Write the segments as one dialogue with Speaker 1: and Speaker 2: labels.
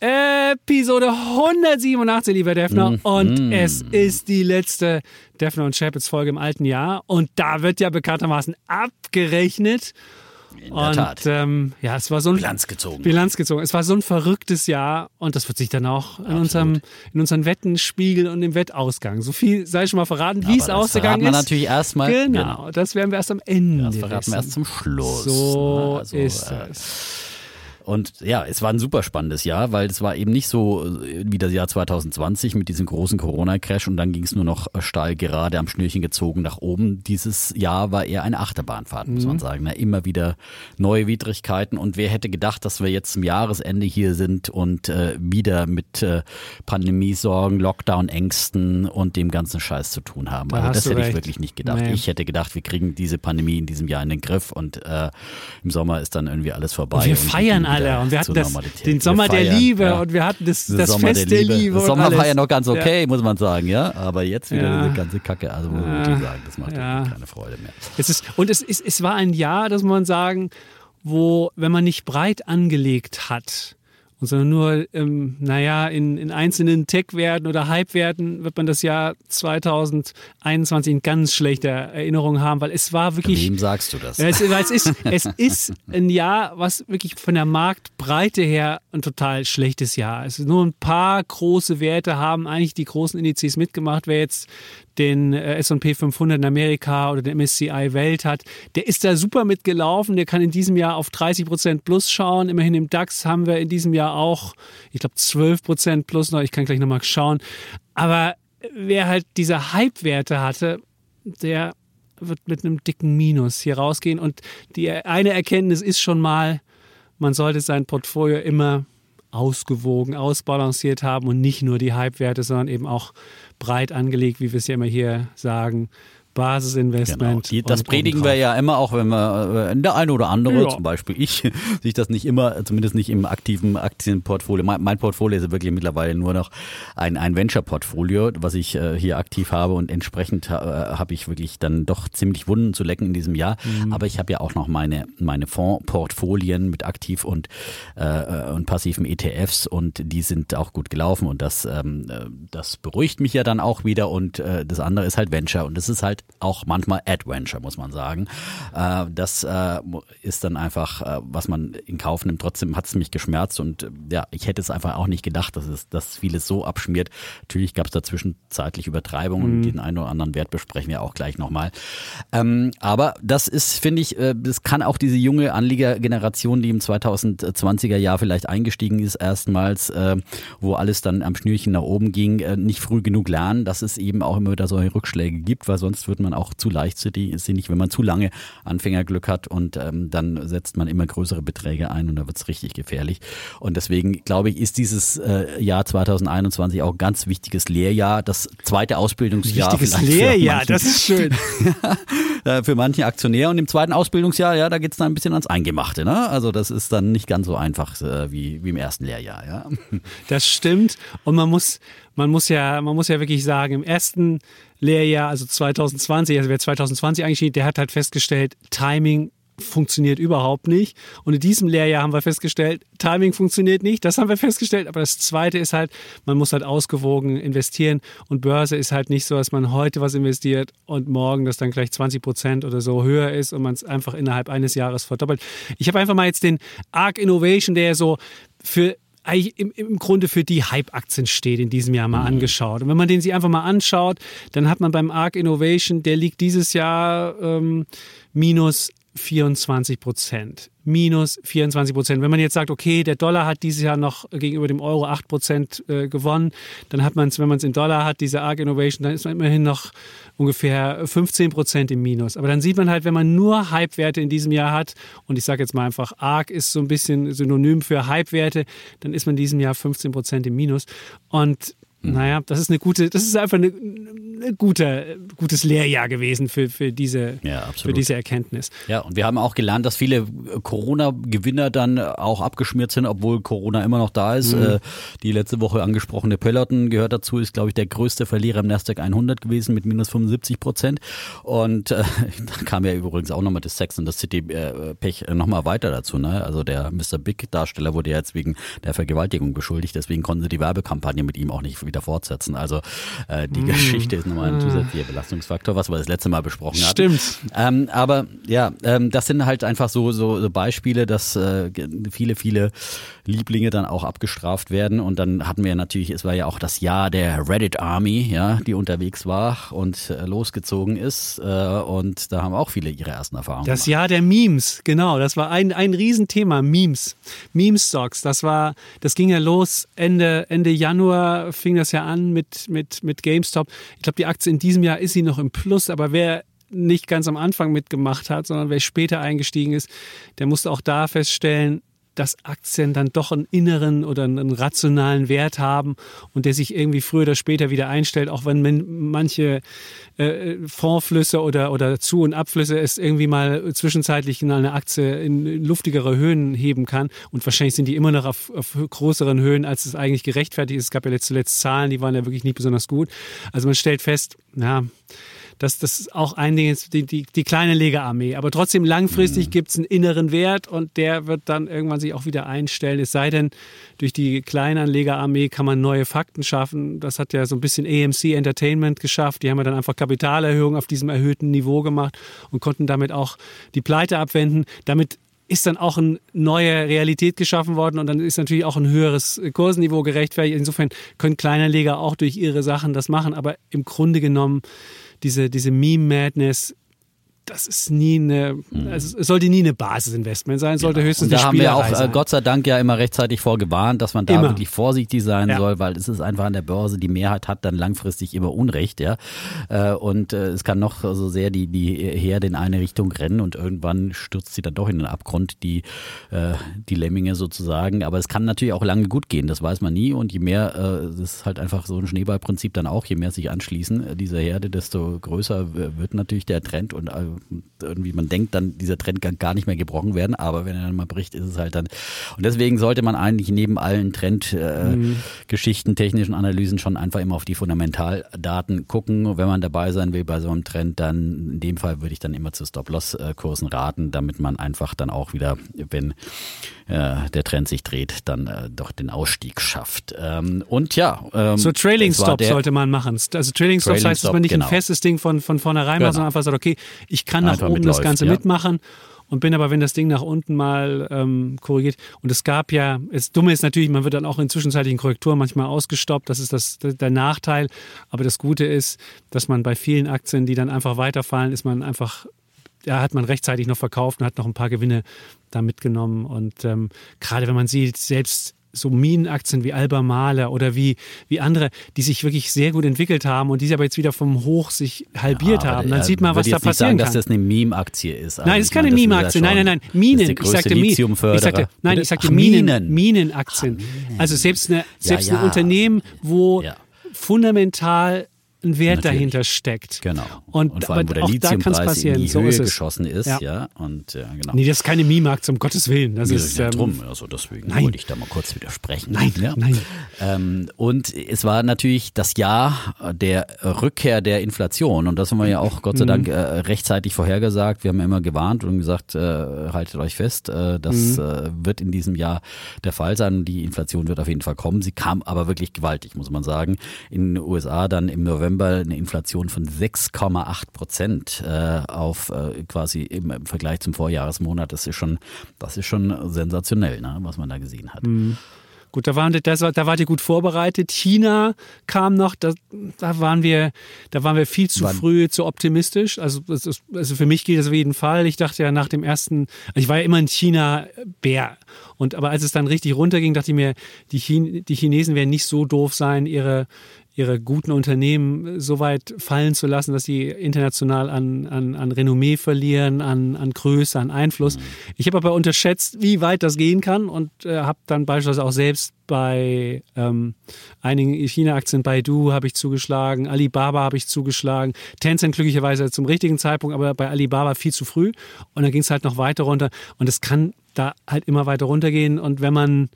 Speaker 1: Episode 187, lieber Defner.
Speaker 2: Mhm.
Speaker 1: Und es ist die letzte Defner und Chapitz Folge im alten Jahr. Und da wird ja bekanntermaßen abgerechnet.
Speaker 2: In der
Speaker 1: und
Speaker 2: Tat.
Speaker 1: ähm, ja, es war so ein
Speaker 2: Bilanz gezogen.
Speaker 1: Bilanz gezogen. Es war so ein verrücktes Jahr und das wird sich dann auch in, unserem, in unseren Wetten spiegeln und im Wettausgang. So viel sei schon mal verraten, wie es
Speaker 2: das
Speaker 1: ausgegangen ist.
Speaker 2: natürlich erstmal.
Speaker 1: Genau, das werden wir erst am Ende.
Speaker 2: Das verraten
Speaker 1: wissen.
Speaker 2: wir erst zum Schluss.
Speaker 1: So
Speaker 2: Also,
Speaker 1: ist
Speaker 2: äh,
Speaker 1: es.
Speaker 2: Und ja, es war ein super spannendes Jahr, weil es war eben nicht so äh, wie das Jahr 2020 mit diesem großen Corona-Crash und dann ging es nur noch steil gerade am Schnürchen gezogen nach oben. Dieses Jahr war eher eine Achterbahnfahrt, muss
Speaker 1: Mhm.
Speaker 2: man sagen. Na, immer wieder neue Widrigkeiten und wer hätte gedacht, dass wir jetzt zum Jahresende hier sind und äh, wieder mit äh, Pandemiesorgen, Lockdown-Ängsten und dem ganzen Scheiß zu tun haben.
Speaker 1: Da
Speaker 2: also das hätte ich
Speaker 1: recht.
Speaker 2: wirklich nicht gedacht.
Speaker 1: Nee.
Speaker 2: Ich hätte gedacht, wir kriegen diese Pandemie in diesem Jahr in den Griff und äh, im Sommer ist dann irgendwie alles vorbei.
Speaker 1: Und wir
Speaker 2: und
Speaker 1: feiern
Speaker 2: wieder
Speaker 1: alle und wir hatten das, den Sommer der Liebe
Speaker 2: ja.
Speaker 1: und wir hatten das, das
Speaker 2: Sommer
Speaker 1: Fest der Liebe.
Speaker 2: Der
Speaker 1: und
Speaker 2: Sommer
Speaker 1: alles.
Speaker 2: war ja noch ganz
Speaker 1: Ja.
Speaker 2: okay, muss man sagen, ja. Aber jetzt wieder
Speaker 1: Ja.
Speaker 2: diese ganze Kacke, also muss man wirklich sagen, das macht
Speaker 1: Ja.
Speaker 2: keine Freude mehr.
Speaker 1: Es ist, und es, ist, es war ein Jahr, das muss man sagen, wo, wenn man nicht breit angelegt hat, und sondern nur, ähm, naja, in, in einzelnen Tech-Werten oder Hype-Werten wird man das Jahr 2021 in ganz schlechter Erinnerung haben, weil es war wirklich.
Speaker 2: Wem sagst du das?
Speaker 1: Es, es, ist, es ist ein Jahr, was wirklich von der Marktbreite her ein total schlechtes Jahr ist. Nur ein paar große Werte haben eigentlich die großen Indizes mitgemacht. Wer jetzt den äh, S&P 500 in Amerika oder den MSCI Welt hat, der ist da super mitgelaufen. Der kann in diesem Jahr auf 30 Prozent plus schauen. Immerhin im DAX haben wir in diesem Jahr auch, ich glaube, 12 Prozent plus noch. Ich kann gleich nochmal schauen. Aber wer halt diese Hype-Werte hatte, der wird mit einem dicken Minus hier rausgehen. Und die eine Erkenntnis ist schon mal, man sollte sein Portfolio immer ausgewogen, ausbalanciert haben und nicht nur die Hype-Werte, sondern eben auch breit angelegt, wie wir es ja immer hier sagen.
Speaker 2: Genau.
Speaker 1: Basisinvestment.
Speaker 2: Die, das predigen wir ja immer, auch wenn wir, äh, der eine oder andere,
Speaker 1: Ja.
Speaker 2: zum Beispiel ich, sich das nicht immer, zumindest nicht im aktiven Aktienportfolio. Mein, mein Portfolio ist wirklich mittlerweile nur noch ein, ein Venture-Portfolio, was ich äh, hier aktiv habe und entsprechend äh, habe ich wirklich dann doch ziemlich Wunden zu lecken in diesem Jahr.
Speaker 1: Mhm.
Speaker 2: Aber ich habe ja auch noch meine, meine Fondsportfolien mit aktiv und, äh, und passiven ETFs und die sind auch gut gelaufen und das, ähm, äh, das beruhigt mich ja dann auch wieder und äh, das andere ist halt Venture und das ist halt auch manchmal Adventure, muss man sagen. Äh, das äh, ist dann einfach, äh, was man in Kauf nimmt. Trotzdem hat es mich geschmerzt und ja, ich hätte es einfach auch nicht gedacht, dass es, dass vieles so abschmiert. Natürlich gab es da zwischenzeitlich Übertreibungen und den einen oder anderen Wert besprechen wir auch gleich nochmal. Ähm, aber das ist, finde ich, das kann auch diese junge Anlegergeneration, die im 2020er Jahr vielleicht eingestiegen ist, erstmals, wo alles dann am Schnürchen nach oben ging, nicht früh genug lernen, dass es eben auch immer wieder solche Rückschläge gibt, weil sonst wird man auch zu leichtsinnig, wenn man zu lange Anfängerglück hat und ähm, dann setzt man immer größere Beträge ein und da wird es richtig gefährlich. Und deswegen glaube ich, ist dieses äh, Jahr 2021 auch ein ganz wichtiges Lehrjahr, das zweite Ausbildungsjahr.
Speaker 1: Wichtiges Lehrjahr,
Speaker 2: manchen-
Speaker 1: das ist schön.
Speaker 2: für manchen Aktionär. Und im zweiten Ausbildungsjahr, ja, da geht's dann ein bisschen ans Eingemachte. Ne? Also das ist dann nicht ganz so einfach äh, wie, wie im ersten Lehrjahr. Ja?
Speaker 1: Das stimmt. Und man muss, man muss ja, man muss ja wirklich sagen, im ersten Lehrjahr, also 2020, also wer 2020 eingeschrieben, der hat halt festgestellt, Timing funktioniert überhaupt nicht. Und in diesem Lehrjahr haben wir festgestellt, Timing funktioniert nicht. Das haben wir festgestellt. Aber das Zweite ist halt, man muss halt ausgewogen investieren. Und Börse ist halt nicht so, dass man heute was investiert und morgen das dann gleich 20 Prozent oder so höher ist und man es einfach innerhalb eines Jahres verdoppelt. Ich habe einfach mal jetzt den Arc Innovation, der so für eigentlich im, im Grunde für die Hype-Aktien steht, in diesem Jahr mal angeschaut. Und wenn man den sich einfach mal anschaut, dann hat man beim Arc Innovation, der liegt dieses Jahr ähm, minus 24 Prozent. Minus 24 Prozent. Wenn man jetzt sagt, okay, der Dollar hat dieses Jahr noch gegenüber dem Euro 8 Prozent äh, gewonnen, dann hat man es, wenn man es in Dollar hat, diese ARC Innovation, dann ist man immerhin noch ungefähr 15 Prozent im Minus. Aber dann sieht man halt, wenn man nur Hype-Werte in diesem Jahr hat, und ich sage jetzt mal einfach, ARC ist so ein bisschen synonym für Hype-Werte, dann ist man in diesem Jahr 15 Prozent im Minus. Und. Naja, das ist eine gute, das ist einfach eine, eine gute, gutes Lehrjahr gewesen für, für, diese, ja, für diese Erkenntnis.
Speaker 2: Ja, und wir haben auch gelernt, dass viele Corona-Gewinner dann auch abgeschmiert sind, obwohl Corona immer noch da ist. Mhm. Äh, die letzte Woche angesprochene Peloton gehört dazu, ist, glaube ich, der größte Verlierer im Nasdaq 100 gewesen mit minus 75 Prozent. Und äh, da kam ja übrigens auch nochmal das Sex und das City-Pech äh, nochmal weiter dazu. Ne? Also der Mr. Big-Darsteller wurde jetzt wegen der Vergewaltigung beschuldigt, deswegen konnten sie die Werbekampagne mit ihm auch nicht wieder fortsetzen. Also äh, die mm. Geschichte ist nochmal ein zusätzlicher Belastungsfaktor, was wir das letzte Mal besprochen haben.
Speaker 1: Stimmt.
Speaker 2: Ähm, aber ja, ähm, das sind halt einfach so, so, so Beispiele, dass äh, viele, viele Lieblinge dann auch abgestraft werden. Und dann hatten wir natürlich, es war ja auch das Jahr der Reddit Army, ja, die unterwegs war und äh, losgezogen ist. Äh, und da haben auch viele ihre ersten Erfahrungen.
Speaker 1: Das gemacht. Jahr der Memes, genau. Das war ein, ein Riesenthema, Memes. Meme-Stocks. Das war, das ging ja los Ende, Ende Januar fing das ja an mit, mit, mit GameStop. Ich glaube, die Aktie in diesem Jahr ist sie noch im Plus, aber wer nicht ganz am Anfang mitgemacht hat, sondern wer später eingestiegen ist, der musste auch da feststellen, dass Aktien dann doch einen inneren oder einen rationalen Wert haben und der sich irgendwie früher oder später wieder einstellt, auch wenn manche äh, Fondsflüsse oder, oder Zu- und Abflüsse es irgendwie mal zwischenzeitlich in eine Aktie in luftigere Höhen heben kann. Und wahrscheinlich sind die immer noch auf, auf größeren Höhen, als es eigentlich gerechtfertigt ist. Es gab ja zuletzt Zahlen, die waren ja wirklich nicht besonders gut. Also man stellt fest, ja, das, das ist auch ein Ding, die, die, die kleine Legearmee. Aber trotzdem langfristig mhm. gibt es einen inneren Wert und der wird dann irgendwann sich auch wieder einstellen. Es sei denn, durch die Kleinanlegerarmee kann man neue Fakten schaffen. Das hat ja so ein bisschen AMC Entertainment geschafft. Die haben ja dann einfach Kapitalerhöhungen auf diesem erhöhten Niveau gemacht und konnten damit auch die Pleite abwenden. Damit ist dann auch eine neue Realität geschaffen worden und dann ist natürlich auch ein höheres Kursniveau gerechtfertigt. Insofern können Kleinanleger auch durch ihre Sachen das machen, aber im Grunde genommen diese, diese Meme-Madness das ist nie eine, mhm. also es sollte nie eine Basisinvestment sein, sollte genau. höchstens
Speaker 2: und da
Speaker 1: haben wir
Speaker 2: auch
Speaker 1: äh,
Speaker 2: sein. Gott sei Dank ja immer rechtzeitig vorgewarnt, dass man da immer. wirklich vorsichtig sein ja. soll, weil es ist einfach an der Börse, die Mehrheit hat dann langfristig immer Unrecht, ja. Äh, und äh, es kann noch so sehr die, die Herde in eine Richtung rennen und irgendwann stürzt sie dann doch in den Abgrund, die, die Lemminge sozusagen. Aber es kann natürlich auch lange gut gehen, das weiß man nie. Und je mehr, das ist halt einfach so ein Schneeballprinzip dann auch, je mehr sich anschließen, dieser Herde, desto größer wird natürlich der Trend und irgendwie, man denkt dann, dieser Trend kann gar nicht mehr gebrochen werden, aber wenn er dann mal bricht, ist es halt dann. Und deswegen sollte man eigentlich neben allen Trendgeschichten, äh, mhm. technischen Analysen schon einfach immer auf die Fundamentaldaten gucken. Wenn man dabei sein will bei so einem Trend, dann in dem Fall würde ich dann immer zu Stop-Loss-Kursen raten, damit man einfach dann auch wieder, wenn äh, der Trend sich dreht, dann äh, doch den Ausstieg schafft. Ähm, und ja.
Speaker 1: Ähm, so Trailing Stop sollte man machen. Also Trailing Stops heißt, dass man nicht genau. ein festes Ding von, von vornherein genau. macht, sondern einfach sagt, okay, ich kann nach oben das Ganze ja. mitmachen und bin aber, wenn das Ding nach unten mal ähm, korrigiert. Und es gab ja, das Dumme ist natürlich, man wird dann auch in zwischenzeitlichen Korrekturen manchmal ausgestoppt. Das ist das, der Nachteil. Aber das Gute ist, dass man bei vielen Aktien, die dann einfach weiterfallen, ist man einfach ja, hat man rechtzeitig noch verkauft und hat noch ein paar Gewinne da mitgenommen. Und ähm, gerade wenn man sieht, selbst so Minenaktien wie Albemarle oder wie, wie andere, die sich wirklich sehr gut entwickelt haben und die aber jetzt wieder vom Hoch sich halbiert ja, haben, dann sieht man, was da passieren sagen, kann.
Speaker 2: dass das eine Meme-Aktie ist.
Speaker 1: Nein, das ist keine Meme-Aktie. Nein, nein, nein. Minen. Ich sagte, ich sagte, nein, ich sagte Ach, Minen. Minenaktien. Also selbst, eine, selbst ja, ja. ein Unternehmen, wo fundamental ein Wert Natürlich. dahinter steckt.
Speaker 2: Genau. Und, und vor allem, wo der Lithiumpreis in die so Höhe geschossen ist. Ja. ja. Und, ja, genau.
Speaker 1: Nee, das ist keine Meme-Aktie, um Gottes Willen. Das
Speaker 2: ja,
Speaker 1: ist,
Speaker 2: ja, ähm, drum. Also deswegen nein. wollte ich da mal kurz widersprechen.
Speaker 1: Nein, ja. nein.
Speaker 2: Ähm, und es war natürlich das Jahr der Rückkehr der Inflation. Und das haben wir ja auch Gott sei mhm. Dank äh, rechtzeitig vorhergesagt. Wir haben ja immer gewarnt und gesagt, äh, haltet euch fest, äh, das mhm. Äh, wird in diesem Jahr der Fall sein. Die Inflation wird auf jeden Fall kommen. Sie kam aber wirklich gewaltig, muss man sagen. In den USA dann im November November eine Inflation von 6,8 Prozent äh, auf äh, quasi im, im, Vergleich zum Vorjahresmonat. Das ist schon, das ist schon sensationell, ne, was man da gesehen hat. Mhm.
Speaker 1: Gut, da waren, das, da wart ihr gut vorbereitet. China kam noch, da, da waren wir, da waren wir viel zu
Speaker 2: Wann?
Speaker 1: früh, zu optimistisch. Also, ist, also für mich gilt das auf jeden Fall. Ich dachte ja nach dem ersten, also ich war ja immer ein China-Bär. Und aber als es dann richtig runterging, dachte ich mir, die, Chin, die Chinesen werden nicht so doof sein, ihre, ihre guten Unternehmen so weit fallen zu lassen, dass sie international an, an, an Renommee verlieren, an, an Größe, an Einfluss. Ich habe aber unterschätzt, wie weit das gehen kann und äh, habe dann beispielsweise auch selbst bei ähm, einigen China-Aktien, Baidu habe ich zugeschlagen, Alibaba habe ich zugeschlagen, Tencent glücklicherweise zum richtigen Zeitpunkt, aber bei Alibaba viel zu früh. Und dann ging es halt noch weiter runter. Und es kann da halt immer weiter runtergehen. Und wenn man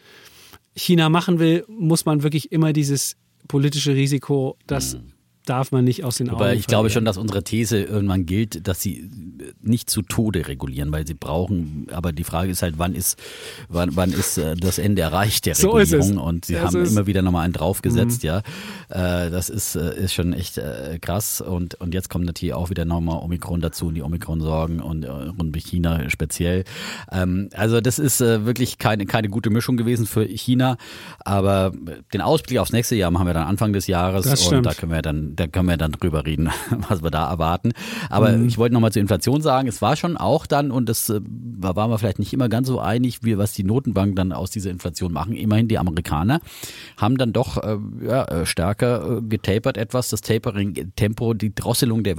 Speaker 1: China machen will, muss man wirklich immer dieses politische Risiko, das darf man nicht aus den Augen
Speaker 2: Aber ich glaube
Speaker 1: verlieren.
Speaker 2: schon, dass unsere These irgendwann gilt, dass sie nicht zu Tode regulieren, weil sie brauchen, aber die Frage ist halt, wann ist, wann, wann ist äh, das Ende erreicht der
Speaker 1: So.
Speaker 2: Regulierung? Und sie
Speaker 1: Ja,
Speaker 2: haben
Speaker 1: Mhm.
Speaker 2: immer wieder nochmal einen draufgesetzt, ja. Äh, Das ist, äh, ist schon echt krass. Und, und jetzt kommt natürlich auch wieder nochmal Omikron dazu und die Omikron-Sorgen und rund um China speziell. Ähm, Also das ist wirklich keine, keine gute Mischung gewesen für China. Aber den Ausblick aufs nächste Jahr machen wir dann Anfang des Jahres
Speaker 1: Das
Speaker 2: und da können wir dann, da können wir dann drüber reden, was wir da erwarten. Aber
Speaker 1: Mhm.
Speaker 2: ich wollte nochmal zur Inflation sagen, es war schon auch dann, und das äh, da waren wir vielleicht nicht immer ganz so einig, wie was die Notenbank dann aus dieser Inflation machen. Immerhin die Amerikaner haben dann doch äh, ja, äh, stärker äh, getapert etwas, das Tapering-Tempo, die Drosselung der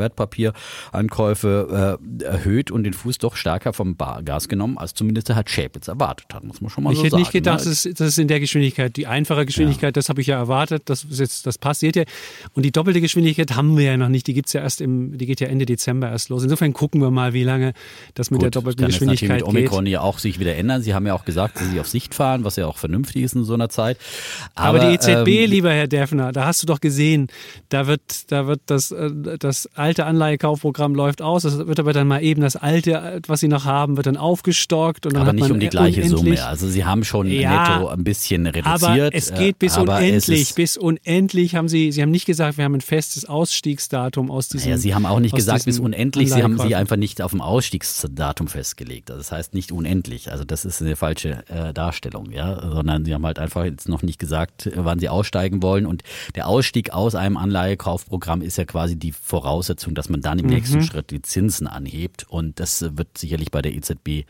Speaker 2: Wertpapierankäufe äh, erhöht und den Fuß doch stärker vom Gas genommen, als zumindest der Herr Schäpitz erwartet hat, muss man schon mal
Speaker 1: ich
Speaker 2: so
Speaker 1: hätte
Speaker 2: sagen.
Speaker 1: nicht gedacht,
Speaker 2: ne?
Speaker 1: dass, es- dass es in der Geschwindigkeit, die einfache Geschwindigkeit, das habe ich ja erwartet, das, ist jetzt, das passiert ja. Und die doppelte Geschwindigkeit haben wir ja noch nicht, die gibt's ja erst im, die geht ja Ende Dezember erst los. Insofern gucken wir mal, wie lange das mit der
Speaker 2: Gut,
Speaker 1: doppelten
Speaker 2: jetzt natürlich
Speaker 1: Geschwindigkeit
Speaker 2: mit
Speaker 1: geht.
Speaker 2: Omikron ja auch sich wieder ändern. Sie haben ja auch gesagt, dass sie auf Sicht fahren, was ja auch vernünftig ist in so einer Zeit.
Speaker 1: Aber, die EZB,
Speaker 2: ähm,
Speaker 1: lieber Herr Defner, da hast du doch gesehen, da wird, da wird das, äh, das alte Anleihekaufprogramm läuft aus. Das wird aber dann mal eben das alte, äh, was sie noch haben, wird dann aufgestockt und dann
Speaker 2: aber nicht um die gleiche
Speaker 1: unendlich,
Speaker 2: Summe. Also sie haben schon
Speaker 1: Ja,
Speaker 2: netto ein bisschen reduziert.
Speaker 1: Aber es geht bis
Speaker 2: äh, aber
Speaker 1: unendlich, bis unendlich haben sie, sie haben nicht gesagt, wir haben ein festes Ausstiegsdatum aus diesem.
Speaker 2: Ja, Sie haben auch nicht gesagt bis unendlich, Sie haben sie einfach nicht auf dem Ausstiegsdatum festgelegt. Also das heißt nicht unendlich. Also das ist eine falsche äh, Darstellung, ja, sondern Sie haben halt einfach jetzt noch nicht gesagt, wann Sie aussteigen wollen. Und der Ausstieg aus einem Anleihekaufprogramm ist ja quasi die Voraussetzung, dass man dann im nächsten
Speaker 1: Mhm.
Speaker 2: Schritt die Zinsen anhebt. Und das wird sicherlich bei der EZB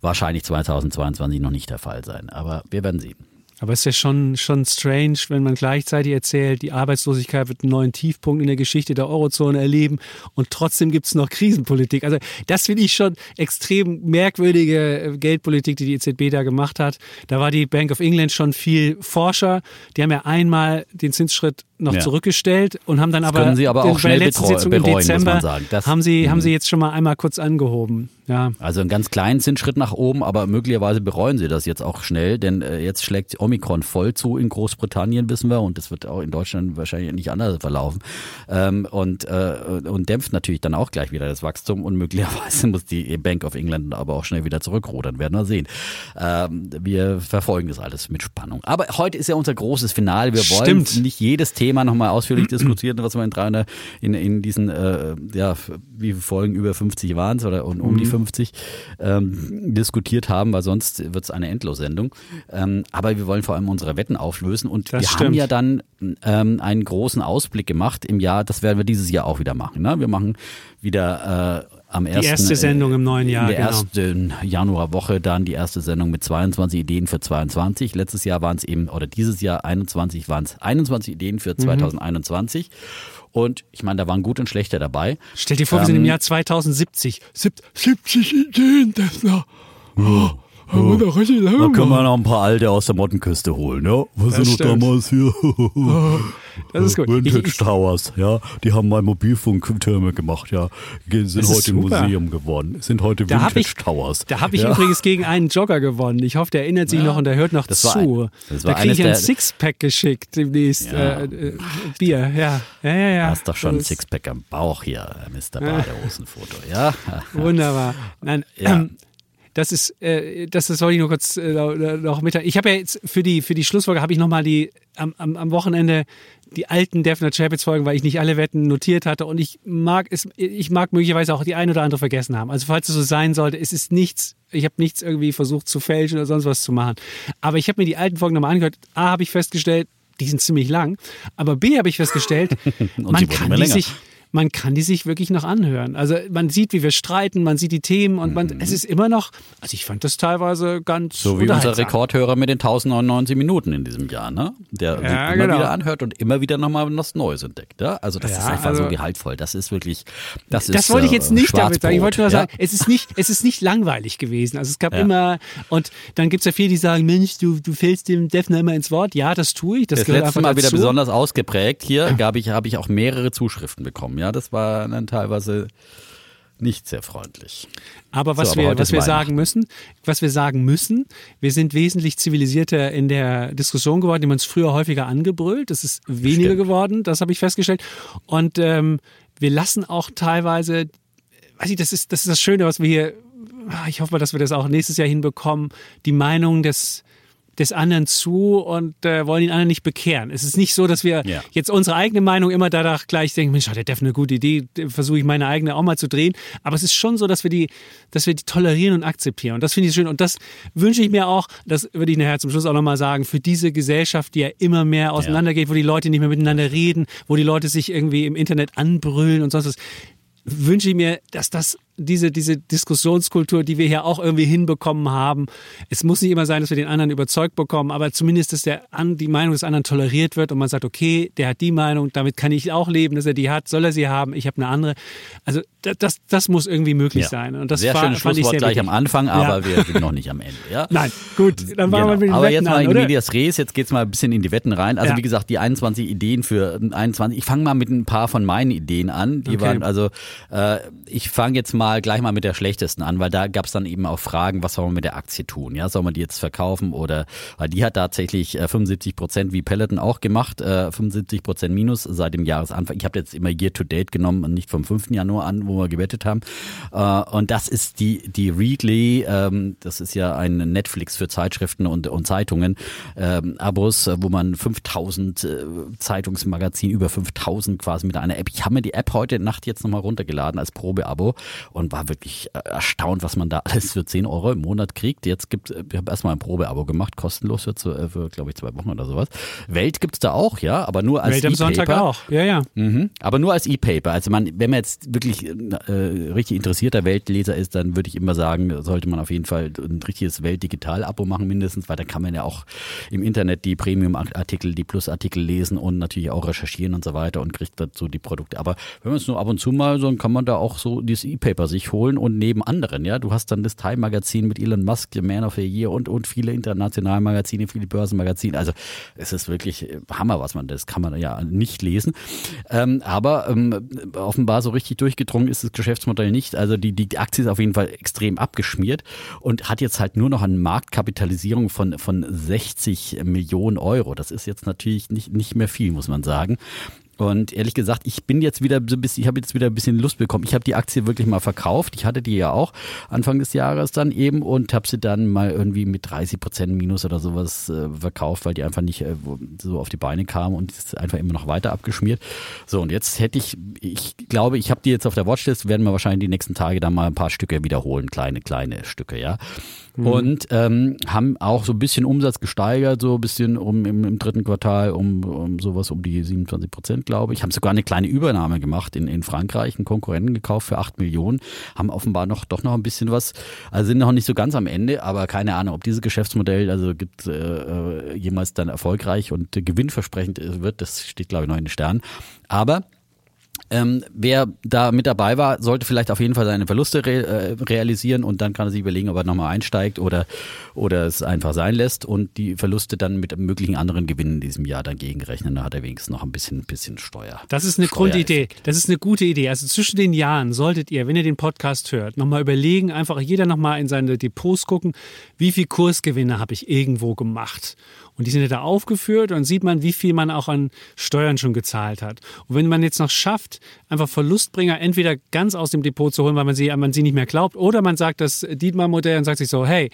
Speaker 2: wahrscheinlich 2022 noch nicht der Fall sein. Aber wir werden sehen.
Speaker 1: Aber es ist ja schon, schon strange, wenn man gleichzeitig erzählt, die Arbeitslosigkeit wird einen neuen Tiefpunkt in der Geschichte der Eurozone erleben und trotzdem gibt es noch Krisenpolitik. Also das finde ich schon extrem merkwürdige äh, Geldpolitik, die die EZB da gemacht hat. Da war die Bank of England schon viel forscher. Die haben ja einmal den Zinsschritt noch
Speaker 2: Ja.
Speaker 1: zurückgestellt und haben dann
Speaker 2: Das
Speaker 1: aber
Speaker 2: können sie aber auch schnell
Speaker 1: der letzten Sitzung im
Speaker 2: bereuen, muss man
Speaker 1: Dezember
Speaker 2: sagen. Das-
Speaker 1: haben sie haben
Speaker 2: Mhm.
Speaker 1: sie jetzt schon mal einmal kurz angehoben. Ja.
Speaker 2: Also einen ganz kleinen Zinsschritt nach oben, aber möglicherweise bereuen sie das jetzt auch schnell, denn äh, jetzt schlägt Omikron voll zu in Großbritannien, wissen wir, und das wird auch in Deutschland wahrscheinlich nicht anders verlaufen. Ähm, und, äh, und dämpft natürlich dann auch gleich wieder das Wachstum und möglicherweise muss die Bank of England aber auch schnell wieder zurückrudern, werden wir sehen. Ähm, wir verfolgen das alles mit Spannung. Aber heute ist ja unser großes Finale. Wir wollen
Speaker 1: Stimmt.
Speaker 2: nicht jedes Thema nochmal ausführlich diskutieren, was wir in 300, in, in diesen, äh, ja, wie Folgen über 50 waren es oder und um
Speaker 1: Mhm.
Speaker 2: die 50 ähm, diskutiert haben, weil sonst wird es eine Endlossendung. Ähm, aber wir wollen vor allem unsere Wetten auflösen und
Speaker 1: Das
Speaker 2: wir haben
Speaker 1: stimmt.
Speaker 2: ja dann ähm, einen großen Ausblick gemacht im Jahr, das werden wir dieses Jahr auch wieder machen. Ne? Wir machen wieder äh, am ersten,
Speaker 1: erste Sendung im neuen Jahr,
Speaker 2: In der
Speaker 1: genau.
Speaker 2: ersten Januarwoche dann die erste Sendung mit 22 Ideen für 22. Letztes Jahr waren es eben, oder dieses Jahr 21 waren es 21 Ideen
Speaker 1: Mhm.
Speaker 2: für 2021. Und ich meine, da waren gut und schlechte dabei.
Speaker 1: Stell dir vor, wir sind
Speaker 2: Ähm,
Speaker 1: im Jahr 2070. Sieb- 70 Ideen, das noch. Oh, lange
Speaker 2: Da können wir noch ein paar alte aus der Mottenküste holen, ja? Was
Speaker 1: Das
Speaker 2: sind noch damals hier?
Speaker 1: Das ist gut. Ich,
Speaker 2: Vintage
Speaker 1: ich,
Speaker 2: Towers, ja. Die haben mal Mobilfunktürme gemacht, ja. Sind heute im. Museum geworden. Sind heute
Speaker 1: Da
Speaker 2: Vintage
Speaker 1: ich-
Speaker 2: Towers.
Speaker 1: da habe ich
Speaker 2: ja.
Speaker 1: übrigens gegen einen Jogger gewonnen. Ich hoffe, der erinnert sich noch und der hört noch
Speaker 2: Das
Speaker 1: zu.
Speaker 2: ein- das
Speaker 1: da kriege ich ein Sixpack geschickt demnächst.
Speaker 2: Ja.
Speaker 1: Äh, äh, Bier, ja. Ja, ja, ja.
Speaker 2: Du hast doch schon ein Sixpack am Bauch hier, Mr. Badehosenfoto, ja?
Speaker 1: Wunderbar. Nein,
Speaker 2: Ja.
Speaker 1: ähm, das ist, äh, das, das wollte ich nur kurz äh, noch mitteilen. Ich habe ja jetzt für die, für die Schlussfolge habe ich nochmal die am, am, am Wochenende die alten Definite Champions Folgen, weil ich nicht alle Wetten notiert hatte und ich mag es, ich mag möglicherweise auch die eine oder andere vergessen haben. Also falls es so sein sollte, es ist nichts, ich habe nichts irgendwie versucht zu fälschen oder sonst was zu machen. Aber ich habe mir die alten Folgen nochmal angehört. A, habe ich festgestellt, die sind ziemlich lang. Aber B, habe ich festgestellt, man kann die sich man kann die sich wirklich noch anhören. Also man sieht, wie wir streiten, man sieht die Themen und man, mhm. es ist immer noch, also ich fand das teilweise ganz
Speaker 2: So wie unser Rekordhörer mit den 1099 Minuten in diesem Jahr, ne? Der ja, immer genau. wieder anhört und immer wieder nochmal was Neues entdeckt. Ja? Also das ja, ist einfach also, so gehaltvoll. Das ist wirklich, das,
Speaker 1: das
Speaker 2: ist
Speaker 1: wollte ich jetzt äh, nicht damit sagen. Ich wollte nur sagen, es ist nicht, es ist nicht langweilig gewesen. Also es gab immer, und dann gibt es ja viele, die sagen, Mensch, du, du fällst dem Defner immer ins Wort. Ja, das tue ich. Das,
Speaker 2: das letzte Mal dazu. wieder besonders ausgeprägt. Hier ja. ich, habe ich auch mehrere Zuschriften bekommen. Ja, das war dann teilweise nicht sehr freundlich.
Speaker 1: Aber was so, aber wir, was wir sagen müssen, was wir sagen müssen, wir sind wesentlich zivilisierter in der Diskussion geworden, die man es früher häufiger angebrüllt. Das ist weniger Stimmt. geworden, das habe ich festgestellt. Und ähm, wir lassen auch teilweise, weiß ich, das ist, das ist das Schöne, was wir hier, ich hoffe mal, dass wir das auch nächstes Jahr hinbekommen, die Meinung des des anderen zu und äh, wollen den anderen nicht bekehren. Es ist nicht so, dass wir ja. jetzt unsere eigene Meinung immer danach gleich denken, Mensch, hat der Def eine gute Idee, versuche ich meine eigene auch mal zu drehen. Aber es ist schon so, dass wir die, dass wir die tolerieren und akzeptieren. Und das finde ich schön. Und das wünsche ich mir auch, das würde ich nachher zum Schluss auch nochmal sagen, für diese Gesellschaft, die ja immer mehr auseinandergeht, wo die Leute nicht mehr miteinander reden, wo die Leute sich irgendwie im Internet anbrüllen und sonst was wünsche ich mir, dass das diese, diese Diskussionskultur, die wir hier auch irgendwie hinbekommen haben. Es muss nicht immer sein, dass wir den anderen überzeugt bekommen, aber zumindest, dass der, die Meinung des anderen toleriert wird und man sagt, okay, der hat die Meinung, damit kann ich auch leben, dass er die hat, soll er sie haben, ich habe eine andere. Also das, das muss irgendwie möglich ja. sein. Und das
Speaker 2: sehr
Speaker 1: war,
Speaker 2: schönes Schlusswort gleich am Anfang, aber ja. wir sind noch nicht am Ende. Ja?
Speaker 1: Nein, gut, dann machen genau. wir mit den
Speaker 2: Aber
Speaker 1: Wetten
Speaker 2: jetzt mal
Speaker 1: an,
Speaker 2: in? Medias Res, jetzt geht's mal ein bisschen in die Wetten rein. Also wie gesagt, die 21 Ideen für 21. Ich fange mal mit ein paar von meinen Ideen an. Die okay. waren also, äh, ich fange jetzt mal gleich mal mit der schlechtesten an, weil da gab es dann eben auch Fragen, was soll man mit der Aktie tun? Ja, soll man die jetzt verkaufen oder weil die hat tatsächlich 75 äh, Prozent wie Peloton auch gemacht, 75 äh, Prozent Minus seit dem Jahresanfang. Ich habe jetzt immer Year to Date genommen und nicht vom 5. Januar an, wo wir gewettet haben. Äh, und das ist die die Readly, ähm, das ist ja ein Netflix für Zeitschriften und, und Zeitungen, ähm, Abos, wo man 5000 Zeitungsmagazin über 5000 quasi mit einer App. Ich habe mir die App heute Nacht jetzt nochmal runtergeladen als Probeabo und war wirklich erstaunt, was man da alles für 10 Euro im Monat kriegt. Jetzt gibt es, ich habe erstmal ein Probeabo gemacht, kostenlos für, für, für glaube ich, zwei Wochen oder sowas. Welt gibt es da auch, ja, aber nur als
Speaker 1: Welt am Sonntag auch, ja, ja.
Speaker 2: Mhm. Aber nur als E-Paper. Also man, wenn man jetzt wirklich äh, richtig interessierter Weltleser ist, dann würde ich immer sagen, sollte man auf jeden Fall ein richtiges Welt-Digital-Abo machen mindestens, weil da kann man ja auch im Internet die Premium-Artikel, die Plus-Artikel lesen und natürlich auch recherchieren und so weiter und kriegt dazu die Produkte. Aber wenn man es nur ab und zu mal so, dann kann man da auch so dieses E-Paper sich holen und neben anderen, ja. Du hast dann das Time Magazin mit Elon Musk, The Man of the Year und, und viele internationale Magazine, viele Börsenmagazine. Also es ist wirklich äh, Hammer, was man, das kann man ja nicht lesen. Ähm, aber ähm, offenbar so richtig durchgedrungen ist das Geschäftsmodell nicht. Also die, die Aktie ist auf jeden Fall extrem abgeschmiert und hat jetzt halt nur noch eine Marktkapitalisierung von, von 60 Millionen Euro. Das ist jetzt natürlich nicht, nicht mehr viel, muss man sagen. Und ehrlich gesagt, ich bin jetzt wieder so ein bisschen, ich habe jetzt wieder ein bisschen Lust bekommen. Ich habe die Aktie wirklich mal verkauft. Ich hatte die ja auch Anfang des Jahres dann eben und habe sie dann mal irgendwie mit 30 Prozent Minus oder sowas äh, verkauft, weil die einfach nicht äh, so auf die Beine kam und ist einfach immer noch weiter abgeschmiert. So und jetzt hätte ich, ich glaube, ich habe die jetzt auf der Watchlist, werden wir wahrscheinlich die nächsten Tage dann mal ein paar Stücke wiederholen, kleine, kleine Stücke, ja. Mhm. Und ähm, haben auch so ein bisschen Umsatz gesteigert, so ein bisschen um im, im dritten Quartal um, um sowas um die 27 Prozent, glaube ich. Haben sogar eine kleine Übernahme gemacht in, in Frankreich, einen Konkurrenten gekauft für 8 Millionen, haben offenbar noch doch noch ein bisschen was, also sind noch nicht so ganz am Ende, aber keine Ahnung, ob dieses Geschäftsmodell also gibt äh, jemals dann erfolgreich und gewinnversprechend wird, das steht glaube ich noch in den Sternen. Aber ähm, wer da mit dabei war, sollte vielleicht auf jeden Fall seine Verluste re äh, realisieren und dann kann er sich überlegen, ob er nochmal einsteigt oder, oder es einfach sein lässt und die Verluste dann mit möglichen anderen Gewinnen in diesem Jahr dann gegenrechnen. Da hat er wenigstens noch ein bisschen, bisschen Steuer.
Speaker 1: Das ist eine Grundidee. Das ist eine gute Idee. Also zwischen den Jahren solltet ihr, wenn ihr den Podcast hört, nochmal überlegen, einfach jeder nochmal in seine Depots gucken, wie viel Kursgewinne habe ich irgendwo gemacht Und die sind ja da aufgeführt und sieht man, wie viel man auch an Steuern schon gezahlt hat. Und wenn man jetzt noch schafft, einfach Verlustbringer entweder ganz aus dem Depot zu holen, weil man sie, man sie nicht mehr glaubt, oder man sagt das Dietmar-Modell und sagt sich so, hey,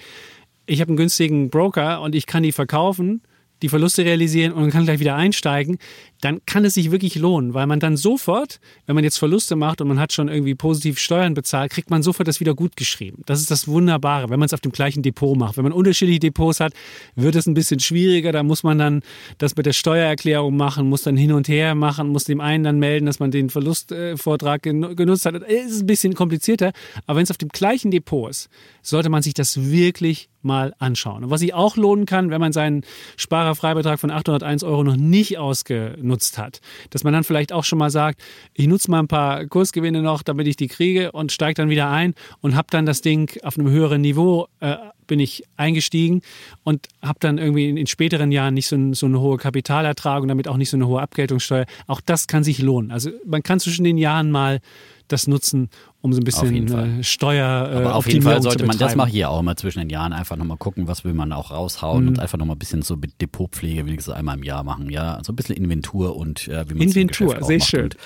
Speaker 1: ich habe einen günstigen Broker und ich kann die verkaufen die Verluste realisieren und kann gleich wieder einsteigen, dann kann es sich wirklich lohnen, weil man dann sofort, wenn man jetzt Verluste macht und man hat schon irgendwie positiv Steuern bezahlt, kriegt man sofort das wieder gut geschrieben. Das ist das Wunderbare, wenn man es auf dem gleichen Depot macht. Wenn man unterschiedliche Depots hat, wird es ein bisschen schwieriger. Da muss man dann das mit der Steuererklärung machen, muss dann hin und her machen, muss dem einen dann melden, dass man den Verlustvortrag genutzt hat. Es ist ein bisschen komplizierter, aber wenn es auf dem gleichen Depot ist, sollte man sich das wirklich mal anschauen. Und was sich auch lohnen kann, wenn man seinen Sparerfreibetrag von 801 Euro noch nicht ausgenutzt hat, dass man dann vielleicht auch schon mal sagt, ich nutze mal ein paar Kursgewinne noch, damit ich die kriege und steige dann wieder ein und habe dann das Ding auf einem höheren Niveau äh, bin ich eingestiegen und habe dann irgendwie in, in, späteren Jahren nicht so, ein, so eine hohe Kapitalertrag und damit auch nicht so eine hohe Abgeltungssteuer. Auch das kann sich lohnen. Also man kann zwischen den Jahren mal das nutzen, um so ein bisschen äh, Steuer.
Speaker 2: Äh, Aber auf jeden Fall sollte man, das mache ich ja auch immer zwischen den Jahren, einfach nochmal gucken, was will man auch raushauen mhm. und einfach nochmal ein bisschen so Depotpflege wenigstens einmal im Jahr machen. Ja, so ein bisschen Inventur und äh, wie man
Speaker 1: Inventur, sehr schön.
Speaker 2: Und,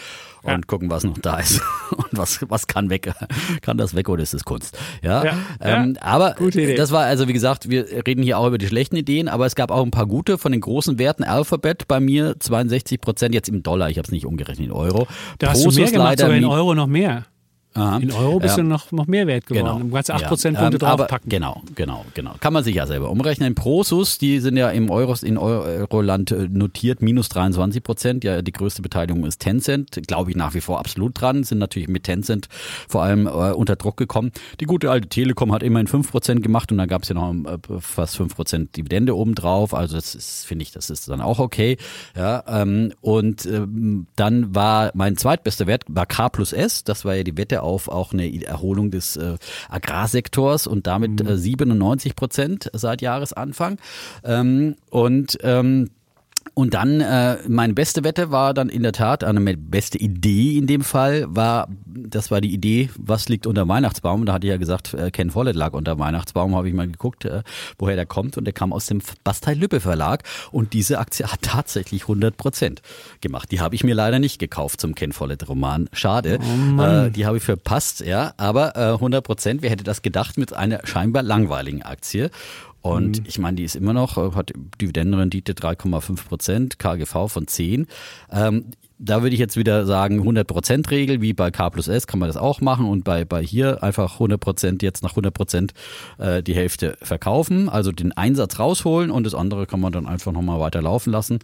Speaker 2: und ja. gucken, was noch da ist und was, was kann weg, kann das weg oder ist es Kunst. Ja, ja, ähm, ja. aber das war also wie gesagt, wir reden hier auch über die schlechten Ideen, aber es gab auch ein paar gute von den großen Werten. Alphabet bei mir 62 Prozent jetzt im Dollar, ich habe es nicht umgerechnet in Euro.
Speaker 1: Da hast du mehr gemacht, sogar in Euro noch mehr. Aha. In Euro bist ja. du noch, noch mehr wert geworden. Genau. Du kannst 8% ja. Ähm, draufpacken.
Speaker 2: Genau, genau, genau. Kann man sich ja selber umrechnen. Prosus, die sind ja im Euros, in Euroland äh, notiert, minus 23 Prozent. Ja, die größte Beteiligung ist Tencent. Glaube ich nach wie vor absolut dran. Sind natürlich mit Tencent vor allem äh, unter Druck gekommen. Die gute alte Telekom hat immerhin 5 Prozent gemacht und dann gab es ja noch äh, fast 5 Prozent Dividende obendrauf. Also das ist, finde ich, das ist dann auch okay. Ja, ähm, und ähm, dann war mein zweitbester Wert war K plus S. Das war ja die Wette auf auch eine Erholung des äh, Agrarsektors und damit mhm. äh, 97 Prozent seit Jahresanfang. Ähm, und ähm, und dann, äh, meine beste Wette war dann in der Tat, eine beste Idee in dem Fall war, das war die Idee, was liegt unter Weihnachtsbaum. Da hatte ich ja gesagt, äh, Ken Follett lag unter Weihnachtsbaum, habe ich mal geguckt, äh, woher der kommt. Und der kam aus dem Bastei-Lübbe Verlag. Und diese Aktie hat tatsächlich 100 Prozent gemacht. Die habe ich mir leider nicht gekauft zum Ken Follett Roman. Schade. Oh äh, die habe ich verpasst, ja. Aber äh, 100 Prozent, wer hätte das gedacht mit einer scheinbar langweiligen Aktie? Und mhm. ich meine, die ist immer noch, äh, hat Dividendenrendite 3,5 Prozent, KGV von 10. Ähm, da würde ich jetzt wieder sagen, 100% Regel, wie bei K plus S kann man das auch machen und bei, bei hier einfach 100% jetzt nach 100% äh, die Hälfte verkaufen, also den Einsatz rausholen und das andere kann man dann einfach nochmal weiter laufen lassen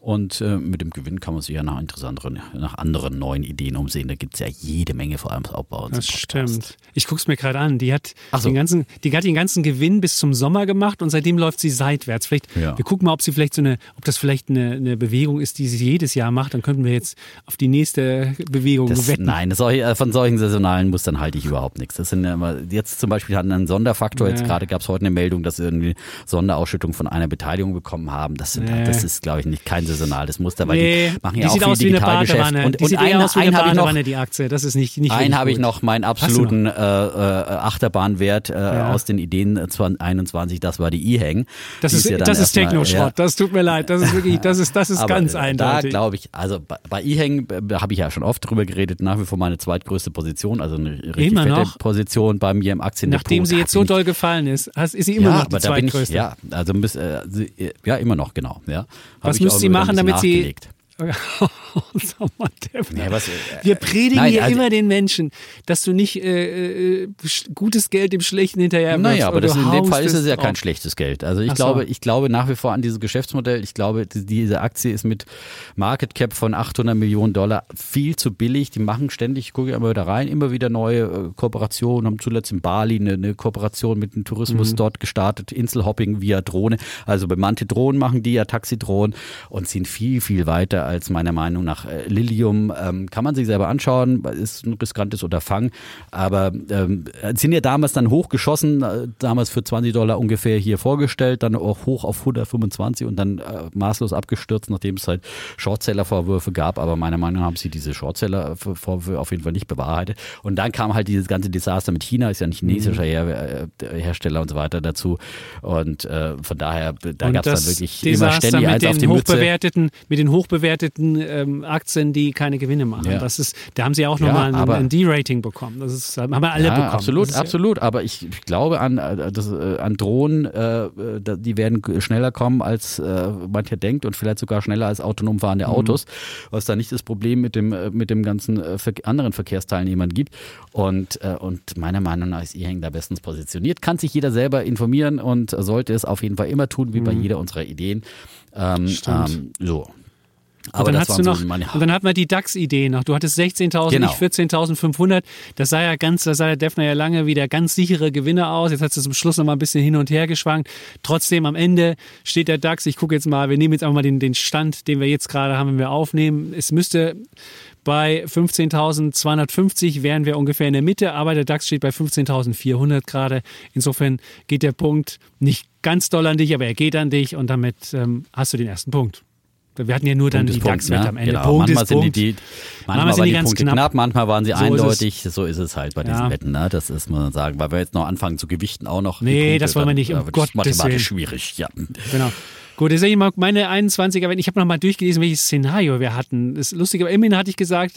Speaker 2: und äh, mit dem Gewinn kann man sich ja nach interessanteren, nach anderen neuen Ideen umsehen. Da gibt es ja jede Menge, vor allem Aufbau.
Speaker 1: Das stimmt. Ich gucke es mir gerade an. Die hat, so. den ganzen, die hat den ganzen Gewinn bis zum Sommer gemacht und seitdem läuft sie seitwärts. Vielleicht, ja. wir gucken mal, ob sie vielleicht so eine, ob das vielleicht eine, eine Bewegung ist, die sie jedes Jahr macht. Dann könnten wir jetzt auf die nächste Bewegung
Speaker 2: das,
Speaker 1: wetten.
Speaker 2: Nein, das, äh, von solchen saisonalen Mustern halte ich überhaupt nichts. Das sind jetzt zum Beispiel hatten einen Sonderfaktor. Ja. Jetzt gerade gab es heute eine Meldung, dass sie irgendwie Sonderausschüttung von einer Beteiligung bekommen haben. Das, sind, ja. das ist, glaube ich, nicht kein saisonales Muster, weil nee, die machen ja die auch viel aus wie eine Badewanne.
Speaker 1: Und, die und sieht ein, aus wie eine Badewanne, die Aktie. Das ist nicht, nicht
Speaker 2: Einen habe ich noch, meinen absoluten äh, äh, Achterbahnwert äh, ja. aus den Ideen 2021, das war die E-Hang.
Speaker 1: Das ist, ist, das ist Techno-Schrott. Ja. Das tut mir leid. Das ist wirklich, das ist, das ist ganz eindeutig.
Speaker 2: Da glaube ich, also bei E-Hang habe ich ja schon oft drüber geredet, nach wie vor meine zweitgrößte Position, also eine richtig immer fette noch? Position bei mir im Aktiendepot.
Speaker 1: Nachdem sie jetzt so doll gefallen ist, ist sie immer ja, noch die zweitgrößte.
Speaker 2: Ich, ja, also äh, ja, immer noch, genau. Ja.
Speaker 1: Was müsste sie machen, damit sie ja, was, äh, Wir predigen nein, hier also, immer den Menschen, dass du nicht äh, äh, gutes Geld dem Schlechten hinterher wirfst.
Speaker 2: Naja, aber das in dem Fall ist es ja kein schlechtes Geld. Also ich glaube, ich glaube nach wie vor an dieses Geschäftsmodell. Ich glaube, diese Aktie ist mit Market Cap von 800 Millionen Dollar viel zu billig. Die machen ständig, ich gucke immer wieder rein, immer wieder neue äh, Kooperationen. Haben zuletzt in Bali eine, eine Kooperation mit dem Tourismus mhm. dort gestartet, Inselhopping via Drohne. Also bemannte Drohnen machen die ja Taxidrohnen und sind viel, viel weiter als meiner Meinung nach äh, Lilium. Ähm, kann man sich selber anschauen, ist ein riskantes Unterfangen, aber ähm, sind ja damals dann hochgeschossen, äh, damals für 20 Dollar ungefähr hier vorgestellt, dann auch hoch auf 125 und dann äh, maßlos abgestürzt, nachdem es halt Shortseller-Vorwürfe gab, aber meiner Meinung nach haben sie diese Shortseller-Vorwürfe auf jeden Fall nicht bewahrheitet. Und dann kam halt dieses ganze Desaster mit China, ist ja ein chinesischer mhm. Her äh, Hersteller und so weiter dazu und äh, von daher, da gab es dann wirklich Desaster immer ständig eins auf die
Speaker 1: hochbewerteten, Mit den hochbewerteten ähm, Aktien, die keine Gewinne machen. Ja. Das ist, da haben sie auch nochmal ja, ein, ein D-Rating bekommen. Das ist, haben wir alle ja, bekommen.
Speaker 2: Absolut, absolut. Aber ich, ich, glaube an, äh, das, äh, an Drohnen, äh, die werden schneller kommen, als äh, mancher denkt und vielleicht sogar schneller als autonom fahrende mhm. Autos, was da nicht das Problem mit dem, äh, mit dem ganzen äh, anderen Verkehrsteilnehmern gibt. Und, und meiner Meinung nach ist E-Hang da bestens positioniert. Kann sich jeder selber informieren und sollte es auf jeden Fall immer tun, wie mhm. bei jeder unserer Ideen. Ähm, ähm, so.
Speaker 1: Aber und dann, hast du noch, so meine, und dann hat man die DAX-Idee noch. Du hattest 16.000, genau. nicht 14.500. Das sah ja ganz, das sah der Defner ja lange wieder ganz sichere Gewinner aus. Jetzt hat es zum Schluss noch mal ein bisschen hin und her geschwankt. Trotzdem am Ende steht der DAX. Ich gucke jetzt mal, wir nehmen jetzt einfach mal den, den Stand, den wir jetzt gerade haben, wenn wir aufnehmen. Es müsste bei 15.250 wären wir ungefähr in der Mitte, aber der DAX steht bei 15.400 gerade. Insofern geht der Punkt nicht ganz doll an dich, aber er geht an dich und damit ähm, hast du den ersten Punkt. Wir hatten ja nur dann die DAX-Wette ne? am Ende.
Speaker 2: Genau. Punkt manchmal sind Punkt. die, die manchmal, manchmal waren die, Punkte knapp. knapp. manchmal waren sie so eindeutig. Ist so ist es halt bei diesen ja. Wetten. Ne? Das ist, muss man sagen, weil wir jetzt noch anfangen zu gewichten auch noch.
Speaker 1: Nee, Punkte, das wollen wir nicht. Um Gottes
Speaker 2: mathematisch schwierig. Ja.
Speaker 1: Genau. Gut, jetzt sage ich mal meine 21er, ich habe noch mal durchgelesen, welches Szenario wir hatten. Das ist lustig, aber immerhin hatte ich gesagt,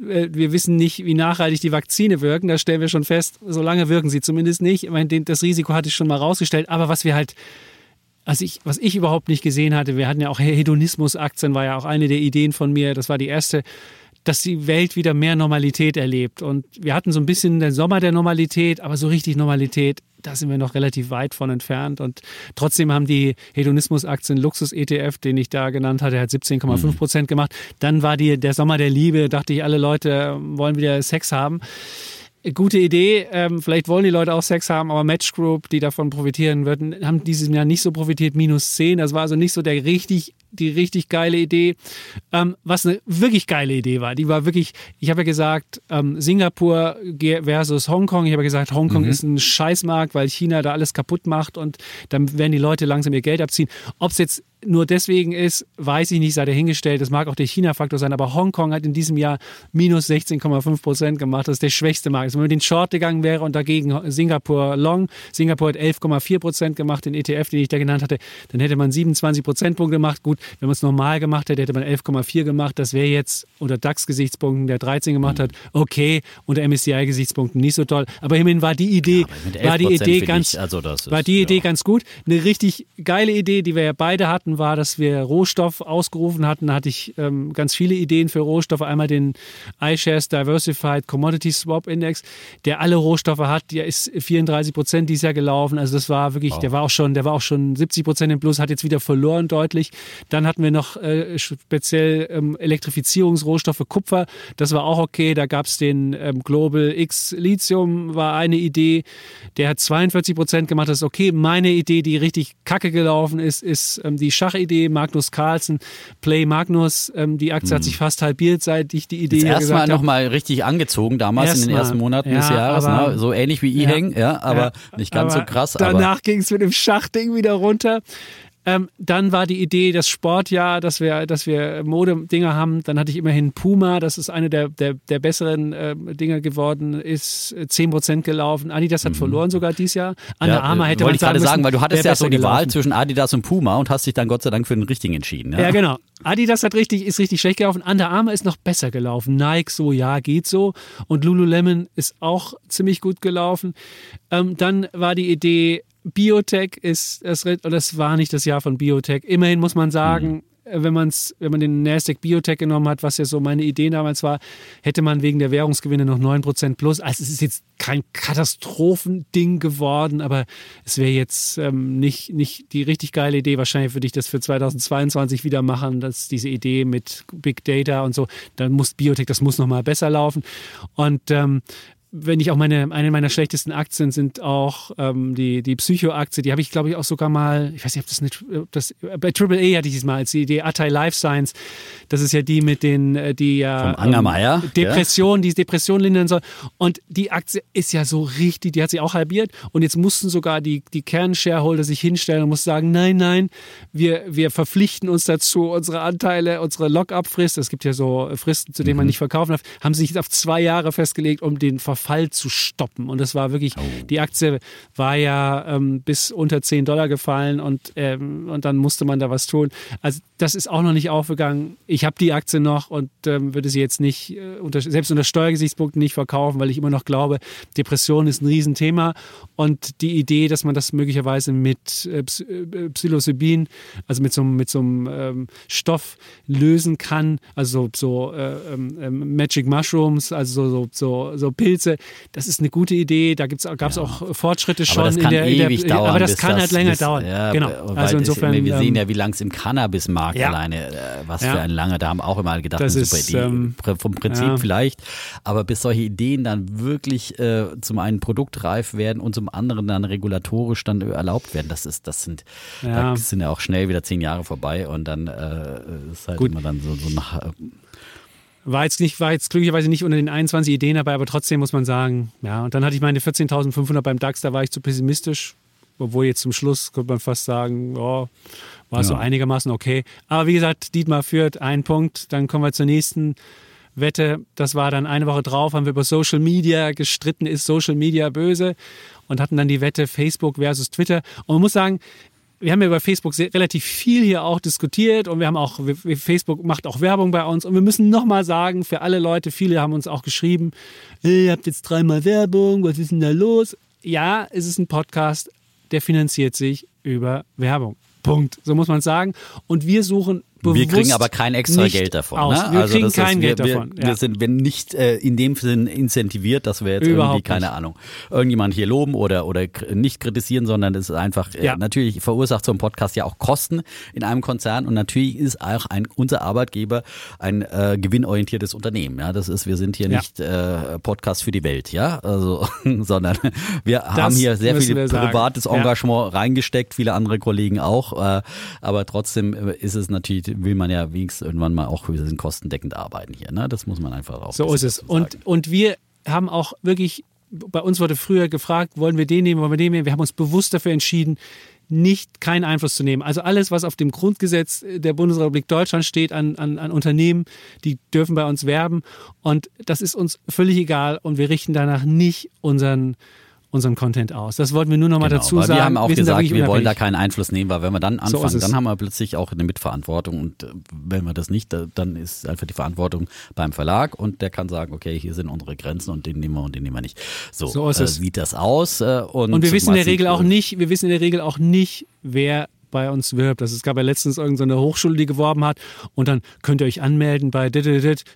Speaker 1: äh, wir wissen nicht, wie nachhaltig die Vakzine wirken. Da stellen wir schon fest, so lange wirken sie zumindest nicht. Ich meine, das Risiko hatte ich schon mal rausgestellt. Aber was wir halt also ich, was ich überhaupt nicht gesehen hatte, wir hatten ja auch Hedonismus-Aktien, war ja auch eine der Ideen von mir. Das war die erste, dass die Welt wieder mehr Normalität erlebt. Und wir hatten so ein bisschen den Sommer der Normalität, aber so richtig Normalität da sind wir noch relativ weit von entfernt. Und trotzdem haben die Hedonismus-Aktien Luxus-ETF, den ich da genannt hatte, hat 17,5 Prozent gemacht. Dann war die, der Sommer der Liebe, dachte ich, alle Leute wollen wieder Sex haben. Gute Idee. Ähm, vielleicht wollen die Leute auch Sex haben, aber Match Group, die davon profitieren würden, haben dieses Jahr nicht so profitiert, minus 10. Das war also nicht so der richtig die richtig geile Idee. Ähm, was eine wirklich geile Idee war, die war wirklich, ich habe ja gesagt, ähm, Singapur versus Hongkong. Ich habe ja gesagt, Hongkong mhm. ist ein Scheißmarkt, weil China da alles kaputt macht und dann werden die Leute langsam ihr Geld abziehen. Ob es jetzt nur deswegen ist, weiß ich nicht, sei dahingestellt. Das mag auch der China-Faktor sein, aber Hongkong hat in diesem Jahr minus 16,5 Prozent gemacht. Das ist der schwächste Markt. Also wenn man den Short gegangen wäre und dagegen Singapur Long, Singapur hat 11,4 Prozent gemacht, den ETF, den ich da genannt hatte, dann hätte man 27 Prozentpunkte gemacht. Gut, wenn man es normal gemacht hätte, hätte man 11,4 gemacht. Das wäre jetzt unter DAX-Gesichtspunkten, der 13 gemacht hat, okay. Unter MSCI-Gesichtspunkten nicht so toll. Aber immerhin war die Idee, ja, war die Idee ganz, also ist, war die Idee ja. ganz gut. Eine richtig geile Idee, die wir ja beide hatten, war, dass wir Rohstoff ausgerufen hatten. Da hatte ich ähm, ganz viele Ideen für Rohstoffe. Einmal den iShares Diversified Commodity Swap Index, der alle Rohstoffe hat. Der ist 34 Prozent dieses Jahr gelaufen. Also das war wirklich, wow. der war auch schon, der war auch schon 70 Prozent im Plus, hat jetzt wieder verloren deutlich. Dann hatten wir noch äh, speziell ähm, Elektrifizierungsrohstoffe Kupfer. Das war auch okay. Da gab es den ähm, Global X Lithium, war eine Idee. Der hat 42 Prozent gemacht. Das ist okay. Meine Idee, die richtig kacke gelaufen ist, ist ähm, die Schachidee. Magnus Carlsen, Play Magnus. Ähm, die Aktie hm. hat sich fast halbiert, seit ich die Idee
Speaker 2: das erste Mal nochmal richtig angezogen damals Erst in den ersten Monaten ja, des Jahres. Ne? So ähnlich wie E-Hang, ja, ja, aber ja, nicht ganz so krass.
Speaker 1: Danach ging es mit dem Schachding wieder runter. Ähm, dann war die Idee, das Sportjahr, dass wir, dass wir Modedinger haben. Dann hatte ich immerhin Puma, das ist eine der, der, der besseren äh, Dinge geworden, ist 10% äh, gelaufen. Adidas hat mhm. verloren sogar dieses Jahr. An ja, der Arma hätte
Speaker 2: wollte man ich gerade sagen, weil du hattest ja so die gelaufen. Wahl zwischen Adidas und Puma und hast dich dann Gott sei Dank für den richtigen entschieden.
Speaker 1: Ja, ja genau. Adidas hat richtig, ist richtig schlecht gelaufen. Under Armour ist noch besser gelaufen. Nike so, ja, geht so. Und Lululemon ist auch ziemlich gut gelaufen. Ähm, dann war die Idee, Biotech ist, das, es war nicht das Jahr von Biotech. Immerhin muss man sagen, mhm wenn, man's, wenn man den Nasdaq Biotech genommen hat, was ja so meine Idee damals war, hätte man wegen der Währungsgewinne noch 9% plus. Also es ist jetzt kein Katastrophending geworden, aber es wäre jetzt ähm, nicht, nicht die richtig geile Idee. Wahrscheinlich würde ich das für 2022 wieder machen, dass diese Idee mit Big Data und so, dann muss Biotech, das muss nochmal besser laufen. Und ähm, wenn ich auch meine, eine meiner schlechtesten Aktien sind auch ähm, die, die Psycho-Aktie, die habe ich, glaube ich, auch sogar mal, ich weiß nicht, ob das nicht, ob das, bei AAA hatte ich es mal, als die, die Atai Life Science, das ist ja die mit den, äh, die ja.
Speaker 2: Vom Angermeier.
Speaker 1: Ähm, Depression, ja. die Depression lindern soll. Und die Aktie ist ja so richtig, die hat sich auch halbiert. Und jetzt mussten sogar die, die Kernshareholder sich hinstellen und mussten sagen, nein, nein, wir, wir verpflichten uns dazu, unsere Anteile, unsere Lock-up-Frist, es gibt ja so Fristen, zu denen mhm. man nicht verkaufen darf, haben sich auf zwei Jahre festgelegt, um den Verfall Fall zu stoppen. Und das war wirklich, oh. die Aktie war ja ähm, bis unter 10 Dollar gefallen und, ähm, und dann musste man da was tun. Also das ist auch noch nicht aufgegangen. Ich habe die Aktie noch und ähm, würde sie jetzt nicht, äh, unter, selbst unter Steuergesichtspunkten nicht verkaufen, weil ich immer noch glaube, Depression ist ein Riesenthema und die Idee, dass man das möglicherweise mit äh, äh Psilocybin, also mit so, mit so einem ähm, Stoff lösen kann, also so äh, ähm, ähm, Magic Mushrooms, also so, so, so Pilze, Ganze, das ist eine gute Idee, da gab es ja. auch Fortschritte schon.
Speaker 2: Aber das kann
Speaker 1: in der,
Speaker 2: ewig
Speaker 1: in der,
Speaker 2: dauern.
Speaker 1: Aber das kann halt länger bis, dauern.
Speaker 2: Ja,
Speaker 1: genau.
Speaker 2: Also insofern. wir sehen ja, wie lang es im Cannabismarkt ja. alleine, äh, was für ein langer, da haben auch immer gedacht,
Speaker 1: das
Speaker 2: eine
Speaker 1: super
Speaker 2: ist, Idee.
Speaker 1: Ähm,
Speaker 2: Vom Prinzip vielleicht, aber bis solche Ideen dann wirklich äh, zum einen produktreif werden und zum anderen dann regulatorisch dann erlaubt werden, das ist, das sind, da sind ja auch schnell wieder zehn Jahre vorbei und dann äh, ist halt
Speaker 1: Gut.
Speaker 2: immer dann so, so nach
Speaker 1: war jetzt nicht, war jetzt glücklicherweise nicht unter den 21 Ideen dabei, aber trotzdem muss man sagen, ja. Und dann hatte ich meine 14.500 beim DAX, da war ich zu pessimistisch. Obwohl jetzt zum Schluss könnte man fast sagen, oh, war ja. so einigermaßen okay. Aber wie gesagt, Dietmar führt einen Punkt. Dann kommen wir zur nächsten Wette. Das war dann eine Woche drauf, haben wir über Social Media gestritten, ist Social Media böse? Und hatten dann die Wette Facebook versus Twitter. Und man muss sagen, wir haben ja über Facebook sehr, relativ viel hier auch diskutiert und wir haben auch, Facebook macht auch Werbung bei uns und wir müssen nochmal sagen, für alle Leute, viele haben uns auch geschrieben, ihr habt jetzt dreimal Werbung, was ist denn da los? Ja, es ist ein Podcast, der finanziert sich über Werbung. Punkt. So muss man sagen. Und wir suchen
Speaker 2: wir kriegen aber kein extra Geld davon.
Speaker 1: Aus.
Speaker 2: Ne?
Speaker 1: Wir also kriegen kein ist, Geld
Speaker 2: wir,
Speaker 1: davon.
Speaker 2: Wir, ja. sind wir nicht äh, in dem Sinn incentiviert, dass wir jetzt
Speaker 1: Überhaupt
Speaker 2: irgendwie, keine
Speaker 1: nicht.
Speaker 2: Ahnung, irgendjemand hier loben oder, oder nicht kritisieren, sondern es ist einfach, äh,
Speaker 1: Ja.
Speaker 2: natürlich verursacht so ein Podcast ja auch Kosten in einem Konzern und natürlich ist auch ein, unser Arbeitgeber ein äh, gewinnorientiertes Unternehmen. Ja, das ist, wir sind hier
Speaker 1: Ja.
Speaker 2: nicht äh, Podcast für die Welt, ja, also, sondern wir haben
Speaker 1: Das
Speaker 2: hier sehr viel
Speaker 1: wir
Speaker 2: privates. Engagement reingesteckt, viele andere Kollegen auch, äh, aber trotzdem äh, ist es natürlich, will man ja wenigstens irgendwann mal auch, wir sind kostendeckend arbeiten hier, ne? Das muss man einfach auch
Speaker 1: So ist es. Und, und wir haben auch wirklich, bei uns wurde früher gefragt, wollen wir den nehmen, wollen wir den nehmen? Wir haben uns bewusst dafür entschieden, nicht keinen Einfluss zu nehmen. Also alles, was auf dem Grundgesetz der Bundesrepublik Deutschland steht an, an, an Unternehmen, die dürfen bei uns werben. Und das ist uns völlig egal und wir richten danach nicht unseren, unseren Content aus. Das wollten wir nur noch mal
Speaker 2: Genau,
Speaker 1: dazu sagen.
Speaker 2: wir haben auch
Speaker 1: da
Speaker 2: gesagt, wir wollen da keinen Einfluss nehmen, weil wenn wir dann
Speaker 1: So
Speaker 2: anfangen,
Speaker 1: es.
Speaker 2: dann haben wir plötzlich auch eine Mitverantwortung und äh, wenn wir das nicht, dann ist einfach die Verantwortung beim Verlag und der kann sagen, okay, hier sind unsere Grenzen und den nehmen wir und den nehmen wir nicht. So,
Speaker 1: So
Speaker 2: äh, sieht das aus äh, und,
Speaker 1: Und wir wissen in der Regel auch nicht, wir wissen in der Regel auch nicht, wer bei uns wirbt. Also es gab ja letztens irgendeine Hochschule, die geworben hat und dann könnt ihr euch anmelden bei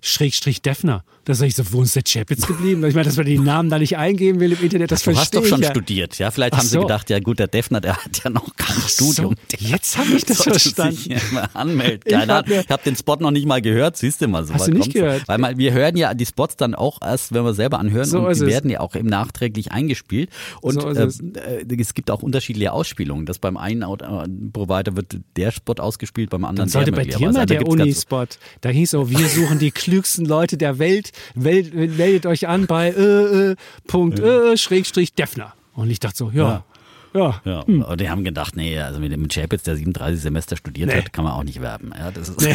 Speaker 1: Schrägstrich Defner. Da sag ich so, wo ist der Chapitz geblieben? Ich meine, dass man den Namen da nicht eingeben will im Internet, das
Speaker 2: Du hast
Speaker 1: verstehe
Speaker 2: doch schon
Speaker 1: ich ja.
Speaker 2: studiert, ja? Vielleicht
Speaker 1: Ach
Speaker 2: haben sie
Speaker 1: so.
Speaker 2: gedacht, ja gut, der Defner, der hat ja noch kein Studium.
Speaker 1: So, jetzt habe ich das
Speaker 2: Sollte
Speaker 1: verstanden.
Speaker 2: Sich anmelden.
Speaker 1: Ich
Speaker 2: Keine
Speaker 1: hab
Speaker 2: Ich habe den Spot noch nicht mal gehört, siehst du mal so.
Speaker 1: Hast du nicht gehört?
Speaker 2: Weil mal, wir hören ja die Spots dann auch erst, wenn wir selber anhören
Speaker 1: So
Speaker 2: und die werden ja auch im nachträglich eingespielt. Und
Speaker 1: So ist
Speaker 2: äh,
Speaker 1: es.
Speaker 2: äh, es gibt auch unterschiedliche Ausspielungen. Das beim einen äh, Provider wird der Spot ausgespielt, beim anderen
Speaker 1: Dann sollte
Speaker 2: der
Speaker 1: bei dir mal
Speaker 2: Also
Speaker 1: der Unispot. Da hieß so, wir suchen die klügsten Leute der Welt. Welt meldet euch an bei äh, äh, Punkt äh, Schrägstrich Defner. Und ich dachte so, ja, ja.
Speaker 2: Ja, und die haben gedacht, nee, also mit dem Chapitz, der 37 Semester studiert
Speaker 1: Nee.
Speaker 2: hat, kann man auch nicht werben. Ja, das ist
Speaker 1: Nee.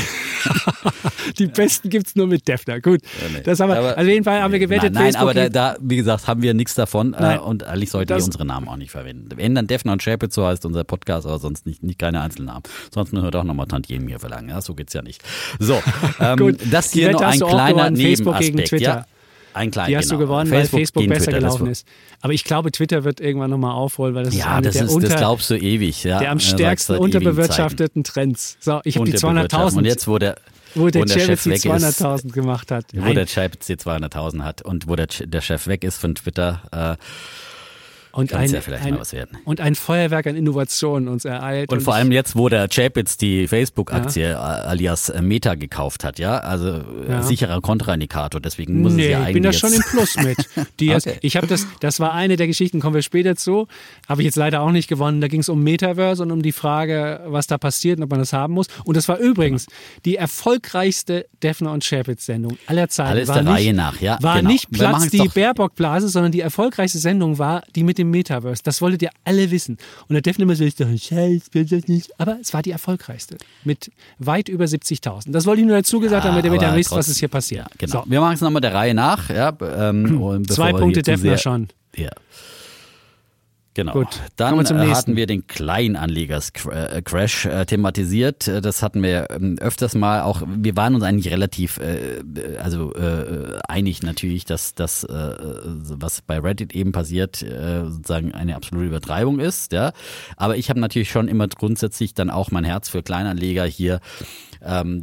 Speaker 1: die besten gibt's nur mit Defner. Gut,
Speaker 2: nee.
Speaker 1: das haben wir.
Speaker 2: Aber-
Speaker 1: also auf jeden Fall haben wir gewettet.
Speaker 2: Nein, nein aber da, da, wie gesagt, haben wir nichts davon äh,
Speaker 1: Nein.
Speaker 2: und eigentlich sollten wir unsere Namen auch nicht verwenden. Wenn dann Defner und Chapitz, so heißt unser Podcast, aber sonst nicht, nicht keine Einzelnamen. Sonst müssen wir doch nochmal Tantiemen hier verlangen. Ja, so geht's ja nicht. So, ähm,
Speaker 1: Gut,
Speaker 2: das hier
Speaker 1: hast
Speaker 2: ein kleiner Nebenaspekt.
Speaker 1: gegen Twitter.
Speaker 2: Ja, ein kleiner,
Speaker 1: die hast
Speaker 2: genau.
Speaker 1: du gewonnen,
Speaker 2: Facebook
Speaker 1: weil Facebook besser
Speaker 2: Twitter,
Speaker 1: gelaufen ist. Aber ich glaube, Twitter wird irgendwann nochmal aufholen, weil das ist
Speaker 2: Ja,
Speaker 1: eine
Speaker 2: das,
Speaker 1: der,
Speaker 2: ist,
Speaker 1: unter,
Speaker 2: das glaubst du ewig. Ja.
Speaker 1: der am stärksten unterbewirtschafteten Trends. So, ich habe die
Speaker 2: Zeiten. Unterbewirtschaften.
Speaker 1: 200.000,
Speaker 2: Und jetzt, wo der,
Speaker 1: wo der
Speaker 2: wo der Chef
Speaker 1: die
Speaker 2: weg ist,
Speaker 1: 200.000 gemacht hat.
Speaker 2: wo
Speaker 1: Nein.
Speaker 2: der Chapitz die 200.000 hat und wo der, der Chef weg ist von Twitter, äh,
Speaker 1: und
Speaker 2: Kann's
Speaker 1: ein,
Speaker 2: ja vielleicht
Speaker 1: ein,
Speaker 2: mal was werden.
Speaker 1: und ein Feuerwerk an Innovationen uns ereilt.
Speaker 2: Und vor
Speaker 1: ich-
Speaker 2: allem jetzt, wo der Chapitz die Facebook-Aktie äh, alias äh, Meta gekauft hat, ja, also äh,
Speaker 1: Ja.
Speaker 2: sicherer Kontraindikator, deswegen muss
Speaker 1: nee,
Speaker 2: es ja
Speaker 1: ich
Speaker 2: eigentlich
Speaker 1: bin da schon im Plus mit. Die
Speaker 2: Okay.
Speaker 1: ist, ich habe das, das war eine der Geschichten, kommen wir später zu. Habe ich jetzt leider auch nicht gewonnen. Da ging es um Metaverse und um die Frage, was da passiert und ob man das haben muss. Und das war übrigens die erfolgreichste Defner und Chapitz Sendung aller Zeiten.
Speaker 2: Alles
Speaker 1: war
Speaker 2: der
Speaker 1: nicht,
Speaker 2: Reihe nach, ja,
Speaker 1: War
Speaker 2: genau.
Speaker 1: nicht Platz die Baerbock-Blase, sondern die erfolgreichste Sendung war die mit dem Metaverse. Das wolltet ihr alle wissen. Und der Defner immer so, ist doch ein Scheiß, will das nicht. Aber es war die erfolgreichste. Mit weit über 70.000. Das wollte ich nur dazu gesagt haben, damit ihr wisst, was ist hier passiert.
Speaker 2: Ja, genau.
Speaker 1: So.
Speaker 2: Wir machen es nochmal der Reihe nach, ja, ähm,
Speaker 1: Zwei Punkte Defner schon.
Speaker 2: Ja. Genau.
Speaker 1: Gut,
Speaker 2: Dann hatten wir den Kleinanlegers-Crash äh, thematisiert. Äh, Das hatten wir ähm, öfters mal auch. Wir waren uns eigentlich relativ, äh, äh, also äh, einig natürlich, dass das, was bei Reddit eben passiert, sozusagen eine absolute Übertreibung ist. Ja, aber ich habe natürlich schon immer grundsätzlich dann auch mein Herz für Kleinanleger hier ähm,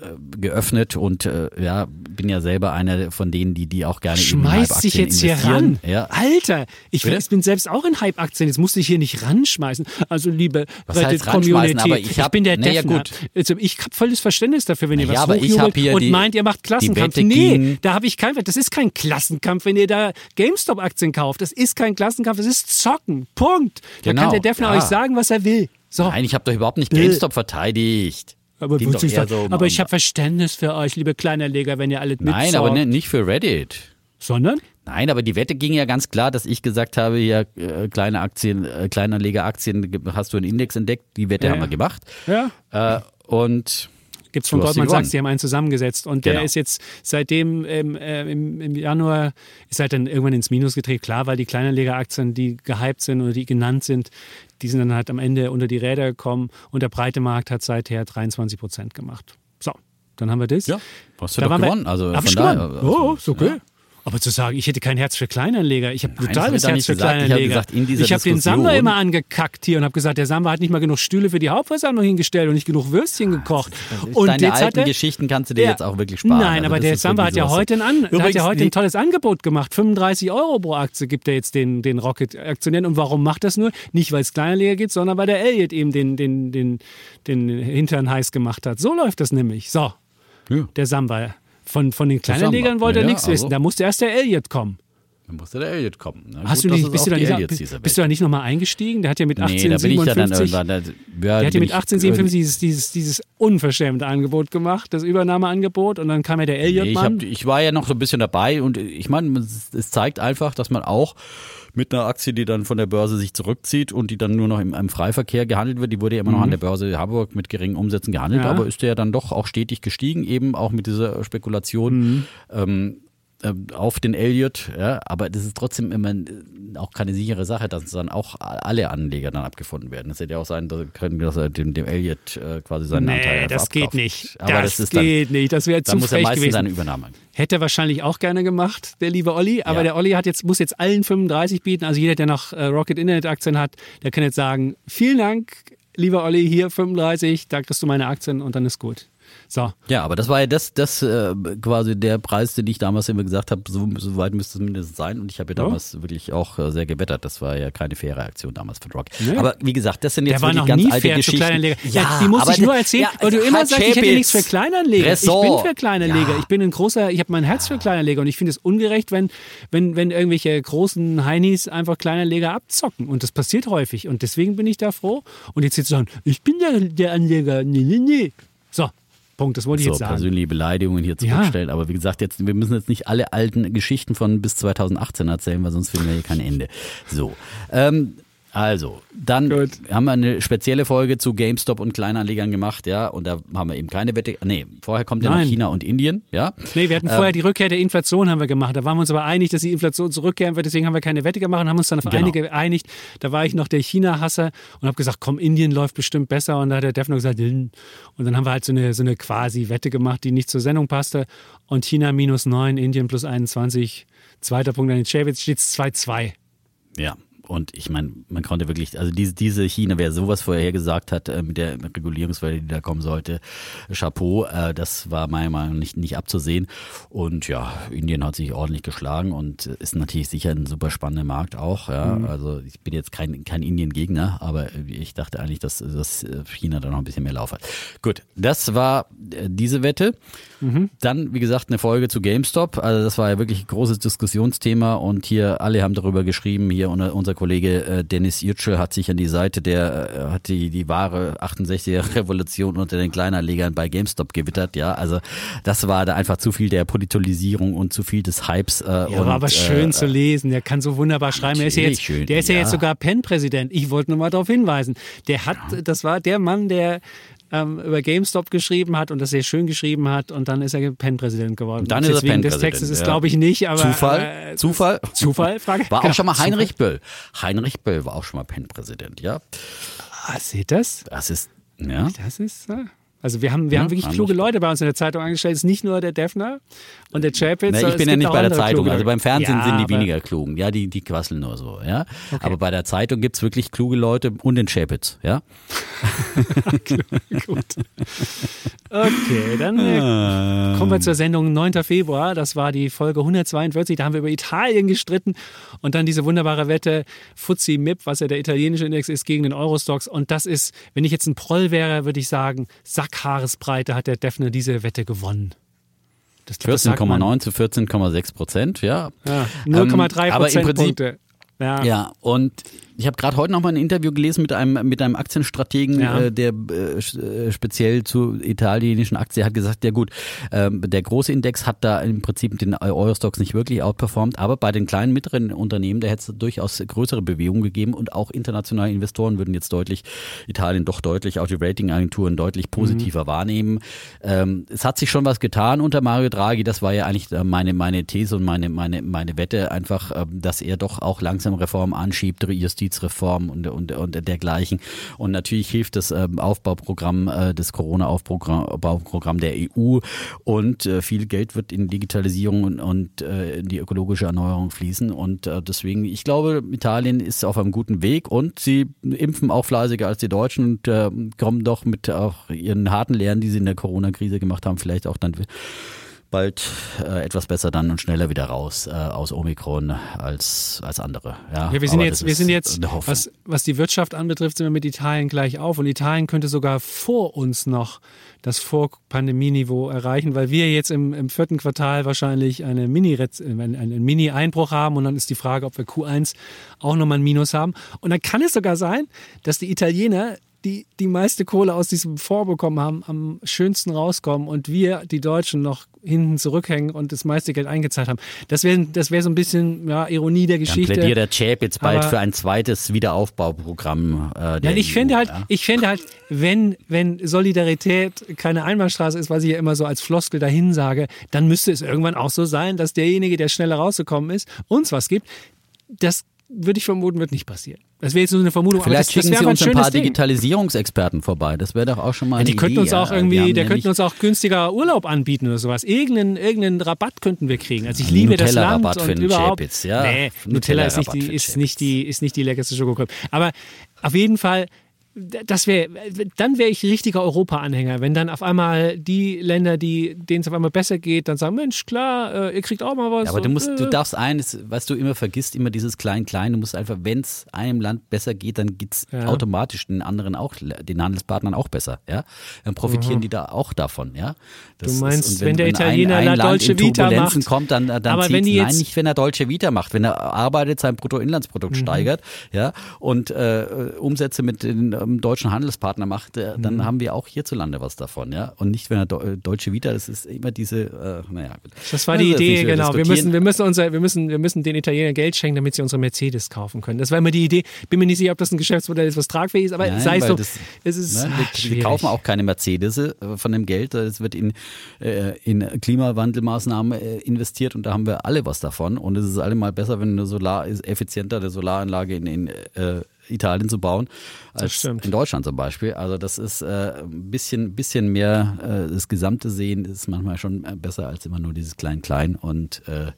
Speaker 2: äh, geöffnet und äh, ja, bin ja selber einer von denen, die die auch gerne
Speaker 1: Schmeißt sich jetzt hier ran.
Speaker 2: Ja.
Speaker 1: Alter, ich,
Speaker 2: Bitte?
Speaker 1: ich bin selbst auch in Hype-Aktien. Jetzt musste ich hier nicht ranschmeißen. Also liebe? Reddit-Community,
Speaker 2: Aber ich hab-
Speaker 1: bin der
Speaker 2: na ja,
Speaker 1: Defner.
Speaker 2: gut.
Speaker 1: Also ich habe volles Verständnis dafür, wenn ihr
Speaker 2: Na ja,
Speaker 1: was
Speaker 2: ich
Speaker 1: hochjubelt und meint, ihr macht Klassenkampf. Nee, da habe ich kein Das ist kein Klassenkampf, wenn ihr da GameStop-Aktien kauft. Das ist kein Klassenkampf, das ist Zocken. Punkt. Da
Speaker 2: Genau,
Speaker 1: kann der Defner
Speaker 2: ja.
Speaker 1: euch sagen, was er will. So.
Speaker 2: Nein, ich habe doch überhaupt nicht. GameStop verteidigt.
Speaker 1: Aber
Speaker 2: so
Speaker 1: aber ich habe Verständnis für euch, liebe Kleinerleger, wenn ihr alle
Speaker 2: Nein,
Speaker 1: mitzockt.
Speaker 2: aber ne, nicht für Reddit.
Speaker 1: Sondern?
Speaker 2: Nein, aber die Wette ging ja ganz klar, dass ich gesagt habe, hier äh, kleine Aktien, äh, Kleinanlegeraktien, hast du einen Index entdeckt? Die Wette
Speaker 1: Ja,
Speaker 2: haben wir
Speaker 1: ja.
Speaker 2: gemacht.
Speaker 1: Ja.
Speaker 2: Äh, und
Speaker 1: Gibt es von Goldman
Speaker 2: gewonnen.
Speaker 1: Sachs, die haben einen zusammengesetzt. Und der
Speaker 2: Genau.
Speaker 1: ist jetzt seitdem ähm, äh, im, im Januar, ist halt dann irgendwann ins Minus gedreht. Klar, weil die Kleinanlegeraktien, die gehypt sind oder die genannt sind, die sind dann halt am Ende unter die Räder gekommen. Und der breite Markt hat seither 23 Prozent gemacht. So, dann haben wir das.
Speaker 2: ja, hast du
Speaker 1: Da
Speaker 2: doch
Speaker 1: waren wir-
Speaker 2: gewonnen. Also von
Speaker 1: ich
Speaker 2: daher,
Speaker 1: gewonnen?
Speaker 2: also,
Speaker 1: oh, ist okay.
Speaker 2: ja.
Speaker 1: Aber zu sagen, ich hätte kein Herz für Kleinanleger, ich habe
Speaker 2: Nein, das
Speaker 1: Herz für
Speaker 2: gesagt.
Speaker 1: Kleinanleger. ich habe den Samba immer angekackt hier und habe gesagt, der Samba hat nicht mal genug Stühle für die Hauptversammlung hingestellt und nicht genug Würstchen gekocht. Und
Speaker 2: Deine
Speaker 1: jetzt hat
Speaker 2: alten
Speaker 1: er,
Speaker 2: Geschichten kannst du dir
Speaker 1: Ja.
Speaker 2: jetzt auch wirklich sparen.
Speaker 1: Nein,
Speaker 2: Also
Speaker 1: aber
Speaker 2: das
Speaker 1: der
Speaker 2: ist
Speaker 1: Samba hat ja heute ein, an, der hat ja heute ein tolles Angebot gemacht. 35 Euro pro Aktie gibt er jetzt den, den Rocket-Aktionären. Und warum macht das nur? Nicht, weil es Kleinanleger gibt, sondern weil der Elliot eben den, den, den, den Hintern heiß gemacht hat. So läuft das nämlich. So,
Speaker 2: Ja,
Speaker 1: der Samba. Von, von den Kleinanlegern wollte er
Speaker 2: Ja,
Speaker 1: nichts
Speaker 2: also.
Speaker 1: wissen. Da musste erst der Elliot kommen.
Speaker 2: dann musste der Elliot kommen. Na
Speaker 1: Hast
Speaker 2: gut,
Speaker 1: du nicht,
Speaker 2: ist
Speaker 1: bist, du da nicht, bist du da nicht nochmal eingestiegen? Der hat ja mit
Speaker 2: Welt. Nee, da bin ich ja dann
Speaker 1: 1857
Speaker 2: irgendwann. Da, ja,
Speaker 1: der hat ja
Speaker 2: bin
Speaker 1: mit
Speaker 2: ich
Speaker 1: 1857 dieses, dieses, dieses unverschämte Angebot gemacht, das Übernahmeangebot. Und dann kam ja der
Speaker 2: Nee, ich,
Speaker 1: Elliot-Mann.
Speaker 2: ich war ja noch so ein bisschen dabei und ich meine, es zeigt einfach, dass man auch mit einer Aktie, die dann von der Börse sich zurückzieht und die dann nur noch im, im Freiverkehr gehandelt wird, die wurde ja immer noch an der Börse Hamburg mit geringen Umsätzen gehandelt,
Speaker 1: Mhm. Ja.
Speaker 2: aber ist der dann doch auch stetig gestiegen, eben auch mit dieser Spekulation.
Speaker 1: Mhm.
Speaker 2: Ähm, auf den Elliot, ja, aber das ist trotzdem immer äh, auch keine sichere Sache, dass dann auch alle Anleger dann abgefunden werden. Das hätte ja auch sein, können, dass er dem, dem Elliot äh, quasi seinen Anteil
Speaker 1: Nee,
Speaker 2: einfach
Speaker 1: das geht
Speaker 2: abkauft.
Speaker 1: nicht.
Speaker 2: Aber
Speaker 1: das,
Speaker 2: das, ist dann,
Speaker 1: geht nicht. Das wäre zu
Speaker 2: muss er meistens
Speaker 1: gewesen.
Speaker 2: seine Übernahme.
Speaker 1: Hätte er wahrscheinlich auch gerne gemacht, der liebe Olli. Aber
Speaker 2: Ja.
Speaker 1: der Olli hat jetzt, muss jetzt allen 35 bieten. Also jeder, der noch äh, Rocket Internet Aktien hat, der kann jetzt sagen, vielen Dank, lieber Olli, hier 35, da kriegst du meine Aktien und dann ist gut. So.
Speaker 2: Ja, aber das war ja das, das äh, quasi der Preis, den ich damals immer gesagt habe, so, so weit müsste es mindestens sein. Und ich habe ja
Speaker 1: Ja.
Speaker 2: damals wirklich auch äh, sehr gewettert. Das war ja keine faire Aktion damals von Rock.
Speaker 1: Nee.
Speaker 2: Aber wie gesagt, das sind
Speaker 1: Der
Speaker 2: jetzt
Speaker 1: war
Speaker 2: wirklich
Speaker 1: noch
Speaker 2: ganz
Speaker 1: nie
Speaker 2: alte
Speaker 1: fair zu
Speaker 2: Geschichten.
Speaker 1: Kleinanleger. Ja, die muss
Speaker 2: aber
Speaker 1: ich nur erzählen,
Speaker 2: ja,
Speaker 1: weil du immer sagst, ich hätte nichts für Kleinanleger. Ich
Speaker 2: Ressort.
Speaker 1: bin für Kleinanleger.
Speaker 2: Ja.
Speaker 1: Ich bin ein großer, ich habe mein Herz für Kleinanleger und ich finde es ungerecht, wenn, wenn, wenn irgendwelche großen Heinis einfach Kleinanleger abzocken. Und das passiert häufig. Und deswegen bin ich da froh. Und jetzt jetzt sagen, ich bin der, der Anleger. Nee, nee, nee. Punkt, das wollte ich
Speaker 2: so
Speaker 1: jetzt sagen.
Speaker 2: persönliche Beleidigungen hier
Speaker 1: Ja.
Speaker 2: zurückstellen. Aber wie gesagt, jetzt, wir müssen jetzt nicht alle alten Geschichten von bis 2018 erzählen, weil sonst finden wir hier kein Ende. So. Ähm, also, dann
Speaker 1: Gut.
Speaker 2: haben wir eine spezielle Folge zu GameStop und Kleinanlegern gemacht, ja, und da haben wir eben keine Wette. Nee, vorher kommt ja noch
Speaker 1: Nein.
Speaker 2: China und Indien, ja.
Speaker 1: Nee, wir hatten
Speaker 2: Ähm,
Speaker 1: vorher die Rückkehr der Inflation haben wir gemacht. Da waren wir uns aber einig, dass die Inflation zurückkehren wird. Deswegen haben wir keine Wette gemacht und haben uns dann auf
Speaker 2: Genau.
Speaker 1: einige geeinigt. Da war ich noch der China-Hasser und habe gesagt, komm, Indien läuft bestimmt besser. Und da hat der Defner gesagt, "Hm." und dann haben wir halt so eine, so eine quasi Wette gemacht, die nicht zur Sendung passte. Und China minus 9, Indien plus 21. Zweiter Punkt an den Chavits steht 2-2.
Speaker 2: Ja. Und ich meine, man konnte wirklich, also diese, diese China, wer sowas vorher gesagt hat, äh, mit der Regulierungswelle, die da kommen sollte, Chapeau, äh, das war meiner Meinung nach nicht, nicht abzusehen. Und ja, Indien hat sich ordentlich geschlagen und ist natürlich sicher ein super spannender Markt auch. Ja. Mhm. Also ich bin jetzt kein, kein Indien-Gegner, aber ich dachte eigentlich, dass, dass China da noch ein bisschen mehr Lauf hat. Gut, das war äh, diese Wette. Mhm. Dann, wie gesagt, eine Folge zu GameStop. Also das war ja wirklich ein großes Diskussionsthema und hier alle haben darüber geschrieben. Hier unser Kollege äh, Dennis Yücel hat sich an die Seite der, äh, hat die, die wahre 68er Revolution unter den Kleinanlegern bei GameStop gewittert. Ja, also das war da einfach zu viel der Politisierung und zu viel des Hypes.
Speaker 1: Äh, ja, und, war aber schön äh, zu lesen. Der kann so wunderbar schreiben. Der ist ja jetzt, schön, der ist ja, ja jetzt sogar Pen-Präsident. Ich wollte nur mal darauf hinweisen. Der hat, das war der Mann, der ähm, über GameStop geschrieben hat und das sehr schön geschrieben hat und dann ist er PEN-Präsident geworden. Und
Speaker 2: dann ist er
Speaker 1: Deswegen des Textes ist, ja. glaube ich, nicht, aber.
Speaker 2: Zufall? Äh, Zufall?
Speaker 1: Zufall? Frage.
Speaker 2: War genau. auch schon mal Heinrich. Böll. Heinrich Böll war auch schon mal PEN-Präsident, ja.
Speaker 1: Ah, seht das?
Speaker 2: Das ist, ja.
Speaker 1: Das ist, äh, also wir haben, wir ja, haben wirklich kluge Leute bei uns in der Zeitung angestellt. Es ist nicht nur der Defner und der Chapitz.
Speaker 2: Nee, ich bin ja nicht bei der Zeitung. Kluge. Also beim Fernsehen ja, sind die weniger klugen. Ja, die, die quasseln nur so. Ja, okay. aber bei der Zeitung gibt es wirklich kluge Leute und den Chapitz. Ja.
Speaker 1: Gut. Okay, dann äh, kommen wir zur Sendung 9. Februar. Das war die Folge 142. Da haben wir über Italien gestritten und dann diese wunderbare Wette FTSE MIP, was ja der italienische Index ist, gegen den Eurostox. Und das ist, wenn ich jetzt ein Proll wäre, würde ich sagen, Sack Sackhaaresbreite hat der Defner diese Wette gewonnen.
Speaker 2: 14,9 zu 14,6 Prozent, ja.
Speaker 1: ja 0,3 ähm, Prozentpunkte.
Speaker 2: Ja. ja, und ich habe gerade heute noch mal ein Interview gelesen mit einem mit einem Aktienstrategen, ja. äh, der äh, äh speziell zu italienischen Aktien hat gesagt, ja gut, äh, der große Index hat da im Prinzip den Eurostox nicht wirklich outperformt, aber bei den kleinen mittleren Unternehmen, da hätte es durchaus größere Bewegungen gegeben und auch internationale Investoren würden jetzt deutlich Italien doch deutlich, auch die Ratingagenturen deutlich positiver mhm. wahrnehmen. Ähm, es hat sich schon was getan unter Mario Draghi, das war ja eigentlich äh, meine meine These und meine meine meine Wette einfach, äh, dass er doch auch langsam Reformen anschiebt, Justiz Justizreform und, und, und dergleichen. Und natürlich hilft das ähm, Aufbauprogramm, äh, das Corona-Aufbauprogramm der EU und äh, viel Geld wird in Digitalisierung und, äh, in die ökologische Erneuerung fließen. Und deswegen, ich glaube, Italien ist auf einem guten Weg und sie impfen auch fleißiger als die Deutschen und kommen doch mit auch ihren harten Lehren, die sie in der Corona-Krise gemacht haben, vielleicht auch dann bald äh, etwas besser dann und schneller wieder raus äh, aus Omikron als, als andere. Ja,
Speaker 1: ja wir sind jetzt, wir sind jetzt was, was die Wirtschaft anbetrifft, sind wir mit Italien gleich auf und Italien könnte sogar vor uns noch das Vor-Pandemie-Niveau erreichen, weil wir jetzt im, im vierten Quartal wahrscheinlich eine Mini einen, einen Mini-Einbruch haben und dann ist die Frage, ob wir Q1 auch nochmal ein Minus haben. Und dann kann es sogar sein, dass die Italiener die die meiste Kohle aus diesem Fonds bekommen haben, am schönsten rauskommen und wir, die Deutschen, noch hinten zurückhängen und das meiste Geld eingezahlt haben. Das wäre das wär so ein bisschen ja, Ironie der Geschichte. Dann
Speaker 2: plädiert der Chap jetzt bald Aber, für ein zweites Wiederaufbauprogramm.
Speaker 1: Äh, ja, ich fände halt, ja. ich fände halt, wenn, wenn Solidarität keine Einbahnstraße ist, was ich ja immer so als Floskel dahin sage, dann müsste es irgendwann auch so sein, dass derjenige, der schneller rausgekommen ist, uns was gibt. Das würde ich vermuten, wird nicht passieren. Das wäre jetzt nur eine Vermutung.
Speaker 2: Vielleicht aber das, schicken das Sie uns ein, ein paar Ding. Digitalisierungsexperten vorbei. Das wäre doch auch schon mal ja,
Speaker 1: die
Speaker 2: eine
Speaker 1: könnten
Speaker 2: Idee.
Speaker 1: uns auch irgendwie, der ja könnten uns auch günstiger Urlaub anbieten oder sowas. Irgendeinen, irgendeinen Rabatt könnten wir kriegen. Also ich liebe das Land und überhaupt. Chapitz, ja. Nee, Nutella, Nutella ist nicht die, ist nicht die, ist nicht die leckerste Schokokröte. Aber auf jeden Fall das wäre, dann wäre ich richtiger Europa-Anhänger, wenn dann auf einmal die Länder, die denen es auf einmal besser geht, dann sagen, Mensch, klar, äh, ihr kriegt auch mal was.
Speaker 2: Ja, aber du musst, äh, du darfst eines, was du immer vergisst, immer dieses Klein-Klein, du musst einfach, wenn es einem Land besser geht, dann geht es ja. automatisch den anderen auch, den Handelspartnern auch besser, ja. Dann profitieren mhm. die da auch davon, ja.
Speaker 1: Das du meinst, ist, wenn, wenn, der Italiener ein, ein La Dolce Vita macht,
Speaker 2: kommt, dann, dann aber wenn die jetzt, nein, nicht wenn er Dolce Vita macht, wenn er arbeitet, sein Bruttoinlandsprodukt mhm. steigert, ja, und äh, Umsätze mit den ähm, deutschen Handelspartner macht, dann mhm. haben wir auch hierzulande was davon, ja. Und nicht, wenn er Deutsche Vita, das ist immer diese, äh, naja.
Speaker 1: Das war die Idee, genau. Wir müssen, wir müssen unser, wir müssen, wir müssen den Italienern Geld schenken, damit sie unsere Mercedes kaufen können. Das war immer die Idee. Bin mir nicht sicher, ob das ein Geschäftsmodell ist, was tragfähig ist, aber Nein, sei es so. Das, es ist ne,
Speaker 2: wir, wir, kaufen auch keine Mercedes äh, von dem Geld. Das wird in, äh, in Klimawandelmaßnahmen äh, investiert und da haben wir alle was davon. Und es ist allemal besser, wenn eine Solar ist effizienter eine Solaranlage in, in äh, Italien zu bauen als in Deutschland zum Beispiel. Also das ist äh, ein bisschen, bisschen mehr äh, das gesamte Sehen ist manchmal schon besser als immer nur dieses Klein-Klein und äh,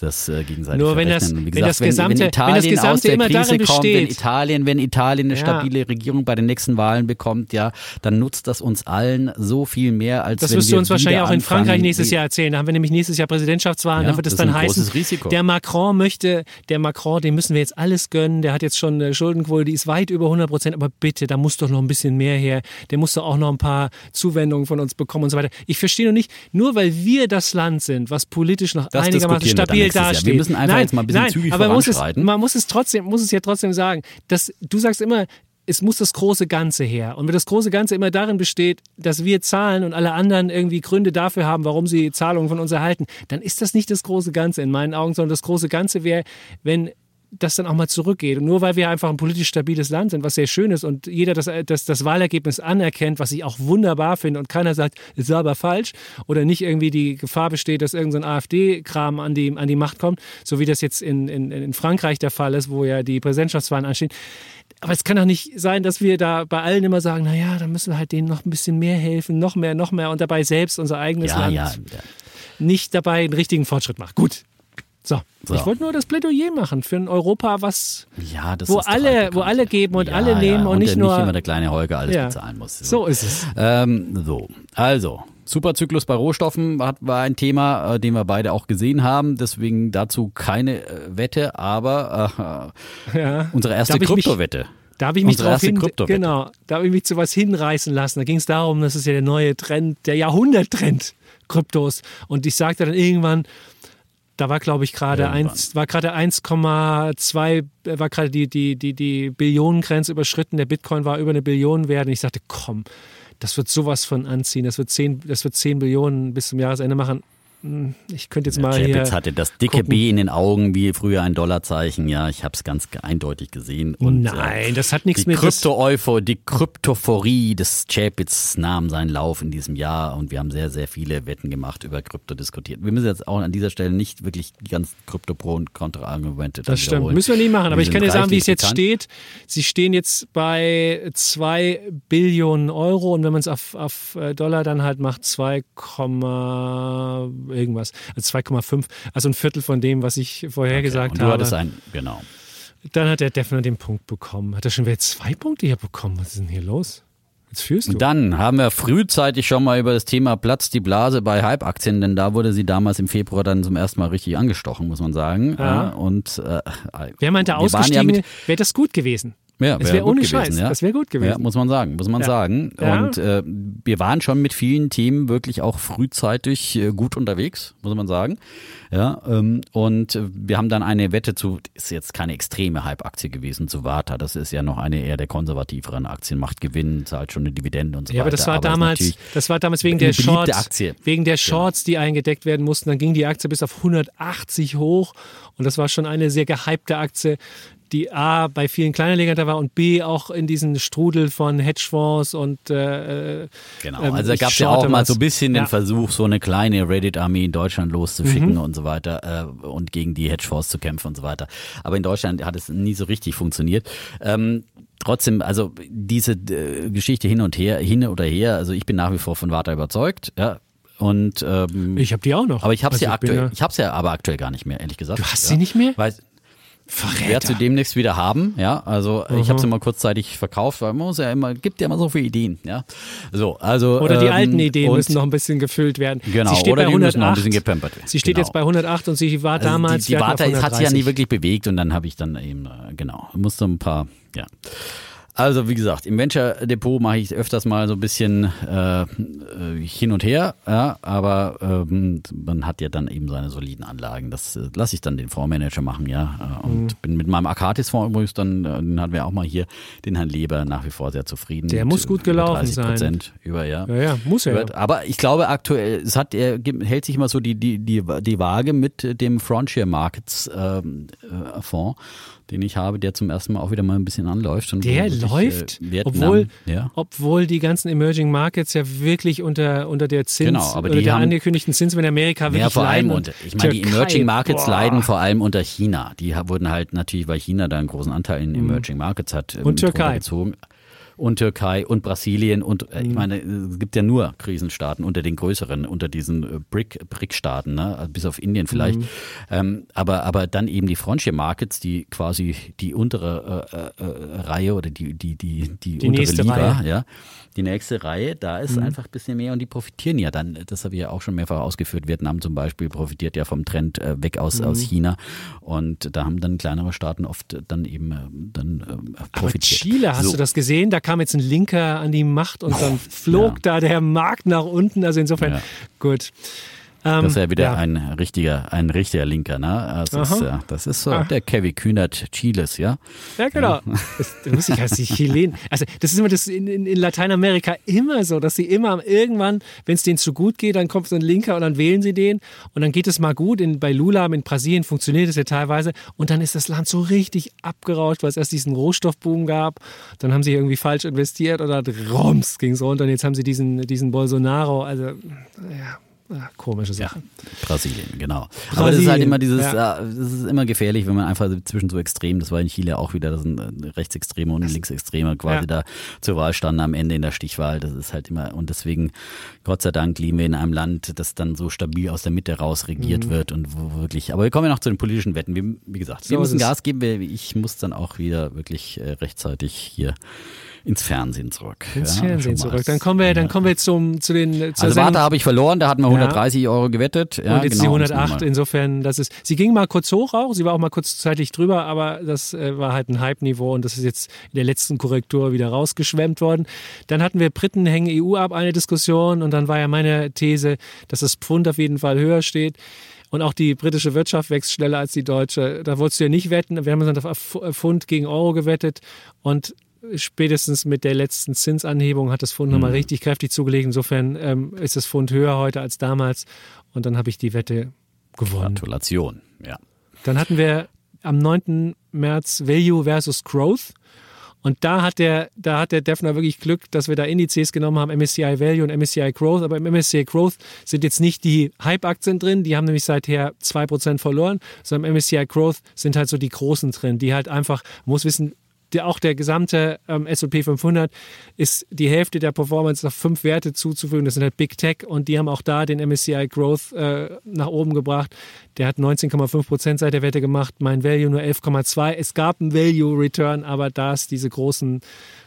Speaker 2: das äh, gegenseitig
Speaker 1: Nur wenn das-
Speaker 2: wie
Speaker 1: wenn das
Speaker 2: gesagt, wenn,
Speaker 1: Gesamte-
Speaker 2: wenn
Speaker 1: wenn
Speaker 2: Italien
Speaker 1: das Gesamte
Speaker 2: aus der
Speaker 1: immer
Speaker 2: Krise
Speaker 1: darin
Speaker 2: kommt, wenn
Speaker 1: besteht-
Speaker 2: Italien, wenn Italien eine
Speaker 1: Ja.
Speaker 2: stabile Regierung bei den nächsten Wahlen bekommt, ja, dann nutzt das uns allen so viel mehr, als
Speaker 1: Das
Speaker 2: wenn
Speaker 1: wirst
Speaker 2: wir
Speaker 1: du uns wahrscheinlich auch in Frankreich nächstes Jahr erzählen. Da haben wir nämlich nächstes Jahr Präsidentschaftswahlen.
Speaker 2: Ja,
Speaker 1: da wird es dann heißen, der Macron möchte, der Macron, dem müssen wir jetzt alles gönnen. Der hat jetzt schon eine Schuldenquote, die ist weit über 100 Prozent. Aber bitte, da muss doch noch ein bisschen mehr her. Der muss doch auch noch ein paar Zuwendungen von uns bekommen und so weiter. Ich verstehe noch nicht, nur weil wir das Land sind, was politisch noch
Speaker 2: Das
Speaker 1: einigermaßen stabil
Speaker 2: nächstes Jahr. Wir
Speaker 1: dasteht.
Speaker 2: müssen einfach
Speaker 1: nein,
Speaker 2: jetzt mal ein bisschen
Speaker 1: nein,
Speaker 2: zügig
Speaker 1: aber man muss es,
Speaker 2: voranschreiten.
Speaker 1: man muss es trotzdem, muss es ja trotzdem sagen, dass du sagst immer, es muss das große Ganze her. Und wenn das große Ganze immer darin besteht, dass wir zahlen und alle anderen irgendwie Gründe dafür haben, warum sie Zahlungen von uns erhalten, dann ist das nicht das große Ganze in meinen Augen, sondern das große Ganze wäre, wenn das dann auch mal zurückgeht. Und nur weil wir einfach ein politisch stabiles Land sind, was sehr schön ist und jeder das, das, das Wahlergebnis anerkennt, was ich auch wunderbar finde und keiner sagt, ist aber falsch oder nicht irgendwie die Gefahr besteht, dass irgendein so ein AfD-Kram an die, an die Macht kommt, so wie das jetzt in, in, in Frankreich der Fall ist, wo ja die Präsidentschaftswahlen anstehen. Aber es kann doch nicht sein, dass wir da bei allen immer sagen, naja, da müssen wir halt denen noch ein bisschen mehr helfen, noch mehr, noch mehr und dabei selbst unser eigenes
Speaker 2: Ja,
Speaker 1: Land
Speaker 2: ja, ja.
Speaker 1: nicht dabei einen richtigen Fortschritt machen. Gut. So.
Speaker 2: So.
Speaker 1: Ich wollte nur das Plädoyer machen für ein Europa, was
Speaker 2: Ja, das
Speaker 1: Wo alle- wo alle geben und
Speaker 2: ja,
Speaker 1: alle nehmen
Speaker 2: ja,
Speaker 1: und nicht
Speaker 2: der,
Speaker 1: nur-
Speaker 2: nicht immer der kleine Holger alles bezahlen muss.
Speaker 1: so ist es.
Speaker 2: Ähm, so, also. Superzyklus bei Rohstoffen war ein Thema, äh, den wir beide auch gesehen haben. Deswegen dazu keine äh, Wette, aber äh,
Speaker 1: Ja.
Speaker 2: unsere erste Kryptowette.
Speaker 1: Da habe ich mich drauf hin, genau, da habe ich mich zu was hinreißen lassen. Da ging es darum, das ist ja der neue Trend, der Jahrhunderttrend Kryptos. Und ich sagte dann irgendwann, da war glaube ich gerade
Speaker 2: Irgendwann.
Speaker 1: eins, war gerade 1,2, äh, war gerade die, die, die, die Billionengrenze überschritten. Der Bitcoin war über eine Billion wert. Und ich sagte, komm, das wird sowas von anziehen. Das wird 10, das wird 10 Billionen bis zum Jahresende machen. Hm, Ich könnte jetzt mal
Speaker 2: Chapitz
Speaker 1: hier.
Speaker 2: hatte das dicke
Speaker 1: gucken.
Speaker 2: B in den Augen, wie früher ein Dollarzeichen. Ja, ich habe es ganz eindeutig gesehen. Und,
Speaker 1: Nein, das hat nichts mit-
Speaker 2: Krypto-Eupho, die Kryptophorie des Chapitz nahm seinen Lauf in diesem Jahr und wir haben sehr, sehr viele Wetten gemacht, über Krypto diskutiert. Wir müssen jetzt auch an dieser Stelle nicht wirklich die ganzen Krypto-Pro- und Kontra-Argumente
Speaker 1: Das stimmt.
Speaker 2: wiederholen.
Speaker 1: Müssen wir nicht machen. Aber ich kann dir sagen, wie es jetzt steht. Sie stehen jetzt bei 2 Billionen Euro und wenn man es auf, auf äh, Dollar dann halt macht, 2, irgendwas. Also 2,5. Also ein Viertel von dem, was ich vorher gesagt
Speaker 2: und du
Speaker 1: habe.
Speaker 2: hattest ein, genau.
Speaker 1: Dann hat der Defner den Punkt bekommen. Hat er schon wieder zwei Punkte hier bekommen? Was ist denn hier los? Jetzt führst du.
Speaker 2: Und dann haben wir frühzeitig schon mal über das Thema Platz die Blase bei Hype-Aktien, denn da wurde sie damals im Februar dann zum ersten Mal richtig angestochen, muss man sagen.
Speaker 1: Ja.
Speaker 2: Äh, Und äh,
Speaker 1: Wer meinte
Speaker 2: ja
Speaker 1: ausgestiegen,
Speaker 2: mit-
Speaker 1: wäre das gut gewesen?
Speaker 2: Ja,
Speaker 1: Es
Speaker 2: wär
Speaker 1: wäre
Speaker 2: gut
Speaker 1: ohne
Speaker 2: gewesen,
Speaker 1: Scheiß.
Speaker 2: Ja.
Speaker 1: Das wäre gut gewesen.
Speaker 2: Ja, muss man sagen, muss man
Speaker 1: Ja.
Speaker 2: sagen.
Speaker 1: Ja.
Speaker 2: Und äh, wir waren schon mit vielen Themen wirklich auch frühzeitig äh, gut unterwegs, muss man sagen. Ja, ähm, und äh, wir haben dann eine Wette zu, ist jetzt keine extreme Hype-Aktie gewesen, zu Vata. Das ist ja noch eine eher der konservativeren Aktien, macht Gewinn, zahlt schon eine Dividende und so
Speaker 1: Ja,
Speaker 2: weiter.
Speaker 1: aber das war
Speaker 2: ist
Speaker 1: damals, das war damals wegen der Shorts,
Speaker 2: Aktie. Genau.
Speaker 1: wegen der Shorts, die eingedeckt werden mussten. Dann ging die Aktie bis auf 180 hoch und das war schon eine sehr gehypte Aktie, die A bei vielen Kleinanlegern da war und B auch in diesen Strudel von Hedgefonds und äh,
Speaker 2: Genau,
Speaker 1: ähm,
Speaker 2: also da gab es ja auch mal so ein bisschen den
Speaker 1: Ja.
Speaker 2: Versuch, so eine kleine Reddit-Armee in Deutschland loszuschicken
Speaker 1: Mhm.
Speaker 2: und so weiter äh, und gegen die Hedgefonds zu kämpfen und so weiter. Aber in Deutschland hat es nie so richtig funktioniert. Ähm, trotzdem, also diese äh, Geschichte hin und her, hin oder her, also ich bin nach wie vor von Warta überzeugt, ja. Und ähm,
Speaker 1: Ich habe die auch noch.
Speaker 2: aber ich habe sie
Speaker 1: Also bin
Speaker 2: aktuell,
Speaker 1: ja-
Speaker 2: ich habe sie ja aber aktuell gar nicht mehr, ehrlich gesagt.
Speaker 1: Du hast
Speaker 2: ja.
Speaker 1: sie nicht mehr?
Speaker 2: Weil,
Speaker 1: Verräter.
Speaker 2: werde sie demnächst wieder haben, ja. Also ich habe sie mal kurzzeitig verkauft, weil man muss ja immer, gibt ja immer so viele Ideen, ja. So, also
Speaker 1: Oder die
Speaker 2: ähm,
Speaker 1: alten Ideen
Speaker 2: und-
Speaker 1: müssen noch ein bisschen gefüllt werden.
Speaker 2: Genau,
Speaker 1: sie steht
Speaker 2: oder
Speaker 1: bei
Speaker 2: die müssen noch ein
Speaker 1: 108.
Speaker 2: bisschen gepampert werden.
Speaker 1: Sie steht
Speaker 2: Genau.
Speaker 1: jetzt bei 108 und sie war
Speaker 2: Also
Speaker 1: damals
Speaker 2: die, die Warte
Speaker 1: auf
Speaker 2: hat sich ja nie
Speaker 1: 130.
Speaker 2: wirklich bewegt und dann habe ich dann eben, äh, genau, musste ein paar, ja. Also wie gesagt, im Venture Depot mache ich öfters mal so ein bisschen äh, äh, hin und her, ja, aber ähm, man hat ja dann eben seine soliden Anlagen. Das äh, lasse ich dann den Fondsmanager machen, ja. Äh, und
Speaker 1: Mhm.
Speaker 2: bin mit meinem Akatis-Fonds übrigens dann, äh, den hatten wir auch mal hier, den Herrn Leber nach wie vor sehr zufrieden.
Speaker 1: Der muss gut gelaufen
Speaker 2: 30
Speaker 1: sein.
Speaker 2: Prozent über, ja.
Speaker 1: Ja, ja, muss er.
Speaker 2: Wird- Aber ich glaube aktuell, es hat, er hält sich immer so die, die, die, die Waage mit dem Frontier Markets ähm, äh, Fonds, den ich habe, der zum ersten Mal auch wieder mal ein bisschen anläuft. Und
Speaker 1: Der
Speaker 2: wirklich,
Speaker 1: läuft,
Speaker 2: äh, Vietnam,
Speaker 1: obwohl,
Speaker 2: ja.
Speaker 1: obwohl die ganzen Emerging Markets ja wirklich unter, unter der Zins,
Speaker 2: Genau, aber
Speaker 1: oder
Speaker 2: die
Speaker 1: der
Speaker 2: haben-
Speaker 1: angekündigten Zins in Amerika wirklich
Speaker 2: Ja, vor allem
Speaker 1: leiden.
Speaker 2: unter, ich meine, die Emerging Markets
Speaker 1: boah.
Speaker 2: leiden vor allem unter China. Die wurden halt natürlich, weil China da einen großen Anteil in Emerging Markets hat, äh,
Speaker 1: Mhm. Und Türkei.
Speaker 2: runtergezogen. Und Türkei und Brasilien und äh, ich mhm. meine, es gibt ja nur Krisenstaaten unter den größeren, unter diesen äh, BRIC-Staaten, ne? Also bis auf Indien vielleicht. Mhm. Ähm, aber, aber dann eben die Frontier Markets, die quasi die untere äh, äh, Reihe oder die, die, die, die, die untere Liga, Reihe. ja die nächste Reihe, da ist mhm. einfach ein bisschen mehr und die profitieren ja dann, das habe ich ja auch schon mehrfach ausgeführt, Vietnam zum Beispiel profitiert ja vom Trend äh, weg aus, mhm. aus China und da haben dann kleinere Staaten oft dann eben äh, dann äh, profitiert.
Speaker 1: Aber Chile, hast so. du das gesehen? Da kam jetzt ein Linker an die Macht und dann flog ja. da der Markt nach unten, also insofern ja. gut.
Speaker 2: Ähm, das ist ja wieder ja. ein richtiger, ein richtiger Linker, ne? Also ist, ja, das ist so ah. der Kevin Kühnert Chiles, ja?
Speaker 1: Ja, genau. Ja. Das, das muss ich als die Chilen. Also das ist immer das in, in, in, Lateinamerika immer so, dass sie immer irgendwann, wenn es denen zu gut geht, dann kommt so ein Linker und dann wählen sie den und dann geht es mal gut. In, bei Lula in Brasilien funktioniert es ja teilweise und dann ist das Land so richtig abgerauscht, weil es erst diesen Rohstoffboom gab. Dann haben sie irgendwie falsch investiert oder rums ging es runter und jetzt haben sie diesen, diesen Bolsonaro. Also ja
Speaker 2: ja, komische Sache. Ja, Brasilien, genau. Brasilien, Aber das ist halt immer dieses, ja. das ist immer gefährlich, wenn man einfach zwischen so Extremen, das war in Chile auch wieder, das sind äh, Rechtsextreme und Linksextreme quasi ja. da zur Wahl standen am Ende in der Stichwahl. Das ist halt immer, und deswegen, Gott sei Dank, leben wir in einem Land, das dann so stabil aus der Mitte raus regiert mhm. wird und wo wirklich, aber wir kommen ja noch zu den politischen Wetten. Wie, wie gesagt, so wir müssen Gas geben, ich muss dann auch wieder wirklich äh, rechtzeitig hier ins Fernsehen zurück.
Speaker 1: Ins ja, Fernsehen zurück. Dann kommen wir, dann kommen wir zum, zu den.
Speaker 2: also Warte habe ich verloren, da hatten wir 130 ja. Euro gewettet.
Speaker 1: Ja, und jetzt genau, die 108, insofern, das ist. Sie ging mal kurz hoch auch, sie war auch mal kurzzeitig drüber, aber das äh, war halt ein Hype-Niveau und das ist jetzt in der letzten Korrektur wieder rausgeschwemmt worden. Dann hatten wir Briten hängen EU ab, eine Diskussion und dann war ja meine These, dass das Pfund auf jeden Fall höher steht. Und auch die britische Wirtschaft wächst schneller als die deutsche. Da wolltest du ja nicht wetten. Wir haben uns dann auf Pfund gegen Euro gewettet. Und spätestens mit der letzten Zinsanhebung hat das Pfund mhm. nochmal richtig kräftig zugelegt. Insofern ähm, ist das Pfund höher heute als damals. Und dann habe ich die Wette gewonnen.
Speaker 2: Gratulation, ja.
Speaker 1: Dann hatten wir am 9. März Value versus Growth. Und da hat der, da hat der Defner wirklich Glück, dass wir da Indizes genommen haben, MSCI Value und MSCI Growth. Aber im MSCI Growth sind jetzt nicht die Hype-Aktien drin, die haben nämlich seither 2% verloren, sondern im MSCI Growth sind halt so die großen drin, die halt einfach, man muss wissen, der, auch der gesamte ähm, S&P 500 ist die Hälfte der Performance auf fünf Werte zuzufügen. Das sind halt Big Tech und die haben auch da den MSCI Growth äh, nach oben gebracht. Der hat 19,5 Prozent seit der Wette gemacht, mein Value nur 11,2. Es gab einen Value Return, aber da es diese großen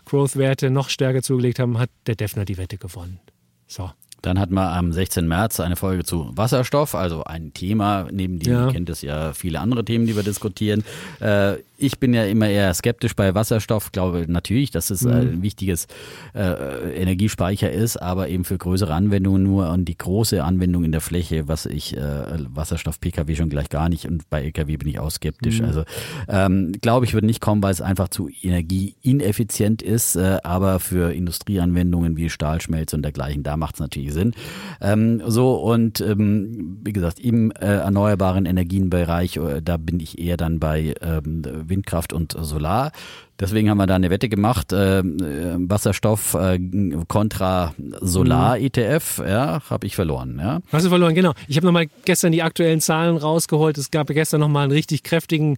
Speaker 1: Growth-Werte noch stärker zugelegt haben, hat der Defner die Wette gewonnen. So.
Speaker 2: Dann hatten wir am 16. März eine Folge zu Wasserstoff, also ein Thema, neben dem ja. kennt es ja viele andere Themen, die wir diskutieren. Äh, ich bin ja immer eher skeptisch bei Wasserstoff, glaube natürlich, dass es mhm. ein wichtiges äh, Energiespeicher ist, aber eben für größere Anwendungen nur und die große Anwendung in der Fläche, was ich äh, Wasserstoff-Pkw schon gleich gar nicht und bei Lkw bin ich auch skeptisch. Mhm. Also ähm, glaube ich, wird nicht kommen, weil es einfach zu energieineffizient ist, äh, aber für Industrieanwendungen wie Stahlschmelze und dergleichen, da macht es natürlich Sinn. Ähm, so und ähm, wie gesagt, im äh, erneuerbaren Energienbereich, äh, da bin ich eher dann bei ähm, Windkraft und Solar. Deswegen haben wir da eine Wette gemacht, äh, Wasserstoff äh, kontra Solar-ETF, ja, habe ich verloren. Ja.
Speaker 1: Hast du verloren, genau. Ich habe nochmal gestern die aktuellen Zahlen rausgeholt. Es gab gestern nochmal einen richtig kräftigen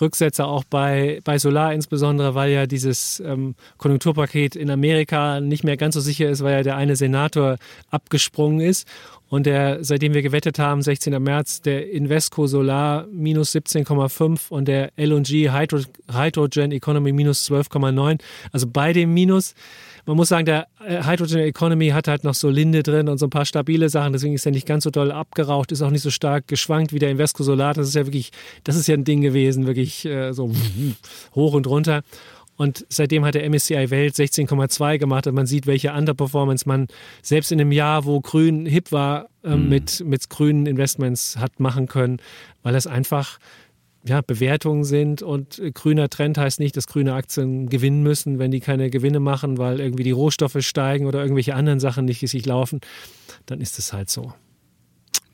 Speaker 1: Rücksetzer auch bei, bei Solar insbesondere, weil ja dieses ähm, Konjunkturpaket in Amerika nicht mehr ganz so sicher ist, weil ja der eine Senator abgesprungen ist. Und der, seitdem wir gewettet haben, 16. März, der Invesco Solar minus 17,5 und der LG Hydro, Hydrogen Economy minus 12,9. Also beide im Minus. Man muss sagen, der äh, Hydrogen Economy hat halt noch so Linde drin und so ein paar stabile Sachen, deswegen ist er nicht ganz so doll abgeraucht, ist auch nicht so stark geschwankt wie der Invesco Solar. Das ist ja wirklich, das ist ja ein Ding gewesen, wirklich äh, so hoch und runter. Und seitdem hat der MSCI Welt 16,2 gemacht und man sieht, welche Underperformance man selbst in einem Jahr, wo grün hip war, äh, mhm. mit, mit grünen Investments hat machen können, weil es einfach ja, Bewertungen sind und grüner Trend heißt nicht, dass grüne Aktien gewinnen müssen, wenn die keine Gewinne machen, weil irgendwie die Rohstoffe steigen oder irgendwelche anderen Sachen nicht sich laufen, dann ist es halt so.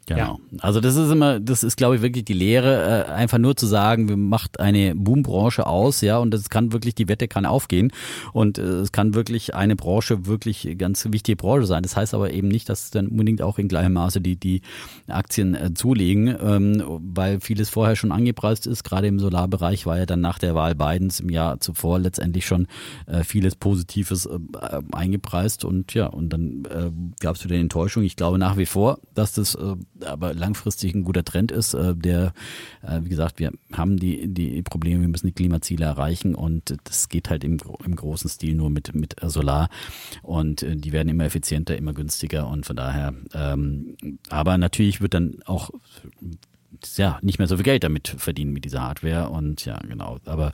Speaker 2: Genau. Ja. Also das ist immer, das ist glaube ich wirklich die Lehre, äh, einfach nur zu sagen, wir macht eine Boombranche aus, ja, und das kann wirklich, die Wette kann aufgehen und äh, es kann wirklich eine Branche wirklich ganz wichtige Branche sein. Das heißt aber eben nicht, dass dann unbedingt auch in gleichem Maße die, die Aktien äh, zulegen, ähm, weil vieles vorher schon angepreist ist. Gerade im Solarbereich war ja dann nach der Wahl Bidens im Jahr zuvor letztendlich schon äh, vieles Positives äh, eingepreist und ja, und dann äh, gab es wieder Enttäuschung. Ich glaube nach wie vor, dass das aber langfristig ein guter Trend ist, äh, der, äh, wie gesagt, wir haben die, die Probleme, wir müssen die Klimaziele erreichen und das geht halt im, im großen Stil nur mit, mit Solar und äh, die werden immer effizienter, immer günstiger und von daher, ähm, aber natürlich wird dann auch ja, nicht mehr so viel Geld damit verdienen mit dieser Hardware und ja, genau, aber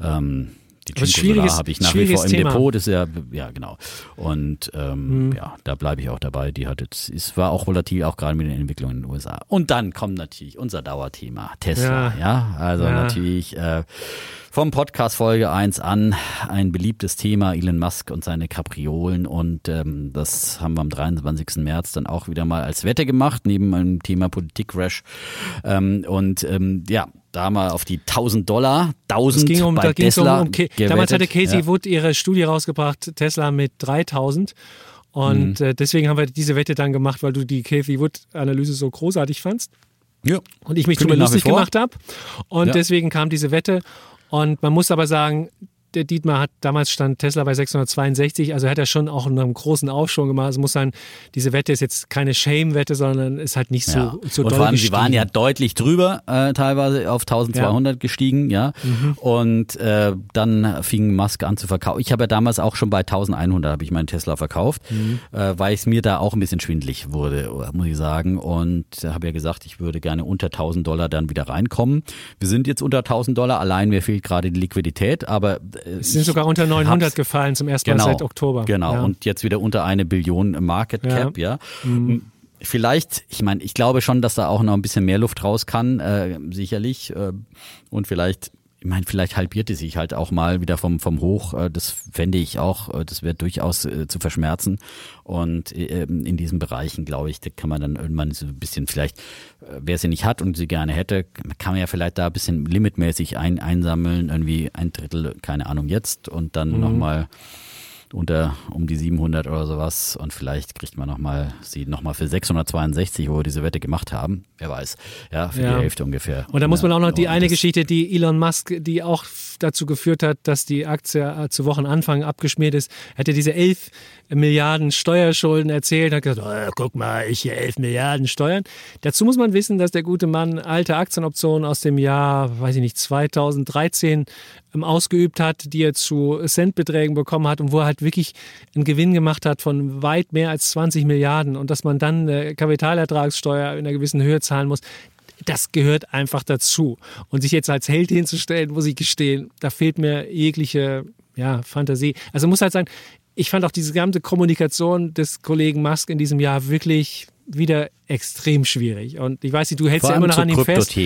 Speaker 2: ähm, die Jinko habe ich nach wie vor im Thema. Depot, das ist ja, ja genau. Und ähm, mhm. ja, da bleibe ich auch dabei. Die hat jetzt, es war auch volatil, auch gerade mit den Entwicklungen in den USA. Und dann kommt natürlich unser Dauerthema, Tesla, ja. ja? Also ja. natürlich äh, vom Podcast Folge 1 an ein beliebtes Thema, Elon Musk und seine Kapriolen. Und ähm, das haben wir am 23. März dann auch wieder mal als Wette gemacht, neben einem Thema Politik-Rash. Ähm, und ähm, ja, da mal auf die 1000 Dollar, 1000
Speaker 1: ging um,
Speaker 2: bei
Speaker 1: da
Speaker 2: Tesla
Speaker 1: um, um Damals hatte Casey ja. Wood ihre Studie rausgebracht, Tesla mit 3000. Und mhm. äh, deswegen haben wir diese Wette dann gemacht, weil du die Casey Wood-Analyse so großartig fandst.
Speaker 2: Ja.
Speaker 1: Und ich mich drüber lustig gemacht habe. Und ja. deswegen kam diese Wette. Und man muss aber sagen, der Dietmar hat damals stand Tesla bei 662, also hat er schon auch einen großen Aufschwung gemacht. Also muss sein, diese Wette ist jetzt keine Shame-Wette, sondern ist halt nicht so, ja. so
Speaker 2: Und vor allem, gestiegen. sie waren ja deutlich drüber, äh, teilweise auf 1200 ja. gestiegen, ja. Mhm. Und äh, dann fing Musk an zu verkaufen. Ich habe ja damals auch schon bei 1100 habe ich meinen Tesla verkauft, mhm. äh, weil es mir da auch ein bisschen schwindlig wurde, muss ich sagen. Und habe ja gesagt, ich würde gerne unter 1000 Dollar dann wieder reinkommen. Wir sind jetzt unter 1000 Dollar, allein mir fehlt gerade die Liquidität, aber
Speaker 1: es sind sogar unter 900 gefallen zum ersten
Speaker 2: genau,
Speaker 1: Mal seit Oktober.
Speaker 2: Genau, ja. und jetzt wieder unter eine Billion Market Cap, ja. ja. Mhm. Vielleicht, ich meine, ich glaube schon, dass da auch noch ein bisschen mehr Luft raus kann, äh, sicherlich. Äh, und vielleicht ich meine, vielleicht halbiert es sich halt auch mal wieder vom, vom Hoch. Äh, das fände ich auch, äh, das wäre durchaus äh, zu verschmerzen. Und in diesen Bereichen, glaube ich, da kann man dann irgendwann so ein bisschen vielleicht, wer sie nicht hat und sie gerne hätte, kann man ja vielleicht da ein bisschen limitmäßig ein, einsammeln, irgendwie ein Drittel, keine Ahnung, jetzt und dann mhm. nochmal unter um die 700 oder sowas und vielleicht kriegt man nochmal sie nochmal für 662, wo wir diese Wette gemacht haben. Wer weiß. Ja, für ja. die Hälfte ungefähr.
Speaker 1: Und da muss man auch noch die eine Geschichte, die Elon Musk, die auch dazu geführt hat, dass die Aktie äh, zu Wochenanfang abgeschmiert ist. Hatte diese 11 Milliarden Steuerschulden erzählt, hat gesagt, oh, guck mal, ich hier 11 Milliarden Steuern. Dazu muss man wissen, dass der gute Mann alte Aktienoptionen aus dem Jahr, weiß ich nicht, 2013 ähm, ausgeübt hat, die er zu Centbeträgen bekommen hat und wo er halt wirklich einen Gewinn gemacht hat von weit mehr als 20 Milliarden und dass man dann eine Kapitalertragssteuer in einer gewissen Höhe zahlen muss das gehört einfach dazu. Und sich jetzt als Held hinzustellen, muss ich gestehen, da fehlt mir jegliche ja, Fantasie. Also muss halt sagen, ich fand auch diese gesamte Kommunikation des Kollegen Musk in diesem Jahr wirklich wieder extrem schwierig. Und ich weiß nicht, du hältst ja immer noch an ihm fest.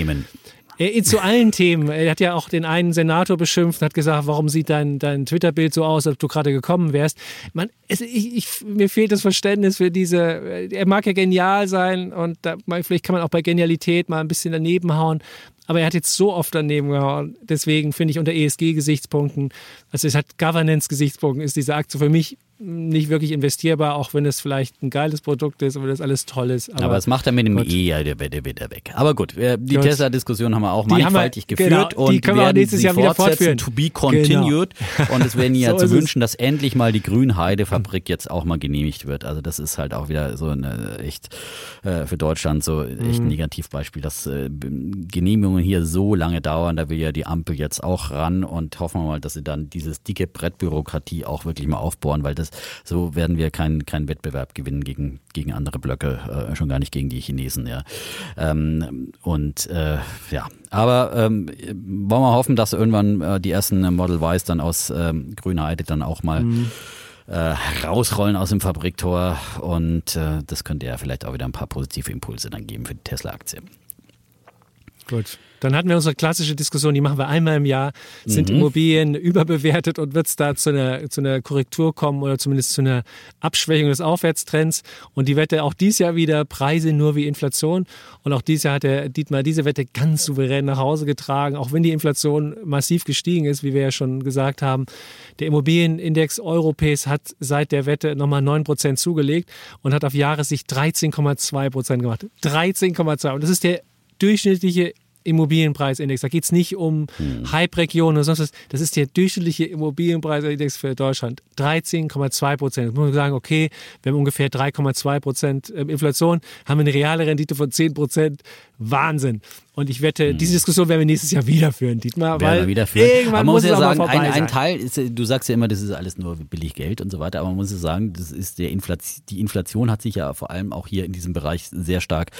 Speaker 1: Er, zu allen Themen. Er hat ja auch den einen Senator beschimpft und hat gesagt, warum sieht dein, dein Twitter-Bild so aus, als ob du gerade gekommen wärst. Man, es, ich, ich, mir fehlt das Verständnis für diese. Er mag ja genial sein und da, vielleicht kann man auch bei Genialität mal ein bisschen daneben hauen. Aber er hat jetzt so oft daneben gehauen. Deswegen finde ich unter ESG-Gesichtspunkten, also es hat Governance-Gesichtspunkten, ist diese Aktie für mich nicht wirklich investierbar, auch wenn es vielleicht ein geiles Produkt ist und das alles toll ist.
Speaker 2: Aber, aber es macht er mit dem gut. E ja der wird wieder weg. Aber gut, die Tesla-Diskussion haben wir auch mannigfaltig wir, geführt genau, und können wir auch nächstes Jahr wieder fortführen. To be continued. Genau. Und es wäre ja so zu wünschen, dass endlich mal die Grünheide-Fabrik jetzt auch mal genehmigt wird. Also das ist halt auch wieder so eine echt äh, für Deutschland so echt ein mhm. Negativbeispiel, dass äh, Genehmigungen hier so lange dauern. Da will ja die Ampel jetzt auch ran und hoffen wir mal, dass sie dann dieses dicke Brettbürokratie auch wirklich mal aufbohren, weil das ist. So werden wir keinen keinen Wettbewerb gewinnen gegen, gegen andere Blöcke, äh, schon gar nicht gegen die Chinesen. Ja. Ähm, und äh, ja, aber ähm, wollen wir hoffen, dass irgendwann äh, die ersten Model Ys dann aus ähm, Grünheide dann auch mal mhm. äh, rausrollen aus dem Fabriktor und äh, das könnte ja vielleicht auch wieder ein paar positive Impulse dann geben für die Tesla-Aktie.
Speaker 1: Gut. Dann hatten wir unsere klassische Diskussion, die machen wir einmal im Jahr. Sind mhm. Immobilien überbewertet und wird es da zu einer, zu einer Korrektur kommen oder zumindest zu einer Abschwächung des Aufwärtstrends? Und die Wette auch dieses Jahr wieder Preise nur wie Inflation. Und auch dieses Jahr hat der Dietmar diese Wette ganz souverän nach Hause getragen, auch wenn die Inflation massiv gestiegen ist, wie wir ja schon gesagt haben. Der Immobilienindex Europäs hat seit der Wette nochmal 9% zugelegt und hat auf Jahressicht 13,2% gemacht. 13,2. Und das ist der durchschnittliche Immobilienpreisindex. Da geht es nicht um hm. Hype-Regionen oder sonst was. Das ist der durchschnittliche Immobilienpreisindex für Deutschland. 13,2 Prozent. Muss man sagen, okay, wir haben ungefähr 3,2 Prozent ähm, Inflation, haben eine reale Rendite von 10 Prozent. Wahnsinn. Und ich wette, hm. diese Diskussion werden wir nächstes Jahr wieder führen, Dietmar. Weil
Speaker 2: wieder führen. Irgendwann man muss, muss ja sagen, ein, ein, Teil, ist, du sagst ja immer, das ist alles nur billig Geld und so weiter, aber man muss ja sagen, das ist der Inflation, die Inflation hat sich ja vor allem auch hier in diesem Bereich sehr stark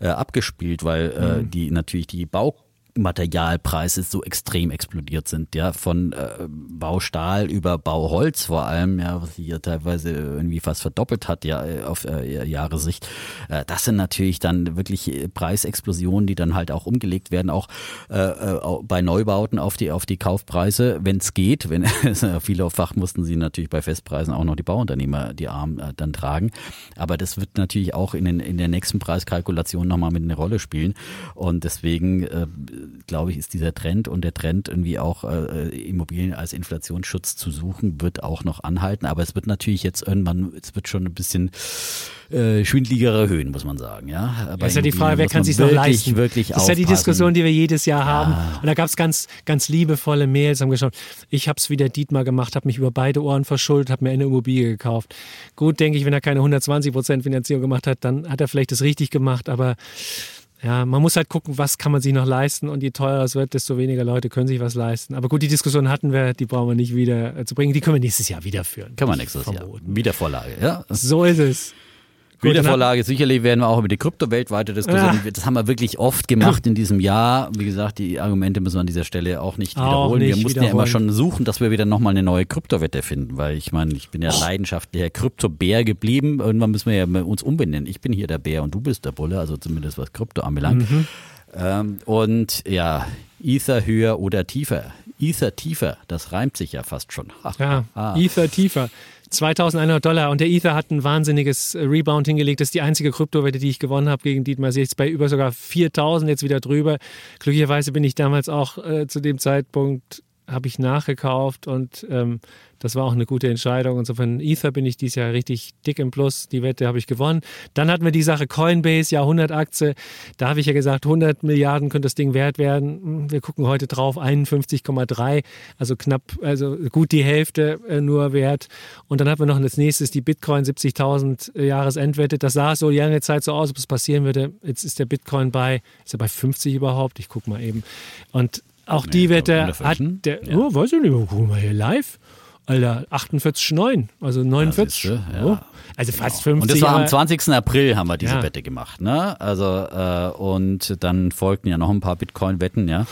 Speaker 2: äh, abgespielt, weil äh, hm. die natürlich die Bau Materialpreise so extrem explodiert sind, ja, von äh, Baustahl über Bauholz vor allem, ja, was sich ja teilweise irgendwie fast verdoppelt hat, ja, auf äh, Jahressicht. Äh, das sind natürlich dann wirklich Preisexplosionen, die dann halt auch umgelegt werden, auch äh, äh bei Neubauten auf die auf die Kaufpreise, wenn es geht. Wenn vielfach mussten sie natürlich bei Festpreisen auch noch die Bauunternehmer die Armen äh, dann tragen, aber das wird natürlich auch in den in der nächsten Preiskalkulation nochmal mit eine Rolle spielen und deswegen äh, glaube ich, ist dieser Trend und der Trend irgendwie auch äh, Immobilien als Inflationsschutz zu suchen, wird auch noch anhalten. Aber es wird natürlich jetzt irgendwann, es wird schon ein bisschen äh, schwindligere Höhen, muss man sagen. Ja,
Speaker 1: das ist ja die Frage, wer kann sich noch leisten?
Speaker 2: Wirklich
Speaker 1: das ist ja die Diskussion, die wir jedes Jahr haben. Und da gab es ganz, ganz liebevolle Mails, haben geschaut, ich habe es wieder Dietmar gemacht, habe mich über beide Ohren verschuldet, habe mir eine Immobilie gekauft. Gut, denke ich, wenn er keine 120 Prozent Finanzierung gemacht hat, dann hat er vielleicht das richtig gemacht, aber ja, man muss halt gucken, was kann man sich noch leisten und je teurer es wird, desto weniger Leute können sich was leisten. Aber gut, die Diskussion hatten wir, die brauchen wir nicht wieder äh, zu bringen. Die können wir nächstes Jahr wieder führen.
Speaker 2: Können wir nächstes Jahr. Wieder Vorlage, ja.
Speaker 1: So ist es.
Speaker 2: Wiedervorlage. Sicherlich werden wir auch über die Kryptowelt weiter diskutieren. Ja. Das haben wir wirklich oft gemacht in diesem Jahr. Wie gesagt, die Argumente müssen wir an dieser Stelle auch nicht auch wiederholen. Nicht wir mussten wiederholen. ja immer schon suchen, dass wir wieder nochmal eine neue Kryptowette finden, weil ich meine, ich bin ja leidenschaftlicher Kryptobär geblieben. Irgendwann müssen wir ja uns umbenennen. Ich bin hier der Bär und du bist der Bulle, also zumindest was Krypto anbelangt. Mhm. Ähm, und ja, Ether höher oder tiefer. Ether tiefer, das reimt sich ja fast schon.
Speaker 1: ja, Ether tiefer. 2100 Dollar und der Ether hat ein wahnsinniges Rebound hingelegt. Das ist die einzige Kryptowette, die ich gewonnen habe gegen Dietmar. Sie ist bei über sogar 4000 jetzt wieder drüber. Glücklicherweise bin ich damals auch äh, zu dem Zeitpunkt habe ich nachgekauft und ähm, das war auch eine gute Entscheidung. Insofern Ether bin ich dieses Jahr richtig dick im Plus. Die Wette habe ich gewonnen. Dann hatten wir die Sache Coinbase, Jahrhundertaktie. Da habe ich ja gesagt, 100 Milliarden könnte das Ding wert werden. Wir gucken heute drauf, 51,3, also knapp, also gut die Hälfte äh, nur wert. Und dann hatten wir noch als nächstes die Bitcoin 70.000 äh, Jahresendwette. Das sah so lange Zeit so aus, ob es passieren würde. Jetzt ist der Bitcoin bei, ist er bei 50 überhaupt? Ich gucke mal eben. Und auch nee, die Wette hat der, ja. oh, weiß ich nicht, guck mal hier live. Alter, 48,9, also 49. Ja, ja. Oh, also fast genau. 50.
Speaker 2: Und das war am 20. April haben wir diese ja. Wette gemacht, ne? Also äh, und dann folgten ja noch ein paar Bitcoin-Wetten, ja.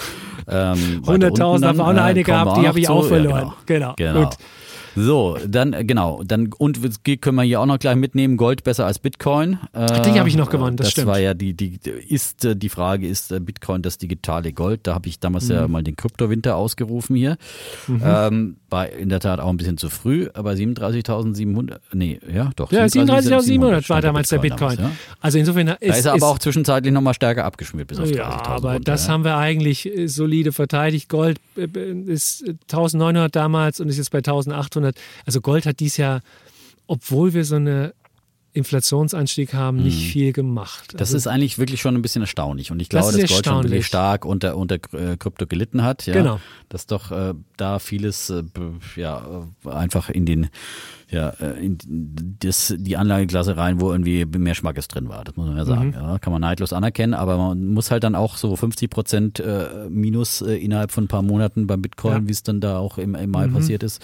Speaker 1: Ähm, 100.000 haben wir auch noch eine gehabt, die habe ich auch verloren.
Speaker 2: genau. genau. genau. So, dann äh, genau, dann und können wir hier auch noch gleich mitnehmen, Gold besser als Bitcoin.
Speaker 1: Ach, die habe ich noch gewonnen, das, das stimmt.
Speaker 2: Das war ja die, die ist äh, die Frage, ist äh, Bitcoin das digitale Gold? Da habe ich damals mhm. ja mal den Kryptowinter ausgerufen hier. Mhm. Ähm, war in der Tat auch ein bisschen zu früh, aber 37.700, nee, ja doch.
Speaker 1: Ja, 37.700 war damals der Bitcoin. Damals, ja? Also insofern
Speaker 2: ist, da ist er aber auch zwischenzeitlich nochmal stärker abgeschmiert bis auf 30.000.
Speaker 1: Ja, aber runter, das ja. haben wir eigentlich solide verteidigt. Gold ist 1.900 damals und ist jetzt bei 1.800. 500. Also Gold hat dies Jahr, obwohl wir so eine Inflationsanstieg haben, nicht hm. viel gemacht.
Speaker 2: Das also, ist eigentlich wirklich schon ein bisschen erstaunlich. Und ich glaube, das dass Gold schon wirklich stark unter, unter äh, Krypto gelitten hat. Ja, genau. Dass doch äh, da vieles äh, ja, einfach in den ja, äh, in das, die Anlageklasse rein, wo irgendwie mehr Schmackes drin war. Das muss man ja sagen. Mhm. Ja, kann man neidlos anerkennen, aber man muss halt dann auch so 50 Prozent äh, Minus äh, innerhalb von ein paar Monaten beim Bitcoin, ja. wie es dann da auch im, im Mai mhm. passiert ist,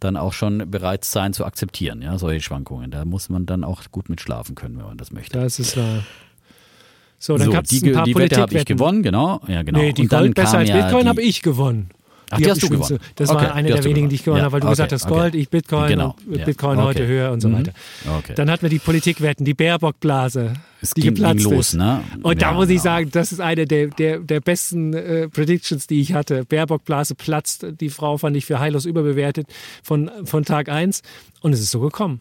Speaker 2: dann auch schon bereit sein zu akzeptieren, ja, solche Schwankungen. Da muss man dann auch gut mit schlafen können, wenn man das möchte.
Speaker 1: Das ist wahr. So, dann so, gab es ein paar
Speaker 2: die Wette habe ich gewonnen, genau. Ja, genau. Nee,
Speaker 1: die Gold besser als Bitcoin habe ich gewonnen.
Speaker 2: Ach, die,
Speaker 1: die
Speaker 2: hast du gewonnen.
Speaker 1: Das
Speaker 2: okay,
Speaker 1: war eine der wenigen, die ich gewonnen ja, habe, weil du okay, gesagt hast, Gold, okay. ich Bitcoin
Speaker 2: genau.
Speaker 1: und ja. Bitcoin heute höher und so weiter. Dann hatten wir die Politikwetten, die Baerbock-Blase.
Speaker 2: Es
Speaker 1: die
Speaker 2: ging,
Speaker 1: geplatzt
Speaker 2: ging los,
Speaker 1: ist.
Speaker 2: ne?
Speaker 1: Und da
Speaker 2: Ja,
Speaker 1: muss ich
Speaker 2: genau.
Speaker 1: sagen, das ist eine der, der, der besten äh, Predictions, die ich hatte. Baerbock-Blase platzt. Die Frau fand ich für heillos überbewertet von, von Tag 1. Und es ist so gekommen.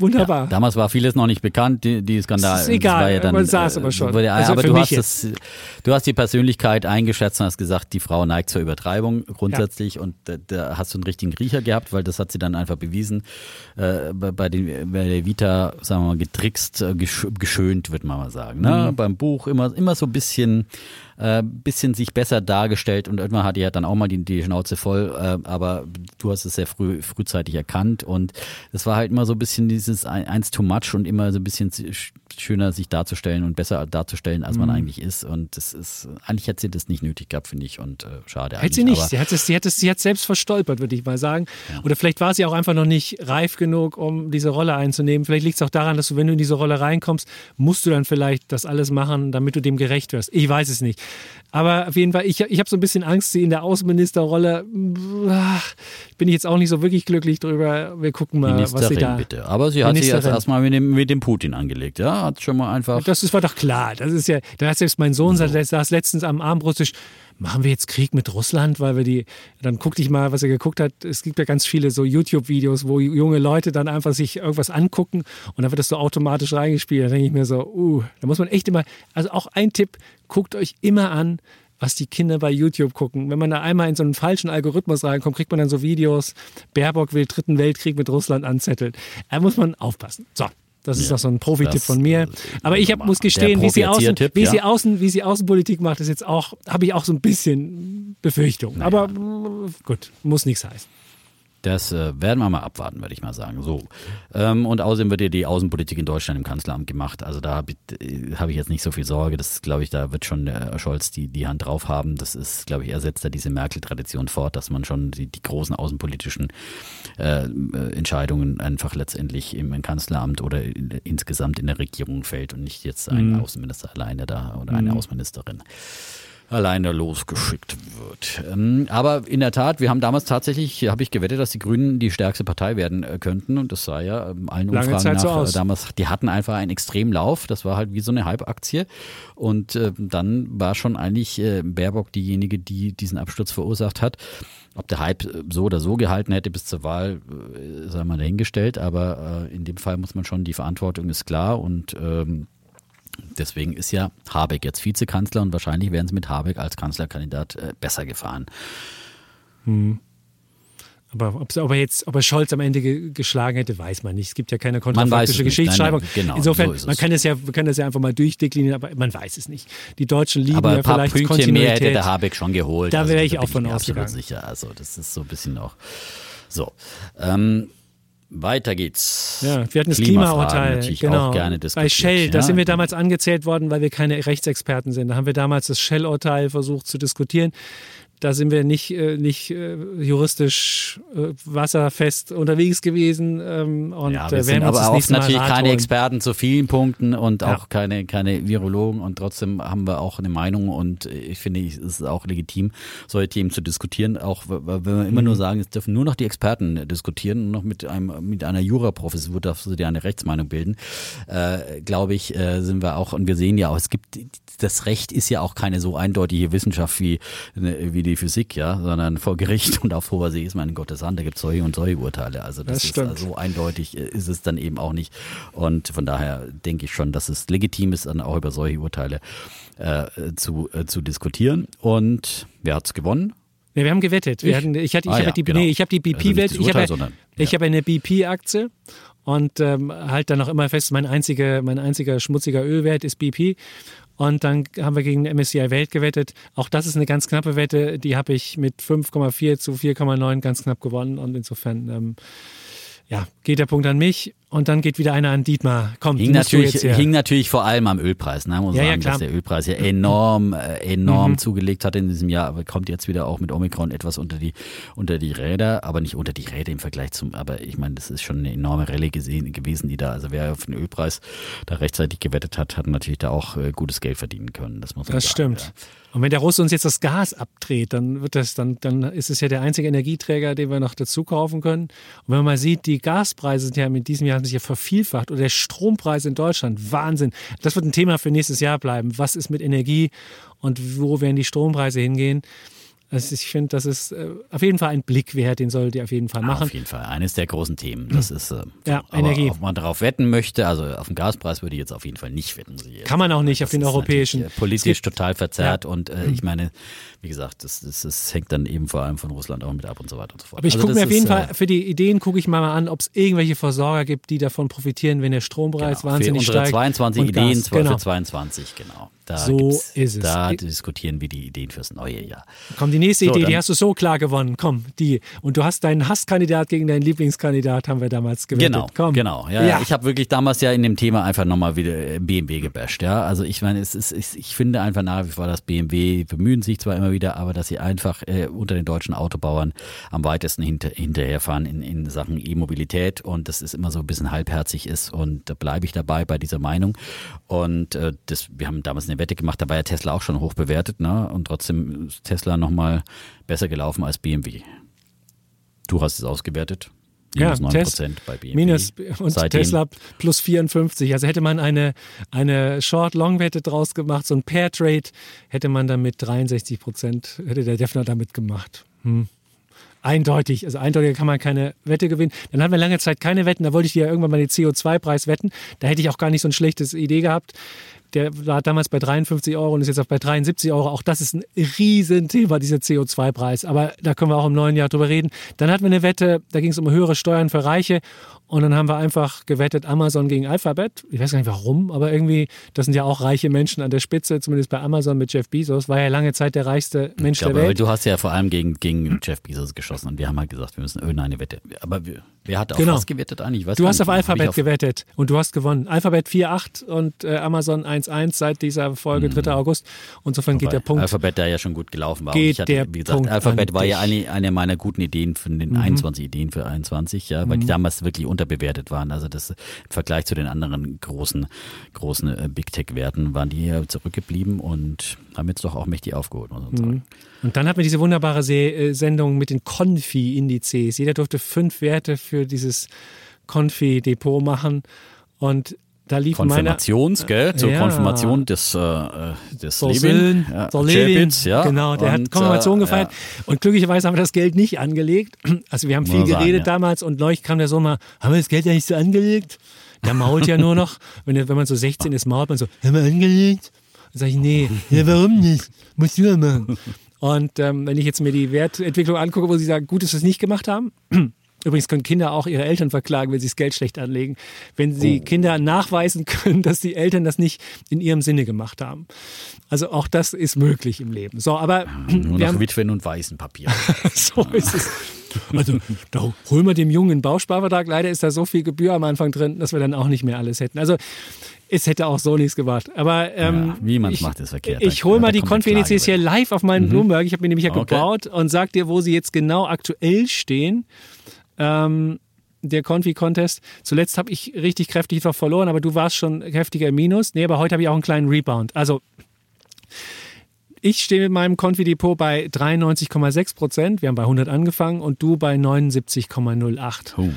Speaker 1: Wunderbar.
Speaker 2: Ja, damals war vieles noch nicht bekannt, die, die Skandal.
Speaker 1: Ist egal,
Speaker 2: das war ja dann,
Speaker 1: man sah es
Speaker 2: äh,
Speaker 1: aber schon.
Speaker 2: wurde-
Speaker 1: Also
Speaker 2: aber
Speaker 1: für
Speaker 2: du hast, das, du hast die Persönlichkeit eingeschätzt und hast gesagt, die Frau neigt zur Übertreibung grundsätzlich und da, da hast du einen richtigen Riecher gehabt, weil das hat sie dann einfach bewiesen. Äh, bei, bei, den, bei der Vita, sagen wir mal, getrickst, äh, gesch geschönt, würde man mal sagen. Ne?
Speaker 1: Mhm.
Speaker 2: Beim Buch immer, immer so ein bisschen äh, bisschen sich besser dargestellt und irgendwann hat die ja dann auch mal die, die Schnauze voll, äh, aber du hast es sehr früh, frühzeitig erkannt und es war halt immer so ein bisschen dieses ein- eins too much und immer so ein bisschen sch- schöner sich darzustellen und besser darzustellen, als man
Speaker 1: Mhm.
Speaker 2: eigentlich ist und das ist, eigentlich hätte sie das nicht nötig gehabt, finde ich und äh, schade
Speaker 1: Hätte sie nicht. Sie hat, es, sie, hat es, sie hat selbst verstolpert, würde ich mal sagen. Oder vielleicht war sie auch einfach noch nicht reif genug, um diese Rolle einzunehmen. Vielleicht liegt es auch daran, dass du, wenn du in diese Rolle reinkommst, musst du dann vielleicht das alles machen, damit du dem gerecht wirst. Ich weiß es nicht. Aber auf jeden Fall, ich, ich habe so ein bisschen Angst, sie in der Außenministerrolle, bin ich jetzt auch nicht so wirklich glücklich drüber. Wir gucken mal, was sie da...
Speaker 2: bitte. Aber sie hat sich jetzt erstmal mit dem, mit dem Putin angelegt, ja? Hat schon mal einfach.
Speaker 1: Das ist, war doch klar. Das ist ja, da hat selbst mein Sohn saß, saß letztens am Armbrustisch. Machen wir jetzt Krieg mit Russland, weil wir die, dann guckte ich mal, was er geguckt hat. Es gibt ja ganz viele so YouTube-Videos, wo junge Leute dann einfach sich irgendwas angucken und dann wird das so automatisch reingespielt. Da denke ich mir so, uh, da muss man echt immer, also auch ein Tipp, guckt euch immer an, was die Kinder bei YouTube gucken. Wenn man da einmal in so einen falschen Algorithmus reinkommt, kriegt man dann so Videos, Baerbock will dritten Weltkrieg mit Russland anzetteln. Da muss man aufpassen. So. Das ist
Speaker 2: Ja,
Speaker 1: doch so ein Profi-Tipp von mir.
Speaker 2: äh,
Speaker 1: Aber ich hab, muss gestehen, wie sie, außen, wie,
Speaker 2: ja.
Speaker 1: sie außen, wie sie Außenpolitik macht, ist jetzt auch, habe ich auch so ein bisschen Befürchtung. Aber mm, gut, muss nichts heißen.
Speaker 2: Das äh, werden wir mal abwarten, würde ich mal sagen. So. Ähm, und außerdem wird ja die Außenpolitik in Deutschland im Kanzleramt gemacht. Also da habe ich, äh, hab ich jetzt nicht so viel Sorge. Das glaube ich, da wird schon der Scholz die, die Hand drauf haben. Das ist, glaube ich, er setzt da diese Merkel-Tradition fort, dass man schon die, die großen außenpolitischen äh, äh, Entscheidungen einfach letztendlich im, im Kanzleramt oder in, insgesamt in der Regierung fällt und nicht jetzt ein Außenminister alleine da oder eine Außenministerin alleine losgeschickt wird. Ähm, aber in der Tat, wir haben damals tatsächlich, habe ich gewettet, dass die Grünen die stärkste Partei werden äh, könnten. Und das sah ja ähm, allen
Speaker 1: Lange
Speaker 2: Umfragen nach
Speaker 1: so
Speaker 2: äh, damals, die hatten einfach einen extremen Lauf, das war halt wie so eine Halbaktie. Und äh, dann war schon eigentlich äh, Baerbock diejenige, die diesen Absturz verursacht hat. Ob der Hype so oder so gehalten hätte bis zur Wahl, sei mal dahingestellt, aber in dem Fall muss man schon, die Verantwortung ist klar. Und ähm, Deswegen ist ja Habeck jetzt Vizekanzler und wahrscheinlich wären sie mit Habeck als Kanzlerkandidat äh, besser gefahren.
Speaker 1: Aber ob, er jetzt, ob er Scholz am Ende ge geschlagen hätte, weiß man nicht. Es gibt ja keine kontrafaktische. Geschichtsschreibung.
Speaker 2: Nein, nein, genau,
Speaker 1: Insofern,
Speaker 2: so
Speaker 1: man kann es ja, man kann das ja einfach mal durchdeklinieren, aber man weiß es nicht. Die Deutschen lieben
Speaker 2: Aber
Speaker 1: ja vielleicht
Speaker 2: Pünktchen mehr hätte
Speaker 1: Kontinuität.
Speaker 2: der Habeck schon geholt.
Speaker 1: Da
Speaker 2: Also
Speaker 1: wäre ich
Speaker 2: bin
Speaker 1: auch von
Speaker 2: mir absolut
Speaker 1: ausgegangen.
Speaker 2: sicher. Also das ist so ein bisschen auch so. Ähm, weiter geht's.
Speaker 1: Ja, wir hatten das Klimaurteil.
Speaker 2: natürlich
Speaker 1: Genau.
Speaker 2: auch gerne
Speaker 1: Bei. Shell, da
Speaker 2: ja.
Speaker 1: sind wir damals angezählt worden, weil wir keine Rechtsexperten sind. Da haben wir damals das Shell-Urteil versucht zu diskutieren. Da sind wir nicht, äh, nicht äh, juristisch äh, wasserfest unterwegs gewesen. Ähm, und
Speaker 2: Ja,
Speaker 1: äh,
Speaker 2: wir sind aber auch natürlich
Speaker 1: Rat
Speaker 2: keine
Speaker 1: holen.
Speaker 2: Experten zu vielen Punkten und
Speaker 1: Ja.
Speaker 2: auch keine, keine Virologen und trotzdem haben wir auch eine Meinung und ich finde, es ist auch legitim, solche Themen zu diskutieren, auch wenn wir immer
Speaker 1: Mhm.
Speaker 2: nur sagen, es dürfen nur noch die Experten diskutieren, nur noch mit einem, mit einer Juraprofessur darfst du dir eine Rechtsmeinung bilden, äh, glaube ich, äh, sind wir auch, und wir sehen ja auch, es gibt, das Recht ist ja auch keine so eindeutige Wissenschaft wie, ne, wie die Physik, ja, sondern vor Gericht und auf hoher See ist man Gottes Hand, da gibt es solche und solche Urteile, also das,
Speaker 1: Das
Speaker 2: ist also so eindeutig äh, ist es dann eben auch nicht. Und von daher denke ich schon, dass es legitim ist, dann auch über solche Urteile äh, zu, äh, zu diskutieren. Und wer hat's gewonnen?
Speaker 1: Nee, wir haben gewettet. Wir
Speaker 2: Ich?
Speaker 1: hatten, ich hatte, ich
Speaker 2: Ah
Speaker 1: habe
Speaker 2: ja,
Speaker 1: die,
Speaker 2: genau.
Speaker 1: nee, ich habe die
Speaker 2: Also
Speaker 1: BP-Wette.
Speaker 2: das
Speaker 1: ich habe, ich
Speaker 2: ja.
Speaker 1: habe eine BP-Aktie und ähm, halt dann auch immer fest, mein einziger, mein einziger schmutziger Ölwert ist BP. Und dann haben wir gegen MSCI Welt gewettet. Auch das ist eine ganz knappe Wette. Die habe ich mit 5,4 zu 4,9 ganz knapp gewonnen. Und insofern, ähm, ja, geht der Punkt an mich. und dann geht wieder einer an Dietmar. Komm,
Speaker 2: hing natürlich, hing natürlich vor allem am Ölpreis. Ne? Muss
Speaker 1: ja,
Speaker 2: sagen,
Speaker 1: ja,
Speaker 2: dass der Ölpreis ja enorm, äh, enorm mhm. zugelegt hat in diesem Jahr, aber kommt jetzt wieder auch mit Omikron etwas unter die, unter die Räder, aber nicht unter die Räder im Vergleich zum, aber ich meine, das ist schon eine enorme Rallye gesehen, gewesen, die da, also wer auf den Ölpreis da rechtzeitig gewettet hat, hat natürlich da auch äh, gutes Geld verdienen können. Das muss man
Speaker 1: das
Speaker 2: sagen.
Speaker 1: Das stimmt. Ja. Und wenn der Russe uns jetzt das Gas abdreht, dann wird das, dann, dann ist es ja der einzige Energieträger, den wir noch dazu kaufen können. Und wenn man mal sieht, die Gaspreise sind ja in diesem Jahr sich ja vervielfacht oder der Strompreis in Deutschland, Wahnsinn. Das wird ein Thema für nächstes Jahr bleiben. Was ist mit Energie und wo werden die Strompreise hingehen? Also ich finde, das ist äh, auf jeden Fall ein Blick wert, den solltet ihr auf jeden Fall machen.
Speaker 2: Auf jeden Fall, eines der großen Themen. Das ist, äh,
Speaker 1: ja, Energie.
Speaker 2: Ob man darauf wetten möchte, also auf den Gaspreis würde ich jetzt auf jeden Fall nicht wetten.
Speaker 1: Kann man auch nicht
Speaker 2: das
Speaker 1: auf den europäischen.
Speaker 2: Politisch total verzerrt ja. und äh, ich meine, wie gesagt, das, das, das, hängt dann eben vor allem von Russland auch mit ab und so weiter und so fort.
Speaker 1: Aber ich also gucke mir auf jeden ist, Fall, äh, für die Ideen gucke ich mal an, ob es irgendwelche Versorger gibt, die davon profitieren, wenn der Strompreis
Speaker 2: genau,
Speaker 1: wahnsinnig
Speaker 2: für
Speaker 1: unsere
Speaker 2: steigt. 22 Ideen, Gas. genau. für 22, genau. Da
Speaker 1: so ist es.
Speaker 2: Da diskutieren wir die Ideen fürs neue Jahr.
Speaker 1: Komm, die nächste so, Idee, die hast du so klar gewonnen. Komm, die. Und du hast deinen Hasskandidat gegen deinen Lieblingskandidat, haben wir damals gewettet.
Speaker 2: Genau,
Speaker 1: Komm.
Speaker 2: genau. Ja, ja. Ich habe wirklich damals ja in dem Thema einfach nochmal wieder BMW gebasht. Ja, also ich meine, es ist, ich finde einfach nach wie vor, dass BMW bemühen sich zwar immer wieder, aber dass sie einfach äh, unter den deutschen Autobauern am weitesten hinter, hinterherfahren in, in Sachen E-Mobilität und das ist immer so ein bisschen halbherzig ist und da bleibe ich dabei bei dieser Meinung. Und äh, das, wir haben damals eine Wette gemacht, da war ja Tesla auch schon hoch bewertet, ne? Und trotzdem ist Tesla nochmal besser gelaufen als BMW. Du hast es ausgewertet.
Speaker 1: Minus ja, 9% Tes bei BMW. Minus und Seitdem. Tesla plus 54. Also hätte man eine, eine Short-Long-Wette draus gemacht, so ein Pair-Trade, hätte man dann mit 63 Prozent, hätte der Defner damit gemacht. Hm. Eindeutig, also eindeutig kann man keine Wette gewinnen. Dann hatten wir lange Zeit keine Wetten, da wollte ich ja irgendwann mal den CO2-Preis wetten. Da hätte ich auch gar nicht so ein schlechtes Idee gehabt. Der war damals bei 53 Euro und ist jetzt auch bei 73 Euro. Auch das ist ein Riesenthema, dieser CO2-Preis. Aber da können wir auch im neuen Jahr drüber reden. Dann hatten wir eine Wette, da ging es um höhere Steuern für Reiche. Und dann haben wir einfach gewettet, Amazon gegen Alphabet. Ich weiß gar nicht warum, aber irgendwie, das sind ja auch reiche Menschen an der Spitze, zumindest bei Amazon mit Jeff Bezos. War ja lange Zeit der reichste Mensch glaube, der Welt.
Speaker 2: Du hast ja vor allem gegen, gegen Jeff Bezos geschossen und wir haben halt gesagt, wir müssen irgendeine Wette. Aber wer hat auf
Speaker 1: genau.
Speaker 2: was gewettet eigentlich?
Speaker 1: du hast nicht, auf Alphabet auf gewettet und du hast gewonnen. Alphabet 4,8 und äh, Amazon 1,1 seit dieser Folge, mhm. 3. August. Und insofern geht der Punkt.
Speaker 2: Alphabet da ja schon gut gelaufen war.
Speaker 1: Geht hatte, der wie gesagt, Punkt
Speaker 2: Alphabet war ja eine, eine meiner guten Ideen von den mhm. 21 Ideen für 21, ja, weil mhm. die damals wirklich unter unterbewertet waren. Also das im Vergleich zu den anderen großen, großen äh, Big Tech-Werten waren die hier zurückgeblieben und haben jetzt doch auch mächtig aufgeholt, muss man sagen. Mhm.
Speaker 1: Und dann hatten wir diese wunderbare Se äh, Sendung mit den Confi-Indizes. Jeder durfte fünf Werte für dieses Confi-Depot machen. Und da lief
Speaker 2: Konfirmations,
Speaker 1: meine,
Speaker 2: gell? Zur ja. Konfirmation des, äh, des
Speaker 1: der Levin,
Speaker 2: ja,
Speaker 1: der Levin, ja. Genau, der und, hat Konfirmation äh, gefeiert. Ja. Und glücklicherweise haben wir das Geld nicht angelegt. Also wir haben viel geredet sagen, ja. damals und neulich kam der Sohn mal, haben wir das Geld ja nicht so angelegt? Der mault ja nur noch. Wenn, wenn man so 16 ist, mault man so, haben wir angelegt? Dann sage ich, nee, ja, warum nicht? Musst du ja machen. Und ähm, wenn ich jetzt mir die Wertentwicklung angucke, wo sie sagen, gut, dass wir es nicht gemacht haben, Übrigens können Kinder auch ihre Eltern verklagen, wenn sie das Geld schlecht anlegen. Wenn sie oh. Kinder nachweisen können, dass die Eltern das nicht in ihrem Sinne gemacht haben. Also auch das ist möglich im Leben. So, aber
Speaker 2: nur noch haben, Witwen und weißen Papier.
Speaker 1: so ist es. Also da holen wir dem Jungen einen Bausparvertrag. Leider ist da so viel Gebühr am Anfang drin, dass wir dann auch nicht mehr alles hätten. Also es hätte auch so nichts gemacht. Aber ähm, ja,
Speaker 2: wie man es macht, ist verkehrt.
Speaker 1: Ich hole mal die Konfidenzes hier live auf meinen mhm. Bloomberg. Ich habe mir nämlich ja okay. gebaut und sag dir, wo sie jetzt genau aktuell stehen ähm, der Confi-Contest. Zuletzt habe ich richtig kräftig noch verloren, aber du warst schon heftiger im Minus. Nee, aber heute habe ich auch einen kleinen Rebound. Also ich stehe mit meinem Confi-Depot bei 93,6 Prozent. Wir haben bei 100 angefangen und du bei 79,08. Oh.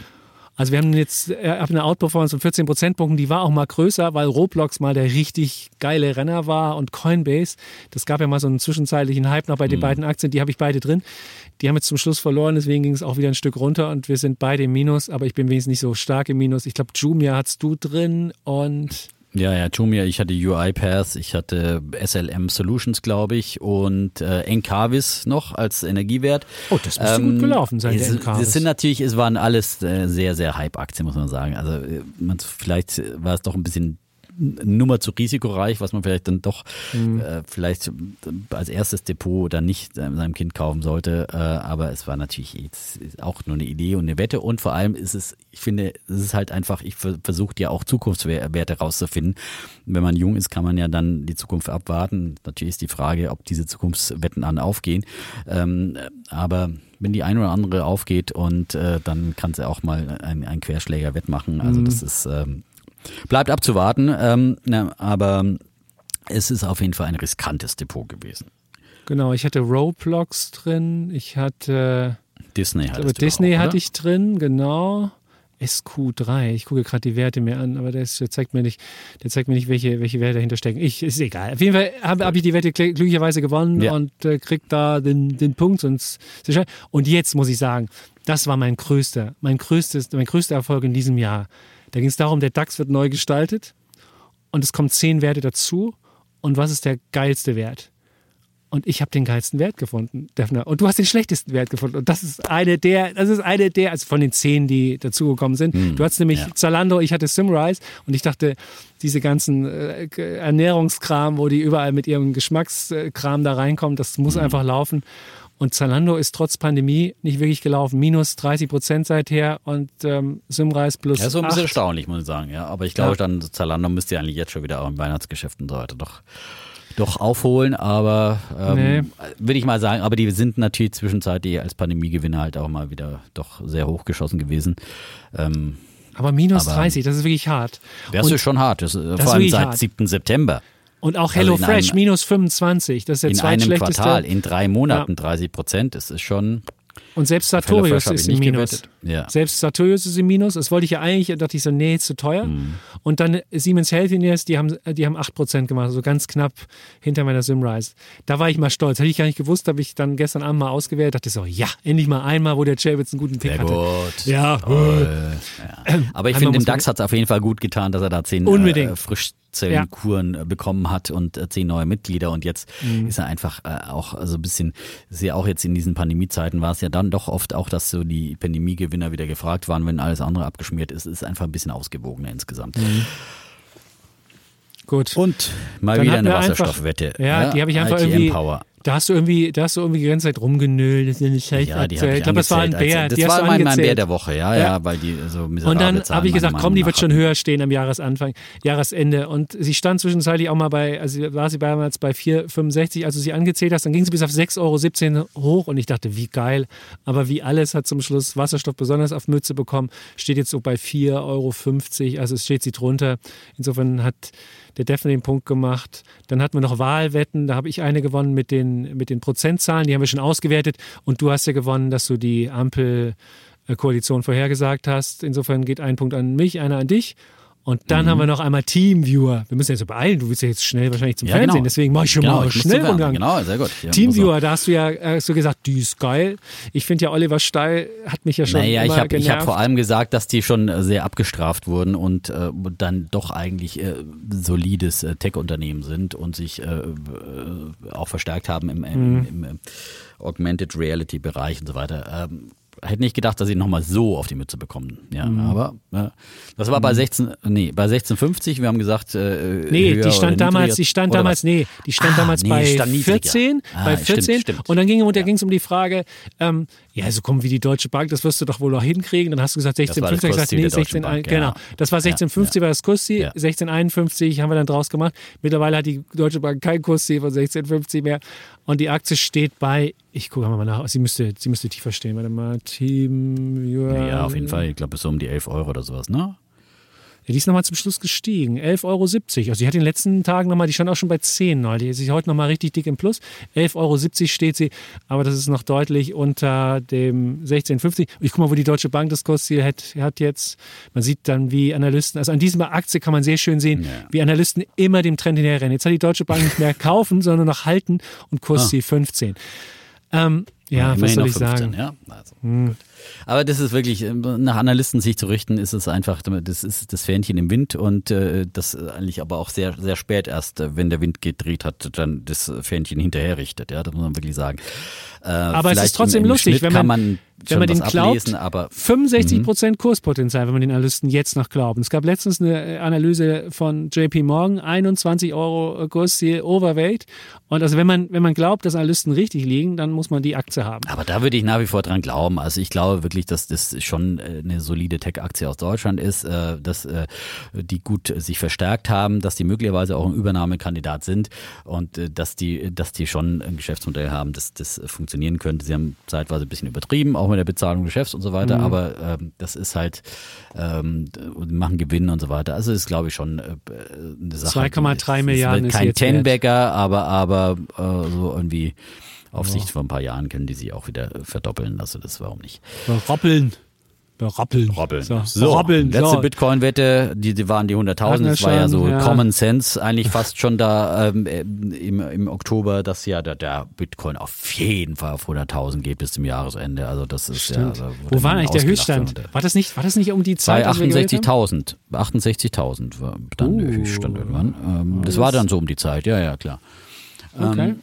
Speaker 1: Also wir haben jetzt äh, eine Outperformance von 14 Prozentpunkten, die war auch mal größer, weil Roblox mal der richtig geile Renner war und Coinbase, das gab ja mal so einen zwischenzeitlichen Hype noch bei den mhm. beiden Aktien, die habe ich beide drin. Die haben jetzt zum Schluss verloren, deswegen ging es auch wieder ein Stück runter und wir sind beide im Minus, aber ich bin wenigstens nicht so stark im Minus. Ich glaube, Jumia hast du drin und
Speaker 2: ja, ja, Jumia, ich hatte UiPath, ich hatte SLM Solutions, glaube ich, und äh, Encarvis noch als Energiewert.
Speaker 1: Oh, das müsste ähm, gut gelaufen sein,
Speaker 2: es, der Es sind natürlich, es waren alles äh, sehr, sehr Hype-Aktien, muss man sagen. Also äh, man, vielleicht war es doch ein bisschen Nummer zu risikoreich, was man vielleicht dann doch mhm. äh, vielleicht als erstes Depot dann nicht seinem Kind kaufen sollte. Äh, aber es war natürlich jetzt auch nur eine Idee und eine Wette. Und vor allem ist es, ich finde, es ist halt einfach, ich versuche ja auch Zukunftswerte rauszufinden. Wenn man jung ist, kann man ja dann die Zukunft abwarten. Natürlich ist die Frage, ob diese Zukunftswetten an aufgehen. Ähm, aber wenn die ein oder andere aufgeht und äh, dann kann sie auch mal ein, ein Querschläger wettmachen. Also mhm. das ist ähm, bleibt abzuwarten, ähm, na, aber es ist auf jeden Fall ein riskantes Depot gewesen.
Speaker 1: Genau, ich hatte Roblox drin, ich hatte
Speaker 2: Disney,
Speaker 1: hatte Disney auch, hatte ich drin, genau. SQ3. Ich gucke gerade die Werte mir an, aber der, ist, der, zeigt mir nicht, der zeigt mir nicht, welche, welche Werte dahinter stecken. Ich, ist egal. Auf jeden Fall habe hab ich die Wette glücklicherweise gewonnen ja. und äh, krieg da den, den Punkt. Und, und jetzt muss ich sagen, das war mein größter, mein größtes, mein größter Erfolg in diesem Jahr. Da ging es darum, der DAX wird neu gestaltet und es kommen zehn Werte dazu. Und was ist der geilste Wert? Und ich habe den geilsten Wert gefunden, Defner. Und du hast den schlechtesten Wert gefunden. Und das ist eine der, das ist eine der, also von den zehn, die dazugekommen sind. Hm, du hattest nämlich ja. Zalando, ich hatte Simrise und ich dachte, diese ganzen äh, Ernährungskram, wo die überall mit ihrem Geschmackskram da reinkommen, das muss hm. einfach laufen. Und Zalando ist trotz Pandemie nicht wirklich gelaufen. Minus 30 Prozent seither und ähm, Simrise plus.
Speaker 2: Ja, so ein bisschen 8. erstaunlich, muss ich sagen. Ja, aber ich glaube, ja. dann Zalando müsste ja eigentlich jetzt schon wieder auch im Weihnachtsgeschäft und so weiter doch doch aufholen, aber ähm, nee. würde ich mal sagen, aber die sind natürlich zwischenzeitlich als Pandemiegewinner halt auch mal wieder doch sehr hochgeschossen gewesen. Ähm,
Speaker 1: aber minus aber, 30, das ist wirklich hart.
Speaker 2: Das ist schon hart, das, das vor allem seit hart. 7. September.
Speaker 1: Und auch HelloFresh also minus 25, das ist der
Speaker 2: in zweitschlechteste. In einem Quartal, in drei Monaten ja. 30 Prozent, das ist schon
Speaker 1: und selbst Sartorius ist im Minus. Ja. Selbst Sartorius ist im Minus. Das wollte ich ja eigentlich, da dachte ich so, nee, ist zu teuer. Mhm. Und dann Siemens Healthineers, die haben, die haben 8% gemacht, also ganz knapp hinter meiner Simrise. Da war ich mal stolz. Hätte ich gar nicht gewusst, habe ich dann gestern Abend mal ausgewählt, dachte so, ja, endlich mal einmal, wo der Chevitz einen guten Pick Sehr hatte.
Speaker 2: Gut. Ja. ja. Aber ich finde, dem DAX hat es auf jeden Fall gut getan, dass er da 10 äh, frisch Zellenkuren ja. Äh, bekommen hat und äh, zehn neue Mitglieder und jetzt mhm. ist er einfach äh, auch so ein bisschen, ist ja auch jetzt in diesen Pandemiezeiten war es ja dann doch oft auch, dass so die Pandemiegewinner wieder gefragt waren, wenn alles andere abgeschmiert ist, ist einfach ein bisschen ausgewogener insgesamt. Mhm.
Speaker 1: Gut.
Speaker 2: Und mal dann wieder eine Wasserstoffwette.
Speaker 1: Ja, ja, die habe ich einfach ITM irgendwie. Power. Da hast du irgendwie, da hast du irgendwie die ganze Zeit rumgenölt, das ist eine Scheiße. Ja,
Speaker 2: die ich, ich glaube, das war ein Bär. Das war mein, mein Bär der Woche, ja, ja, ja weil die so
Speaker 1: Und dann habe ich gesagt, komm, die wird schon höher stehen am Jahresanfang, Jahresende. Und sie stand zwischenzeitlich auch mal bei, also war sie damals bei 4,65, als du sie angezählt hast, dann ging sie bis auf 6,17 Euro hoch und ich dachte, wie geil. Aber wie alles hat zum Schluss Wasserstoff besonders auf Mütze bekommen, steht jetzt so bei 4,50 Euro, also es steht sie drunter. Insofern hat der Defner den Punkt gemacht. Dann hatten wir noch Wahlwetten, da habe ich eine gewonnen mit den, mit den Prozentzahlen, die haben wir schon ausgewertet. Und du hast ja gewonnen, dass du die Ampelkoalition vorhergesagt hast. Insofern geht ein Punkt an mich, einer an dich. Und dann mhm. haben wir noch einmal Teamviewer. Wir müssen jetzt beeilen. Du willst ja jetzt schnell wahrscheinlich zum ja, Fernsehen, genau. deswegen mache ich schon genau, mal schnell Umgang.
Speaker 2: Genau, sehr gut.
Speaker 1: Ja, Teamviewer, da hast du ja äh, so gesagt, die ist geil. Ich finde ja, Oliver Steil hat mich ja schon. Naja,
Speaker 2: ich habe hab vor allem gesagt, dass die schon äh, sehr abgestraft wurden und äh, dann doch eigentlich äh, solides äh, Tech-Unternehmen sind und sich äh, auch verstärkt haben im, im, mhm. im, im Augmented Reality-Bereich und so weiter. Ähm, hätte nicht gedacht, dass sie nochmal so auf die Mütze bekommen. Ja, mhm. aber ja. das war bei 16, mhm. nee, bei 1650, wir haben gesagt, äh,
Speaker 1: Nee, die stand damals, die stand damals, was? nee, die stand ah, damals nee, bei stand 14, ah, bei 14 stimmt, stimmt. und dann ging es um die Frage, ähm, ja, so kommen wie die Deutsche Bank, das wirst du doch wohl noch hinkriegen. Dann hast du gesagt 1650, ich gesagt, nee, 16, Bank, genau. Ja. Das war 1650 ja, war das Kursziel, ja. 1651 haben wir dann draus gemacht. Mittlerweile hat die Deutsche Bank kein Kursziel von 1650 mehr und die Aktie steht bei, ich gucke mal nach, sie müsste, sie müsste tiefer stehen. Warte mal, Team.
Speaker 2: Ja, auf jeden Fall. Ich glaube, es ist so um die 11 Euro oder sowas, ne?
Speaker 1: Ja, die ist nochmal zum Schluss gestiegen. 11,70 Euro. Also die hat in den letzten Tagen nochmal, die stand auch schon bei 10 neu. Die ist heute nochmal richtig dick im Plus. 11,70 Euro steht sie, aber das ist noch deutlich unter dem 16,50. Ich guck mal, wo die Deutsche Bank das Kursziel hat, hat jetzt. Man sieht dann, wie Analysten, also an dieser Aktie kann man sehr schön sehen, ja. wie Analysten immer dem Trend hinterherrennen. Jetzt hat die Deutsche Bank nicht mehr kaufen, sondern noch halten und Kursziel ah. 15. Ähm, Ja, was soll ich
Speaker 2: 15,
Speaker 1: sagen?
Speaker 2: Ja? Also, gut. Aber das ist wirklich, äh, nach Analysten sich zu richten, ist es einfach, das ist das Fähnchen im Wind und äh, das eigentlich aber auch sehr, sehr spät erst, äh, wenn der Wind gedreht hat, dann das Fähnchen hinterher richtet. Ja, das muss man wirklich sagen. Äh,
Speaker 1: Aber es ist trotzdem
Speaker 2: im, im
Speaker 1: lustig,
Speaker 2: Schnitt
Speaker 1: wenn man-
Speaker 2: man,
Speaker 1: wenn man den
Speaker 2: was
Speaker 1: glaubt,
Speaker 2: ablesen, aber
Speaker 1: 65
Speaker 2: Mhm.
Speaker 1: Prozent Kurspotenzial, wenn man den Analysten jetzt noch glauben. Es gab letztens eine Analyse von JP Morgan, 21 Euro Kursziel Overweight. Und also wenn man, wenn man glaubt, dass Analysten richtig liegen, dann muss man die Aktie haben.
Speaker 2: Aber da würde ich nach wie vor dran glauben. Also ich glaube wirklich, dass das schon äh, eine solide Tech-Aktie aus Deutschland ist, äh, dass äh, die gut sich verstärkt haben, dass die möglicherweise auch ein Übernahmekandidat sind und dass die, dass die schon ein Geschäftsmodell haben, das, das funktionieren könnte. Sie haben zeitweise ein bisschen übertrieben, auch mit der Bezahlung des Chefs und so weiter, aber ähm, das ist halt, ähm, machen Gewinn und so weiter. Also ist, glaube ich, schon eine Sache.
Speaker 1: 2,3
Speaker 2: die-
Speaker 1: Milliarden ist
Speaker 2: kein. Tenbagger, aber, aber so irgendwie auf Sicht von ein paar Jahren können die sich auch wieder verdoppeln. Also das warum nicht.
Speaker 1: Beroppeln. Beroppeln. So, Beroppeln.
Speaker 2: letzte
Speaker 1: So.
Speaker 2: Bitcoin-Wette, die, die waren die 100.000.
Speaker 1: Hatten wir
Speaker 2: Das war ja so
Speaker 1: ja.
Speaker 2: Common Sense eigentlich fast schon da ähm, im, im Oktober, dass ja der, der Bitcoin auf jeden Fall auf 100.000 geht bis zum Jahresende. Also das ist ja.
Speaker 1: Stimmt.
Speaker 2: Also wurde
Speaker 1: Wo war eigentlich der Höchststand? War das nicht, war das nicht um die
Speaker 2: Bei
Speaker 1: Zeit? haben?
Speaker 2: 68.000. 68.000 war dann der
Speaker 1: Uh.
Speaker 2: Höchststand irgendwann. Ähm, das war dann so um die Zeit, ja, ja, klar.
Speaker 1: Okay.
Speaker 2: Ähm,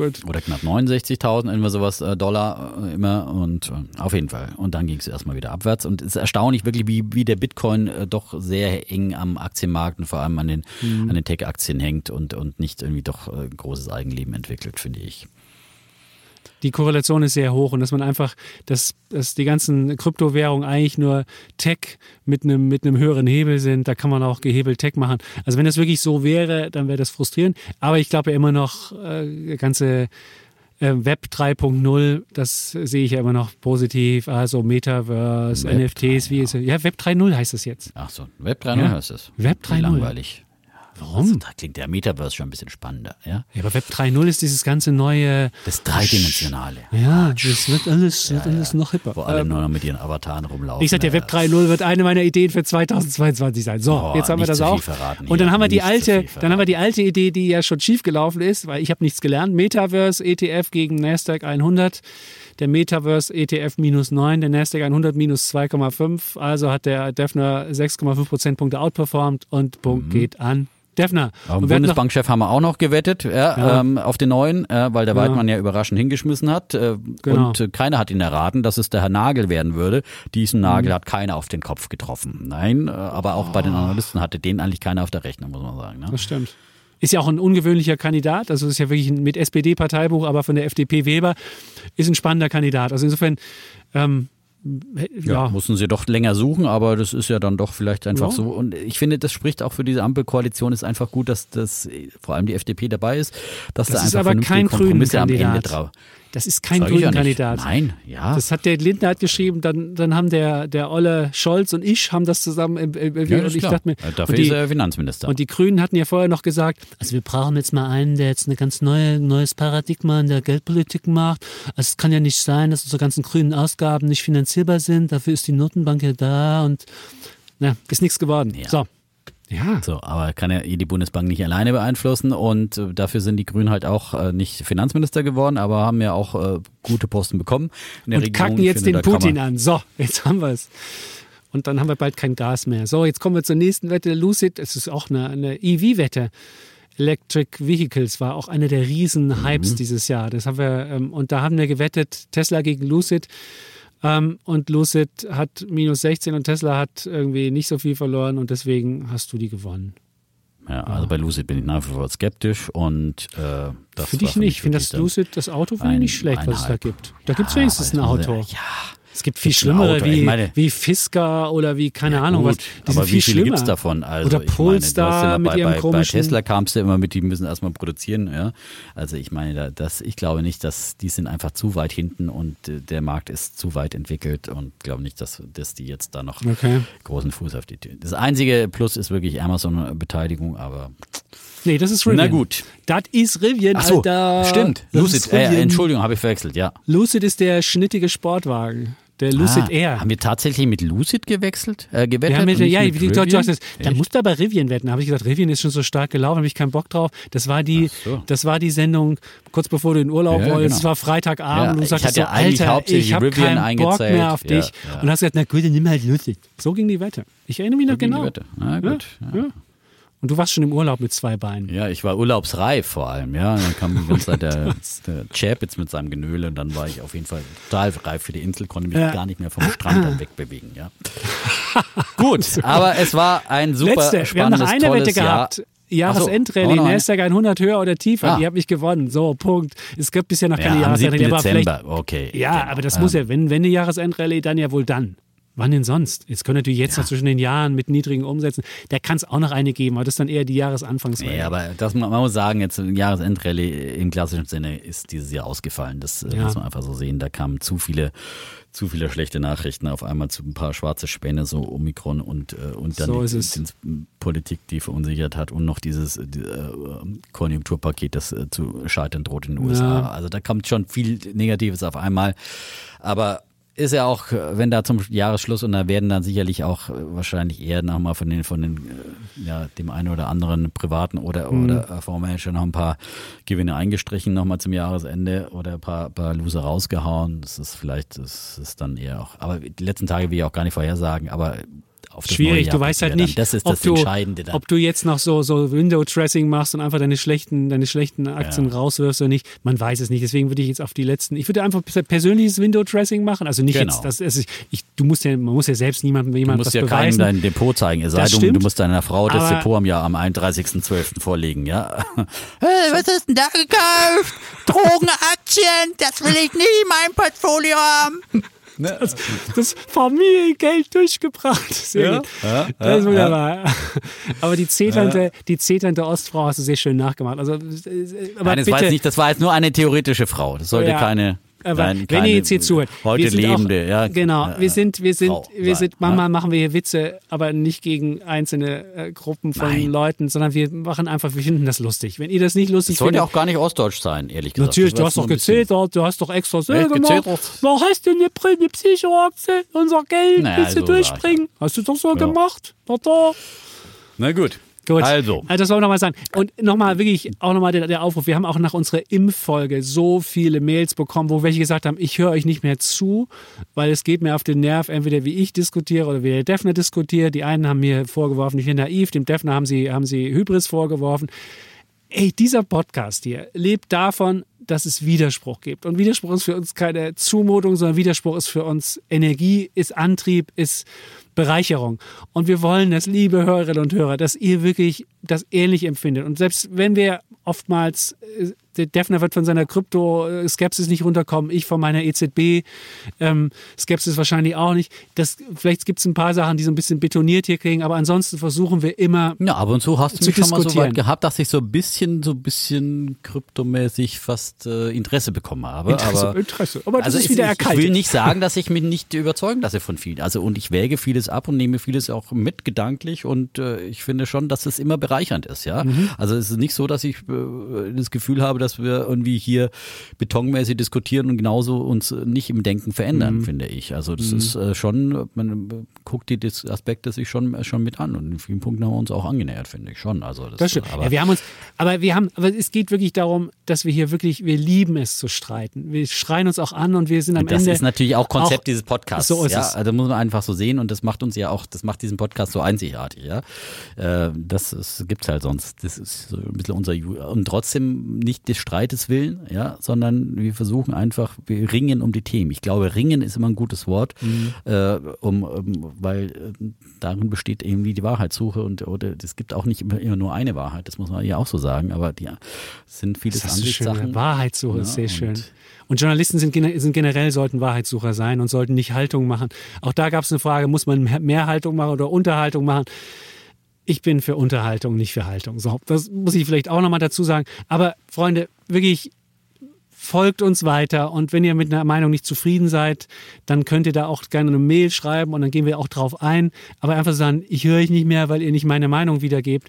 Speaker 1: Gut.
Speaker 2: oder knapp 69.000, irgendwas sowas äh, Dollar äh, immer und äh, auf jeden Fall. Und dann ging es erstmal wieder abwärts und es ist erstaunlich wirklich, wie, wie der Bitcoin doch sehr eng am Aktienmarkt und vor allem an den, an den Tech-Aktien hängt und, und nicht irgendwie doch großes Eigenleben entwickelt, finde ich.
Speaker 1: Die Korrelation ist sehr hoch und dass man einfach, dass, dass die ganzen Kryptowährungen eigentlich nur Tech mit einem, mit einem höheren Hebel sind, da kann man auch gehebelt Tech machen. Also wenn das wirklich so wäre, dann wäre das frustrierend. Aber ich glaube ja immer noch, äh, ganze äh, Web 3.0, das sehe ich ja immer noch positiv. Also Metaverse,
Speaker 2: Web
Speaker 1: NFTs, wie ist es? Ja, Web 3.0 heißt es jetzt.
Speaker 2: Ach so, Web 3.0
Speaker 1: Ja.
Speaker 2: heißt es.
Speaker 1: Web
Speaker 2: Wie
Speaker 1: 3.0.
Speaker 2: Langweilig.
Speaker 1: Warum?
Speaker 2: Also, da klingt der Metaverse schon ein bisschen spannender, ja?
Speaker 1: Ja, aber Web 3.0 ist dieses ganze neue.
Speaker 2: Das Dreidimensionale.
Speaker 1: Ja, das wird alles, wird alles noch hipper.
Speaker 2: Wo alle
Speaker 1: Ähm,
Speaker 2: nur noch mit ihren Avataren rumlaufen.
Speaker 1: Ich sag, der
Speaker 2: Ja,
Speaker 1: Web 3.0 wird eine meiner Ideen für 2022 sein. So,
Speaker 2: Oh,
Speaker 1: jetzt haben wir das auch. Und dann haben wir die alte, dann haben wir die alte Idee, die ja schon schief gelaufen ist, weil ich habe nichts gelernt. Metaverse ETF gegen Nasdaq 100. Der Metaverse ETF minus 9, der Nasdaq 100 minus 2,5. Also hat der Defner 6,5 Prozentpunkte outperformed und Punkt
Speaker 2: Mhm.
Speaker 1: geht an Defner.
Speaker 2: Auf den Bundesbankchef haben wir auch noch gewettet, ja,
Speaker 1: Ja.
Speaker 2: Ähm, auf den neuen, äh, weil der
Speaker 1: Ja.
Speaker 2: Weidmann ja überraschend hingeschmissen hat. Äh,
Speaker 1: Genau.
Speaker 2: Und äh, keiner hat ihn erraten, dass es der Herr Nagel werden würde. Diesen
Speaker 1: Mhm.
Speaker 2: Nagel hat keiner auf den Kopf getroffen. Nein, äh, aber auch bei den Analysten hatte den eigentlich keiner auf der Rechnung, muss man sagen. Ne?
Speaker 1: Das stimmt. Ist ja auch ein ungewöhnlicher Kandidat. Also ist ja wirklich ein, mit SPD-Parteibuch, aber von der FDP Weber ist ein spannender Kandidat. Also insofern, ähm, ja,
Speaker 2: Ja, mussten sie doch länger suchen, aber das ist ja dann doch vielleicht einfach
Speaker 1: Ja.
Speaker 2: so. Und ich finde, das spricht auch für diese Ampelkoalition, ist einfach gut, dass das vor allem die FDP dabei ist, dass
Speaker 1: Das
Speaker 2: da
Speaker 1: ist
Speaker 2: einfach
Speaker 1: aber
Speaker 2: vernünftige
Speaker 1: kein
Speaker 2: Kompromisse am Ende drauf.
Speaker 1: Das ist kein
Speaker 2: ja.
Speaker 1: Grünen-Kandidat.
Speaker 2: Nein, ja.
Speaker 1: Das hat der Lindner hat geschrieben, dann, dann haben der, der Olle Scholz und ich haben das zusammen im
Speaker 2: ja,
Speaker 1: und
Speaker 2: das ist
Speaker 1: ich dachte mir,
Speaker 2: Äh, Dafür
Speaker 1: und die,
Speaker 2: ist er Finanzminister.
Speaker 1: und die Grünen hatten ja vorher noch gesagt, also wir brauchen jetzt mal einen, der jetzt eine ganz neue, neues Paradigma in der Geldpolitik macht. Also es kann ja nicht sein, dass unsere ganzen grünen Ausgaben nicht finanzierbar sind. Dafür ist die Notenbank ja da und na, ist nichts geworden.
Speaker 2: Ja.
Speaker 1: So. Ja.
Speaker 2: So, aber kann ja die Bundesbank nicht alleine beeinflussen und äh, dafür sind die Grünen halt auch äh, nicht Finanzminister geworden, aber haben ja auch äh, gute Posten bekommen. In der
Speaker 1: und
Speaker 2: Regierung.
Speaker 1: kacken jetzt
Speaker 2: finde,
Speaker 1: den Putin an. So, jetzt haben wir es. Und dann haben wir bald kein Gas mehr. So, jetzt kommen wir zur nächsten Wette. Lucid, es ist auch eine, eine EV-Wette. Electric Vehicles war auch einer der riesen Hypes dieses Jahr. Das haben wir, ähm, und da haben wir gewettet, Tesla gegen Lucid. Ähm, und Lucid hat minus 16 und Tesla hat irgendwie nicht so viel verloren und deswegen hast du die gewonnen.
Speaker 2: Ja, also bei Lucid bin ich nach wie vor skeptisch und äh, das
Speaker 1: Finde ich nicht. Ich finde das Lucid, das Auto finde ich
Speaker 2: ein-
Speaker 1: nicht schlecht,
Speaker 2: ein
Speaker 1: was es da gibt. Da gibt es
Speaker 2: Ja,
Speaker 1: wenigstens ein
Speaker 2: weiß man
Speaker 1: Auto.
Speaker 2: Ja,
Speaker 1: Es gibt viel schlimmere wie,
Speaker 2: meine-
Speaker 1: wie Fisker oder wie keine Ahnung
Speaker 2: gut,
Speaker 1: was. Die
Speaker 2: aber wie viele
Speaker 1: schlimmer.
Speaker 2: gibt's davon? Also,
Speaker 1: Oder
Speaker 2: ich meine, du hast
Speaker 1: Polestar mit
Speaker 2: bei, bei, bei. Tesla kamst du immer mit, die müssen erstmal produzieren. Ja? Also ich meine, da- das, ich glaube nicht, dass die sind einfach zu weit hinten und äh, der Markt ist zu weit entwickelt und glaube nicht, dass, dass die jetzt da noch
Speaker 1: Okay.
Speaker 2: großen Fuß auf die Tür. Das einzige Plus ist wirklich Amazon-Beteiligung, aber
Speaker 1: Nee, das ist Rivian.
Speaker 2: na gut.
Speaker 1: Das ist Rivian,
Speaker 2: Ach so,
Speaker 1: Alter.
Speaker 2: stimmt.
Speaker 1: Das
Speaker 2: Lucid, äh. Entschuldigung, habe ich verwechselt, ja.
Speaker 1: Lucid ist der schnittige Sportwagen. der Lucid
Speaker 2: ah,
Speaker 1: Air.
Speaker 2: Haben wir tatsächlich mit Lucid gewechselt? Äh, gewettet?
Speaker 1: Haben mit, ja,
Speaker 2: mit
Speaker 1: wie du
Speaker 2: Rivian?
Speaker 1: George sagst, da musst du aber Rivian wetten. Da habe ich gesagt, Rivian ist schon so stark gelaufen, habe ich keinen Bock drauf. Das war die,
Speaker 2: so.
Speaker 1: das war die Sendung kurz bevor du in Urlaub
Speaker 2: Ja,
Speaker 1: wolltest.
Speaker 2: genau.
Speaker 1: Es war Freitagabend
Speaker 2: Ja,
Speaker 1: und du
Speaker 2: ich
Speaker 1: sagtest so,
Speaker 2: ja
Speaker 1: Alter, ich habe
Speaker 2: Rivian
Speaker 1: keinen Bock
Speaker 2: eingezählt.
Speaker 1: mehr auf dich.
Speaker 2: Ja, ja.
Speaker 1: Und hast gesagt, na gut, dann nimm halt Lucid. So ging die Wette. Ich erinnere mich noch
Speaker 2: die
Speaker 1: genau.
Speaker 2: Wette. Na gut,
Speaker 1: Ja, ja. Und du warst schon im Urlaub mit zwei Beinen.
Speaker 2: Ja, ich war urlaubsreif vor allem, ja. Dann kam die ganze Zeit der, der Chapitz mit seinem Genöle und dann war ich auf jeden Fall total reif für die Insel, konnte mich
Speaker 1: Ja.
Speaker 2: gar nicht mehr vom Strand dann wegbewegen, ja. Gut, aber es war ein super
Speaker 1: Letzte, wir haben
Speaker 2: spannendes,
Speaker 1: noch eine
Speaker 2: tolles
Speaker 1: Wette
Speaker 2: Jahr.
Speaker 1: gehabt. Jahresendrallye,
Speaker 2: auch noch eine?
Speaker 1: Nasdaq 100 höher oder tiefer.
Speaker 2: Ah.
Speaker 1: Die habe ich gewonnen. So, Punkt. Es gibt bisher noch keine
Speaker 2: Ja, am 7.
Speaker 1: Jahresendrallye, aber vielleicht.
Speaker 2: Dezember, okay.
Speaker 1: Ja,
Speaker 2: genau.
Speaker 1: aber das muss ja, wenn, wenn eine Jahresendrallye, dann ja wohl dann. Wann denn sonst? Jetzt können natürlich jetzt noch zwischen den Jahren mit niedrigen Umsätzen, da kann es auch noch eine geben, aber das ist dann eher die Jahresanfangsrallye.
Speaker 2: Nee, aber das, man muss sagen, jetzt ein Jahresendrallye im klassischen Sinne ist dieses Jahr ausgefallen. Das äh,
Speaker 1: Ja.
Speaker 2: muss man einfach so sehen. Da kamen zu viele, zu viele schlechte Nachrichten auf einmal zu ein paar schwarze Späne, so Omikron und, äh, und dann
Speaker 1: So
Speaker 2: die, die Politik, die verunsichert hat und noch dieses die, äh, Konjunkturpaket, das äh, zu scheitern droht in den USA.
Speaker 1: Ja.
Speaker 2: Also da kommt schon viel Negatives auf einmal. Aber ist ja auch, wenn da zum Jahresschluss und da werden dann sicherlich auch äh, wahrscheinlich eher nochmal von den, von den, äh, ja, dem einen oder anderen privaten oder,
Speaker 1: Mhm.
Speaker 2: oder äh, Fondsmanager noch ein paar Gewinne eingestrichen nochmal zum Jahresende oder ein paar, paar Loser rausgehauen. Das ist vielleicht, das ist dann eher auch, aber die letzten Tage will ich auch gar nicht vorhersagen, aber auf das
Speaker 1: Schwierig, du weißt halt nicht.
Speaker 2: Das ist
Speaker 1: ob,
Speaker 2: das
Speaker 1: du,
Speaker 2: Entscheidende dann.
Speaker 1: ob du jetzt noch so, so Window-Dressing machst und einfach deine schlechten, deine schlechten Aktien rauswirfst oder nicht. Man weiß es nicht. Deswegen würde ich jetzt auf die letzten, ich würde einfach persönliches Window-Dressing machen. Also nicht
Speaker 2: Genau.
Speaker 1: jetzt, das, ist, ich, du musst ja, man muss ja selbst niemandem
Speaker 2: Du
Speaker 1: jemand
Speaker 2: musst
Speaker 1: was
Speaker 2: ja keinem
Speaker 1: beweisen.
Speaker 2: dein Depot zeigen, es sei denn, du musst deiner Frau das
Speaker 1: Aber-
Speaker 2: Depot am Jahr am 31.12. vorlegen, ja. Hey, was hast denn da gekauft? Drogenaktien, das will ich nie in meinem Portfolio haben.
Speaker 1: Das, das Familiengeld durchgebracht. Sehr
Speaker 2: Ja,
Speaker 1: gut.
Speaker 2: ja,
Speaker 1: das ist
Speaker 2: ja,
Speaker 1: wunderbar. Aber die zeternde, die zeternde Ostfrau hast du sehr schön nachgemacht. Also, äh, aber
Speaker 2: Nein, das
Speaker 1: bitte,
Speaker 2: war, jetzt nicht, das war jetzt nur eine theoretische Frau. Das sollte
Speaker 1: Ja.
Speaker 2: keine,
Speaker 1: Aber
Speaker 2: nein,
Speaker 1: wenn ihr jetzt hier zuhört,
Speaker 2: heute lebende,
Speaker 1: auch,
Speaker 2: ja.
Speaker 1: Genau,
Speaker 2: äh,
Speaker 1: wir sind, wir sind,
Speaker 2: Frau
Speaker 1: wir
Speaker 2: sein,
Speaker 1: sind, manchmal
Speaker 2: ja.
Speaker 1: machen wir hier Witze, aber nicht gegen einzelne äh, Gruppen von
Speaker 2: Nein.
Speaker 1: Leuten, sondern wir machen einfach, wir finden das lustig. Wenn ihr das nicht lustig
Speaker 2: Das sollte
Speaker 1: findet,
Speaker 2: auch gar nicht ostdeutsch sein, ehrlich gesagt.
Speaker 1: Natürlich, du hast doch gezetert, du hast doch extra so
Speaker 2: Echt
Speaker 1: gemacht. Was hast du denn eine, eine Psychoaktie? Unser Geld,
Speaker 2: Naja,
Speaker 1: willst du
Speaker 2: so sag ich
Speaker 1: durchspringen? Hast du doch so
Speaker 2: Ja.
Speaker 1: gemacht? Da, da.
Speaker 2: Na gut.
Speaker 1: Gut.
Speaker 2: Also.
Speaker 1: das wollen wir nochmal sagen. Und nochmal wirklich, auch nochmal der, der Aufruf. Wir haben auch nach unserer Impffolge so viele Mails bekommen, wo welche gesagt haben, ich höre euch nicht mehr zu, weil es geht mir auf den Nerv, entweder wie ich diskutiere oder wie der Defner diskutiert. Die einen haben mir vorgeworfen, ich bin naiv, dem Defner haben sie, haben sie Hybris vorgeworfen. Ey, dieser Podcast hier lebt davon, dass es Widerspruch gibt. Und Widerspruch ist für uns keine Zumutung, sondern Widerspruch ist für uns Energie, ist Antrieb, ist Bereicherung. Und wir wollen das, liebe Hörerinnen und Hörer, dass ihr wirklich das ähnlich empfindet. Und selbst wenn wir oftmals, äh, Defner wird von seiner Krypto-Skepsis nicht runterkommen, ich von meiner EZB-Skepsis wahrscheinlich auch nicht. Das, vielleicht gibt es ein paar Sachen, die so ein bisschen betoniert hier kriegen, aber ansonsten versuchen wir immer
Speaker 2: Ja, ab und zu hast du mich schon mal so weit gehabt, dass ich so ein bisschen, so ein bisschen kryptomäßig fast äh, Interesse bekommen habe.
Speaker 1: Interesse,
Speaker 2: aber
Speaker 1: Interesse. Aber das
Speaker 2: also
Speaker 1: ist
Speaker 2: ich,
Speaker 1: wieder
Speaker 2: ich, ich
Speaker 1: erkaltet.
Speaker 2: will nicht sagen, dass ich mich nicht überzeugen lasse von vielen. Also und ich wäge vieles ab und nehme vieles auch mit gedanklich und äh, ich finde schon, dass es immer bereichernd ist, ja.
Speaker 1: Mhm.
Speaker 2: Also es ist nicht so, dass ich äh, das Gefühl habe, dass wir irgendwie hier betonmäßig diskutieren und genauso uns nicht im Denken verändern,
Speaker 1: Mhm.
Speaker 2: finde ich. Also das ist äh, schon, man guckt die Dis- Aspekte sich schon schon mit an und in vielen Punkten haben wir uns auch angenähert, finde ich schon. Also das,
Speaker 1: Das stimmt.
Speaker 2: aber
Speaker 1: ja, wir haben uns, aber wir haben, aber es geht wirklich darum, dass wir hier wirklich, wir lieben es zu streiten. Wir schreien uns auch an und wir sind am
Speaker 2: das
Speaker 1: Ende.
Speaker 2: ist natürlich auch Konzept
Speaker 1: auch-
Speaker 2: dieses Podcasts.
Speaker 1: So ist
Speaker 2: ja?
Speaker 1: es.
Speaker 2: Also muss man einfach so sehen und das macht uns ja auch, das macht diesen Podcast so einzigartig. Ja, äh, das ist, gibt's halt sonst. Das ist so ein bisschen unser und trotzdem nicht des Streites willen, ja, sondern wir versuchen einfach, wir ringen um die Themen. Ich glaube, ringen ist immer ein gutes Wort,
Speaker 1: Mhm.
Speaker 2: äh, um, um, weil äh, darin besteht irgendwie die Wahrheitssuche und oder es gibt auch nicht immer, immer nur eine Wahrheit. Das muss man ja auch so sagen. Aber die es sind
Speaker 1: ist schön.
Speaker 2: Ansichtssachen.
Speaker 1: Wahrheitssuche ist
Speaker 2: Ja,
Speaker 1: sehr
Speaker 2: und-
Speaker 1: schön. Und Journalisten sind, sind generell sollten Wahrheitssucher sein und sollten nicht Haltung machen. Auch da gab es eine Frage, muss man mehr Haltung machen oder Unterhaltung machen? Ich bin für Unterhaltung, nicht für Haltung. So, das muss ich vielleicht auch nochmal dazu sagen. Aber Freunde, wirklich folgt uns weiter und wenn ihr mit einer Meinung nicht zufrieden seid, dann könnt ihr da auch gerne eine Mail schreiben und dann gehen wir auch drauf ein. Aber einfach sagen, ich höre euch nicht mehr, weil ihr nicht meine Meinung wiedergebt.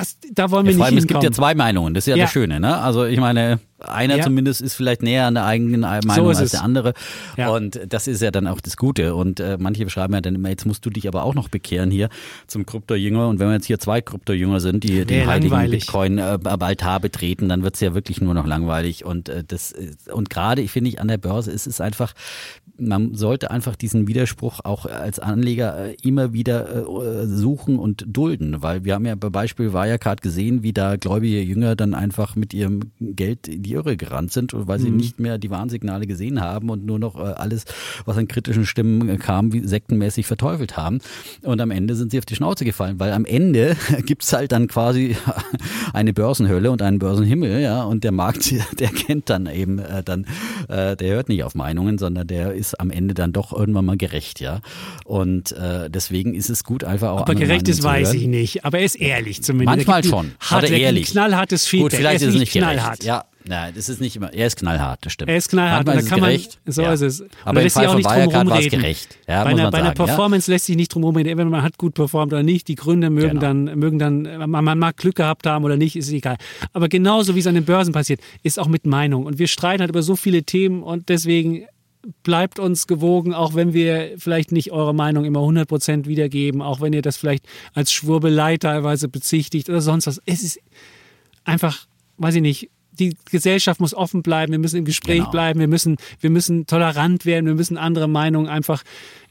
Speaker 1: Das, da wollen wir
Speaker 2: ja,
Speaker 1: nicht
Speaker 2: allem. Es gibt ja zwei Meinungen, das ist ja,
Speaker 1: Ja.
Speaker 2: das Schöne. Ne? Also ich meine, einer
Speaker 1: Ja.
Speaker 2: zumindest ist vielleicht näher an der eigenen Meinung
Speaker 1: So
Speaker 2: als
Speaker 1: es.
Speaker 2: der andere.
Speaker 1: Ja.
Speaker 2: Und das ist ja dann auch das Gute. Und äh, manche schreiben ja dann immer, jetzt musst du dich aber auch noch bekehren hier zum Krypto-Jünger. Und wenn wir jetzt hier zwei Krypto-Jünger sind, die den
Speaker 1: Wäre
Speaker 2: heiligen
Speaker 1: langweilig.
Speaker 2: Bitcoin äh, Altar betreten, dann wird's ja wirklich nur noch langweilig. Und äh, das ist- und gerade, ich finde ich, an der Börse ist es einfach, man sollte einfach diesen Widerspruch auch als Anleger äh, immer wieder äh, suchen und dulden, weil wir haben ja bei Beispiel Wirecard gesehen, wie da gläubige Jünger dann einfach mit ihrem Geld in die Irre gerannt sind, weil sie nicht mehr die Warnsignale gesehen haben und nur noch äh, alles, was an kritischen Stimmen kam, wie sektenmäßig verteufelt haben. Und am Ende sind sie auf die Schnauze gefallen, weil am Ende gibt's halt dann quasi eine Börsenhölle und einen Börsenhimmel, ja, und der Markt, der kennt dann eben äh, dann, äh, der hört nicht auf Meinungen, sondern der ist am Ende dann doch irgendwann mal gerecht, ja. Und äh, deswegen ist es gut, einfach auch
Speaker 1: er
Speaker 2: andere
Speaker 1: gerecht ist, weiß ich nicht. Aber er ist ehrlich zumindest.
Speaker 2: Manchmal schon.
Speaker 1: Hart,
Speaker 2: Oder
Speaker 1: er
Speaker 2: ehrlich.
Speaker 1: knallhartes Feedback.
Speaker 2: Gut, vielleicht
Speaker 1: er
Speaker 2: ist es nicht
Speaker 1: knallhart.
Speaker 2: gerecht. Ja, nein, das ist nicht immer. Er ist knallhart, das stimmt.
Speaker 1: Er ist knallhart
Speaker 2: Manchmal
Speaker 1: und
Speaker 2: ist
Speaker 1: da kann
Speaker 2: gerecht.
Speaker 1: man, so
Speaker 2: ja.
Speaker 1: ist es. Und
Speaker 2: Aber im Fall
Speaker 1: auch
Speaker 2: von
Speaker 1: nicht drum
Speaker 2: Wirecard war es gerecht. Ja,
Speaker 1: bei einer, bei einer
Speaker 2: sagen. ja.
Speaker 1: Performance lässt sich nicht drum rumreden. Entweder man hat gut performt oder nicht. Die Gründe mögen
Speaker 2: Genau.
Speaker 1: dann, mögen dann, man, man mag Glück gehabt haben oder nicht, ist egal. Aber genauso wie es an den Börsen passiert, ist auch mit Meinung. Und wir streiten halt über so viele Themen und deswegen bleibt uns gewogen, auch wenn wir vielleicht nicht eure Meinung immer 100% wiedergeben, auch wenn ihr das vielleicht als Schwurbelei teilweise bezichtigt oder sonst was. Es ist einfach, weiß ich nicht, die Gesellschaft muss offen bleiben, wir müssen im Gespräch
Speaker 2: Genau.
Speaker 1: bleiben, wir müssen, wir müssen tolerant werden, wir müssen andere Meinungen einfach.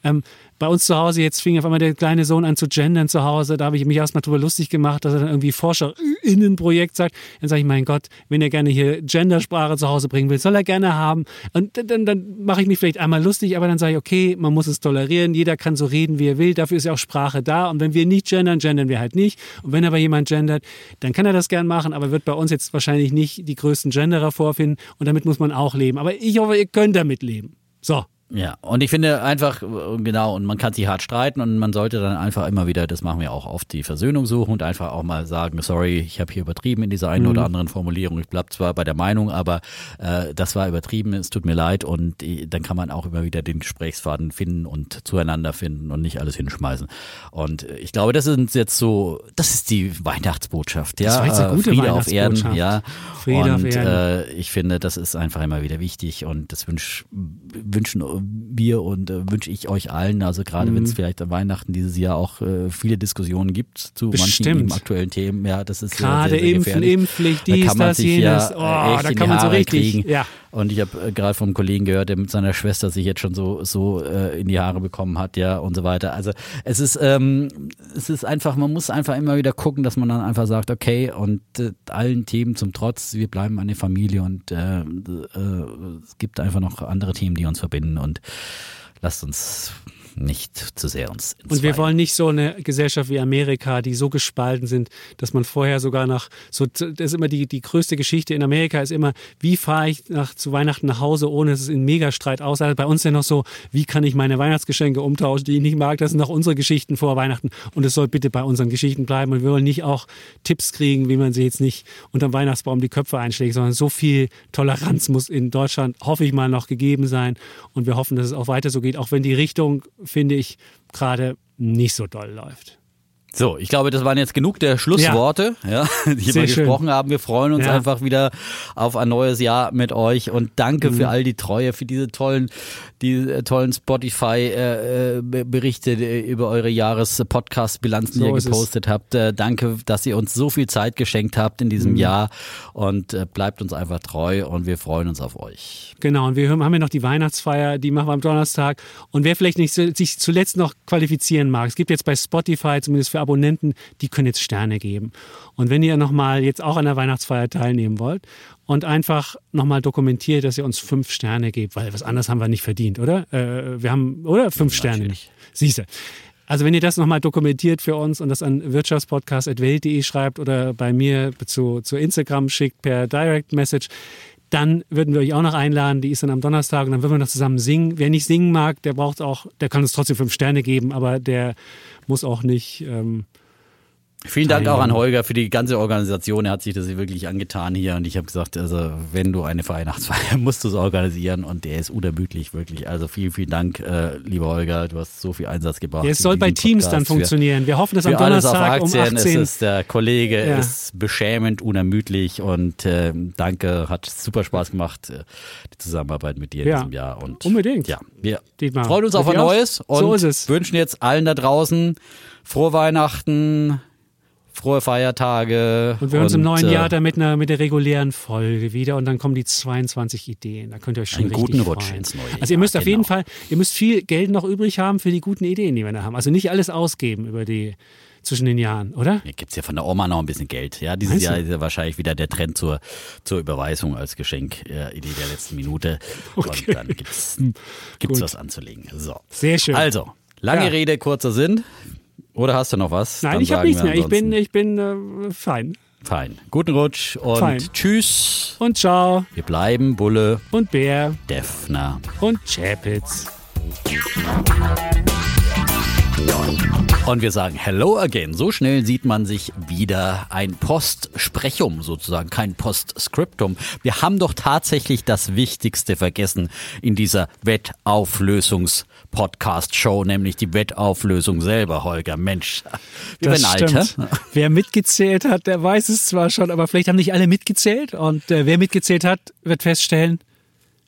Speaker 1: Ähm, bei uns zu Hause, jetzt fing auf einmal der kleine Sohn an zu gendern zu Hause, da habe ich mich erstmal drüber lustig gemacht, dass er dann irgendwie ForscherInnenprojekt sagt. Dann sage ich, mein Gott, wenn er gerne hier Gendersprache zu Hause bringen will, soll er gerne haben. Und dann, dann, dann mache ich mich vielleicht einmal lustig, aber dann sage ich, okay, man muss es tolerieren, jeder kann so reden, wie er will, dafür ist ja auch Sprache da. Und wenn wir nicht gendern, gendern wir halt nicht. Und wenn aber jemand gendert, dann kann er das gern machen, aber wird bei uns jetzt wahrscheinlich nicht die größten Genderer vorfinden. Und damit muss man auch leben. Aber ich hoffe, ihr könnt damit leben. So.
Speaker 2: Ja, und ich finde einfach, äh, genau, und man kann sich hart streiten und man sollte dann einfach immer wieder, das machen wir auch oft, die Versöhnung suchen und einfach auch mal sagen, sorry, ich habe hier übertrieben in dieser einen oder anderen Formulierung. Ich bleib zwar bei der Meinung, aber äh, das war übertrieben, es tut mir leid und äh, dann kann man auch immer wieder den Gesprächsfaden finden und zueinander finden und nicht alles hinschmeißen. Und äh, ich glaube, das sind jetzt so, das ist die Weihnachtsbotschaft, ja.
Speaker 1: Das war jetzt eine
Speaker 2: Äh,
Speaker 1: gute
Speaker 2: Friede auf Erden, ja.
Speaker 1: Friede auf
Speaker 2: und
Speaker 1: Erden.
Speaker 2: Äh, ich finde, das ist einfach immer wieder wichtig und das wünsch, wünschen wir und äh, wünsche ich euch allen, also gerade wenn es
Speaker 1: Mhm.
Speaker 2: vielleicht an Weihnachten dieses Jahr auch äh, viele Diskussionen gibt zu manchen
Speaker 1: Bestimmt.
Speaker 2: eben aktuellen Themen, ja, das ist
Speaker 1: Gerade
Speaker 2: sehr, sehr
Speaker 1: Impfen,
Speaker 2: gefährlich.
Speaker 1: Impfpflicht,
Speaker 2: Da
Speaker 1: dies,
Speaker 2: man
Speaker 1: das, jenes.
Speaker 2: ja
Speaker 1: Oh,
Speaker 2: echt
Speaker 1: da kann man so richtig.
Speaker 2: kriegen.
Speaker 1: Ja.
Speaker 2: Und ich habe äh, gerade vom Kollegen gehört, der mit seiner Schwester sich jetzt schon so so äh, in die Haare bekommen hat, ja und so weiter. Also es ist ähm, es ist einfach, man muss einfach immer wieder gucken, dass man dann einfach sagt, okay und äh, allen Themen zum Trotz, wir bleiben eine Familie und äh, äh, es gibt einfach noch andere Themen, die uns verbinden und lasst uns nicht zu sehr uns
Speaker 1: Und wir wollen nicht so eine Gesellschaft wie Amerika, die so gespalten sind, dass man vorher sogar nach, so, das ist immer die, die größte Geschichte in Amerika ist immer, wie fahre ich nach, zu Weihnachten nach Hause, ohne dass es in Megastreit ausartet. Bei uns ja noch so, wie kann ich meine Weihnachtsgeschenke umtauschen, die ich nicht mag. Das sind noch unsere Geschichten vor Weihnachten. Und es soll bitte bei unseren Geschichten bleiben. Und wir wollen nicht auch Tipps kriegen, wie man sie jetzt nicht unterm Weihnachtsbaum die Köpfe einschlägt, sondern so viel Toleranz muss in Deutschland, hoffe ich mal, noch gegeben sein. Und wir hoffen, dass es auch weiter so geht, auch wenn die Richtung, finde ich, gerade nicht so doll läuft.
Speaker 2: So, ich glaube, das waren jetzt genug der Schlussworte, ja, die
Speaker 1: Sehr
Speaker 2: wir
Speaker 1: schön.
Speaker 2: gesprochen haben. Wir freuen uns
Speaker 1: Ja.
Speaker 2: einfach wieder auf ein neues Jahr mit euch und danke
Speaker 1: Mhm.
Speaker 2: für all die Treue, für diese tollen, die äh, tollen Spotify-Berichte äh, über eure Jahres-Podcast-Bilanzen, die
Speaker 1: So
Speaker 2: ihr
Speaker 1: ist es.
Speaker 2: gepostet habt. Äh, danke, dass ihr uns so viel Zeit geschenkt habt in
Speaker 1: Mhm.
Speaker 2: diesem Jahr und äh, bleibt uns einfach treu und wir freuen uns auf euch.
Speaker 1: Genau, und wir haben ja noch die Weihnachtsfeier, die machen wir am Donnerstag. Und wer vielleicht nicht sich zuletzt noch qualifizieren mag, es gibt jetzt bei Spotify, zumindest für Abonnenten, die können jetzt Sterne geben. Und wenn ihr nochmal jetzt auch an der Weihnachtsfeier teilnehmen wollt und einfach nochmal dokumentiert, dass ihr uns fünf Sterne gebt, weil was anderes haben wir nicht verdient, oder? Äh, wir haben, oder? Fünf Sterne.
Speaker 2: natürlich.
Speaker 1: Siehste. Also wenn ihr das nochmal dokumentiert für uns und das an wirtschaftspodcast.welt.de schreibt oder bei mir zu, zu Instagram schickt per Direct Message, dann würden wir euch auch noch einladen. Die ist dann am Donnerstag und dann würden wir noch zusammen singen. Wer nicht singen mag, der braucht auch, der kann uns trotzdem fünf Sterne geben, aber der muss auch nicht. Ähm,
Speaker 2: Vielen Dank auch an Holger für die ganze Organisation. Er hat sich das wirklich angetan hier und ich habe gesagt, also wenn du eine Weihnachtsfeier musst du es organisieren und der ist unermüdlich wirklich. Also vielen, vielen Dank, äh, lieber Holger. Du hast so viel Einsatz gebracht.
Speaker 1: Es soll bei Teams dann funktionieren. Wir hoffen, dass am Donnerstag um 18
Speaker 2: es ist der Kollege ja. ist beschämend, unermüdlich und äh, danke, hat super Spaß gemacht äh, die Zusammenarbeit mit dir in ja, diesem Jahr und
Speaker 1: unbedingt.
Speaker 2: Ja, wir Dietmar, freuen uns auf ein neues und so wünschen jetzt allen da draußen frohe Weihnachten frohe Feiertage.
Speaker 1: Und wir hören uns im neuen äh, Jahr dann mit, einer, mit der regulären Folge wieder und dann kommen die 22 Ideen. Da könnt ihr euch schon einen richtig guten Rutsch freuen. ins neue Jahr. Also ihr müsst genau. auf jeden Fall, ihr müsst viel Geld noch übrig haben für die guten Ideen, die wir da haben. Also nicht alles ausgeben über die zwischen den Jahren, oder?
Speaker 2: Hier gibt es ja von der Oma noch ein bisschen Geld. Ja, dieses Jahr ist ja wahrscheinlich wieder der Trend zur, zur Überweisung als Geschenk, äh, Idee der letzten Minute. Okay. Und dann gibt es was anzulegen. So.
Speaker 1: Sehr schön.
Speaker 2: Also, lange ja. Rede, kurzer Sinn. Oder hast du noch was?
Speaker 1: Nein, Dann ich habe nichts mehr. Ich bin, ich bin äh, fein.
Speaker 2: Fein. Guten Rutsch und fein. tschüss.
Speaker 1: Und ciao.
Speaker 2: Wir bleiben Bulle.
Speaker 1: Und Bär.
Speaker 2: Defner.
Speaker 1: Und Chapitz.
Speaker 2: Und wir sagen Hello again. So schnell sieht man sich wieder ein Postsprechum sozusagen, kein Postscriptum. Wir haben doch tatsächlich das Wichtigste vergessen in dieser Wettauflösungs-Podcast-Show, nämlich die Wettauflösung selber, Holger. Mensch,
Speaker 1: wir das werden alt, Wer mitgezählt hat, der weiß es zwar schon, aber vielleicht haben nicht alle mitgezählt. Und äh, wer mitgezählt hat, wird feststellen,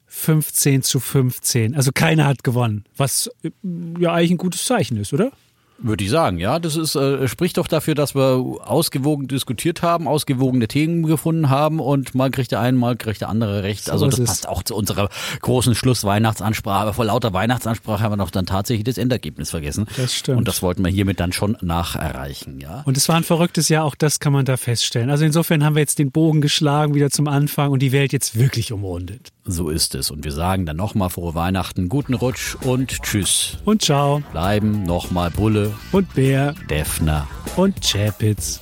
Speaker 1: 15 zu 15. Also keiner hat gewonnen, was äh, ja eigentlich ein gutes Zeichen ist, oder?
Speaker 2: Würde ich sagen, ja. Das ist, äh, spricht doch dafür, dass wir ausgewogen diskutiert haben, ausgewogene Themen gefunden haben und mal kriegt der eine, mal kriegt der andere recht. So also das passt auch zu unserer großen Schlussweihnachtsansprache. Aber vor lauter Weihnachtsansprache haben wir noch dann tatsächlich das Endergebnis vergessen.
Speaker 1: Das stimmt.
Speaker 2: Und das wollten wir hiermit dann schon nacherreichen, ja.
Speaker 1: Und es war ein verrücktes Jahr, auch das kann man da feststellen. Also insofern haben wir jetzt den Bogen geschlagen wieder zum Anfang und die Welt jetzt wirklich umrundet.
Speaker 2: So ist es. Und wir sagen dann nochmal frohe Weihnachten, guten Rutsch und tschüss.
Speaker 1: Und ciao.
Speaker 2: Bleiben nochmal Bulle
Speaker 1: und Bär,
Speaker 2: Defner
Speaker 1: und Chapitz.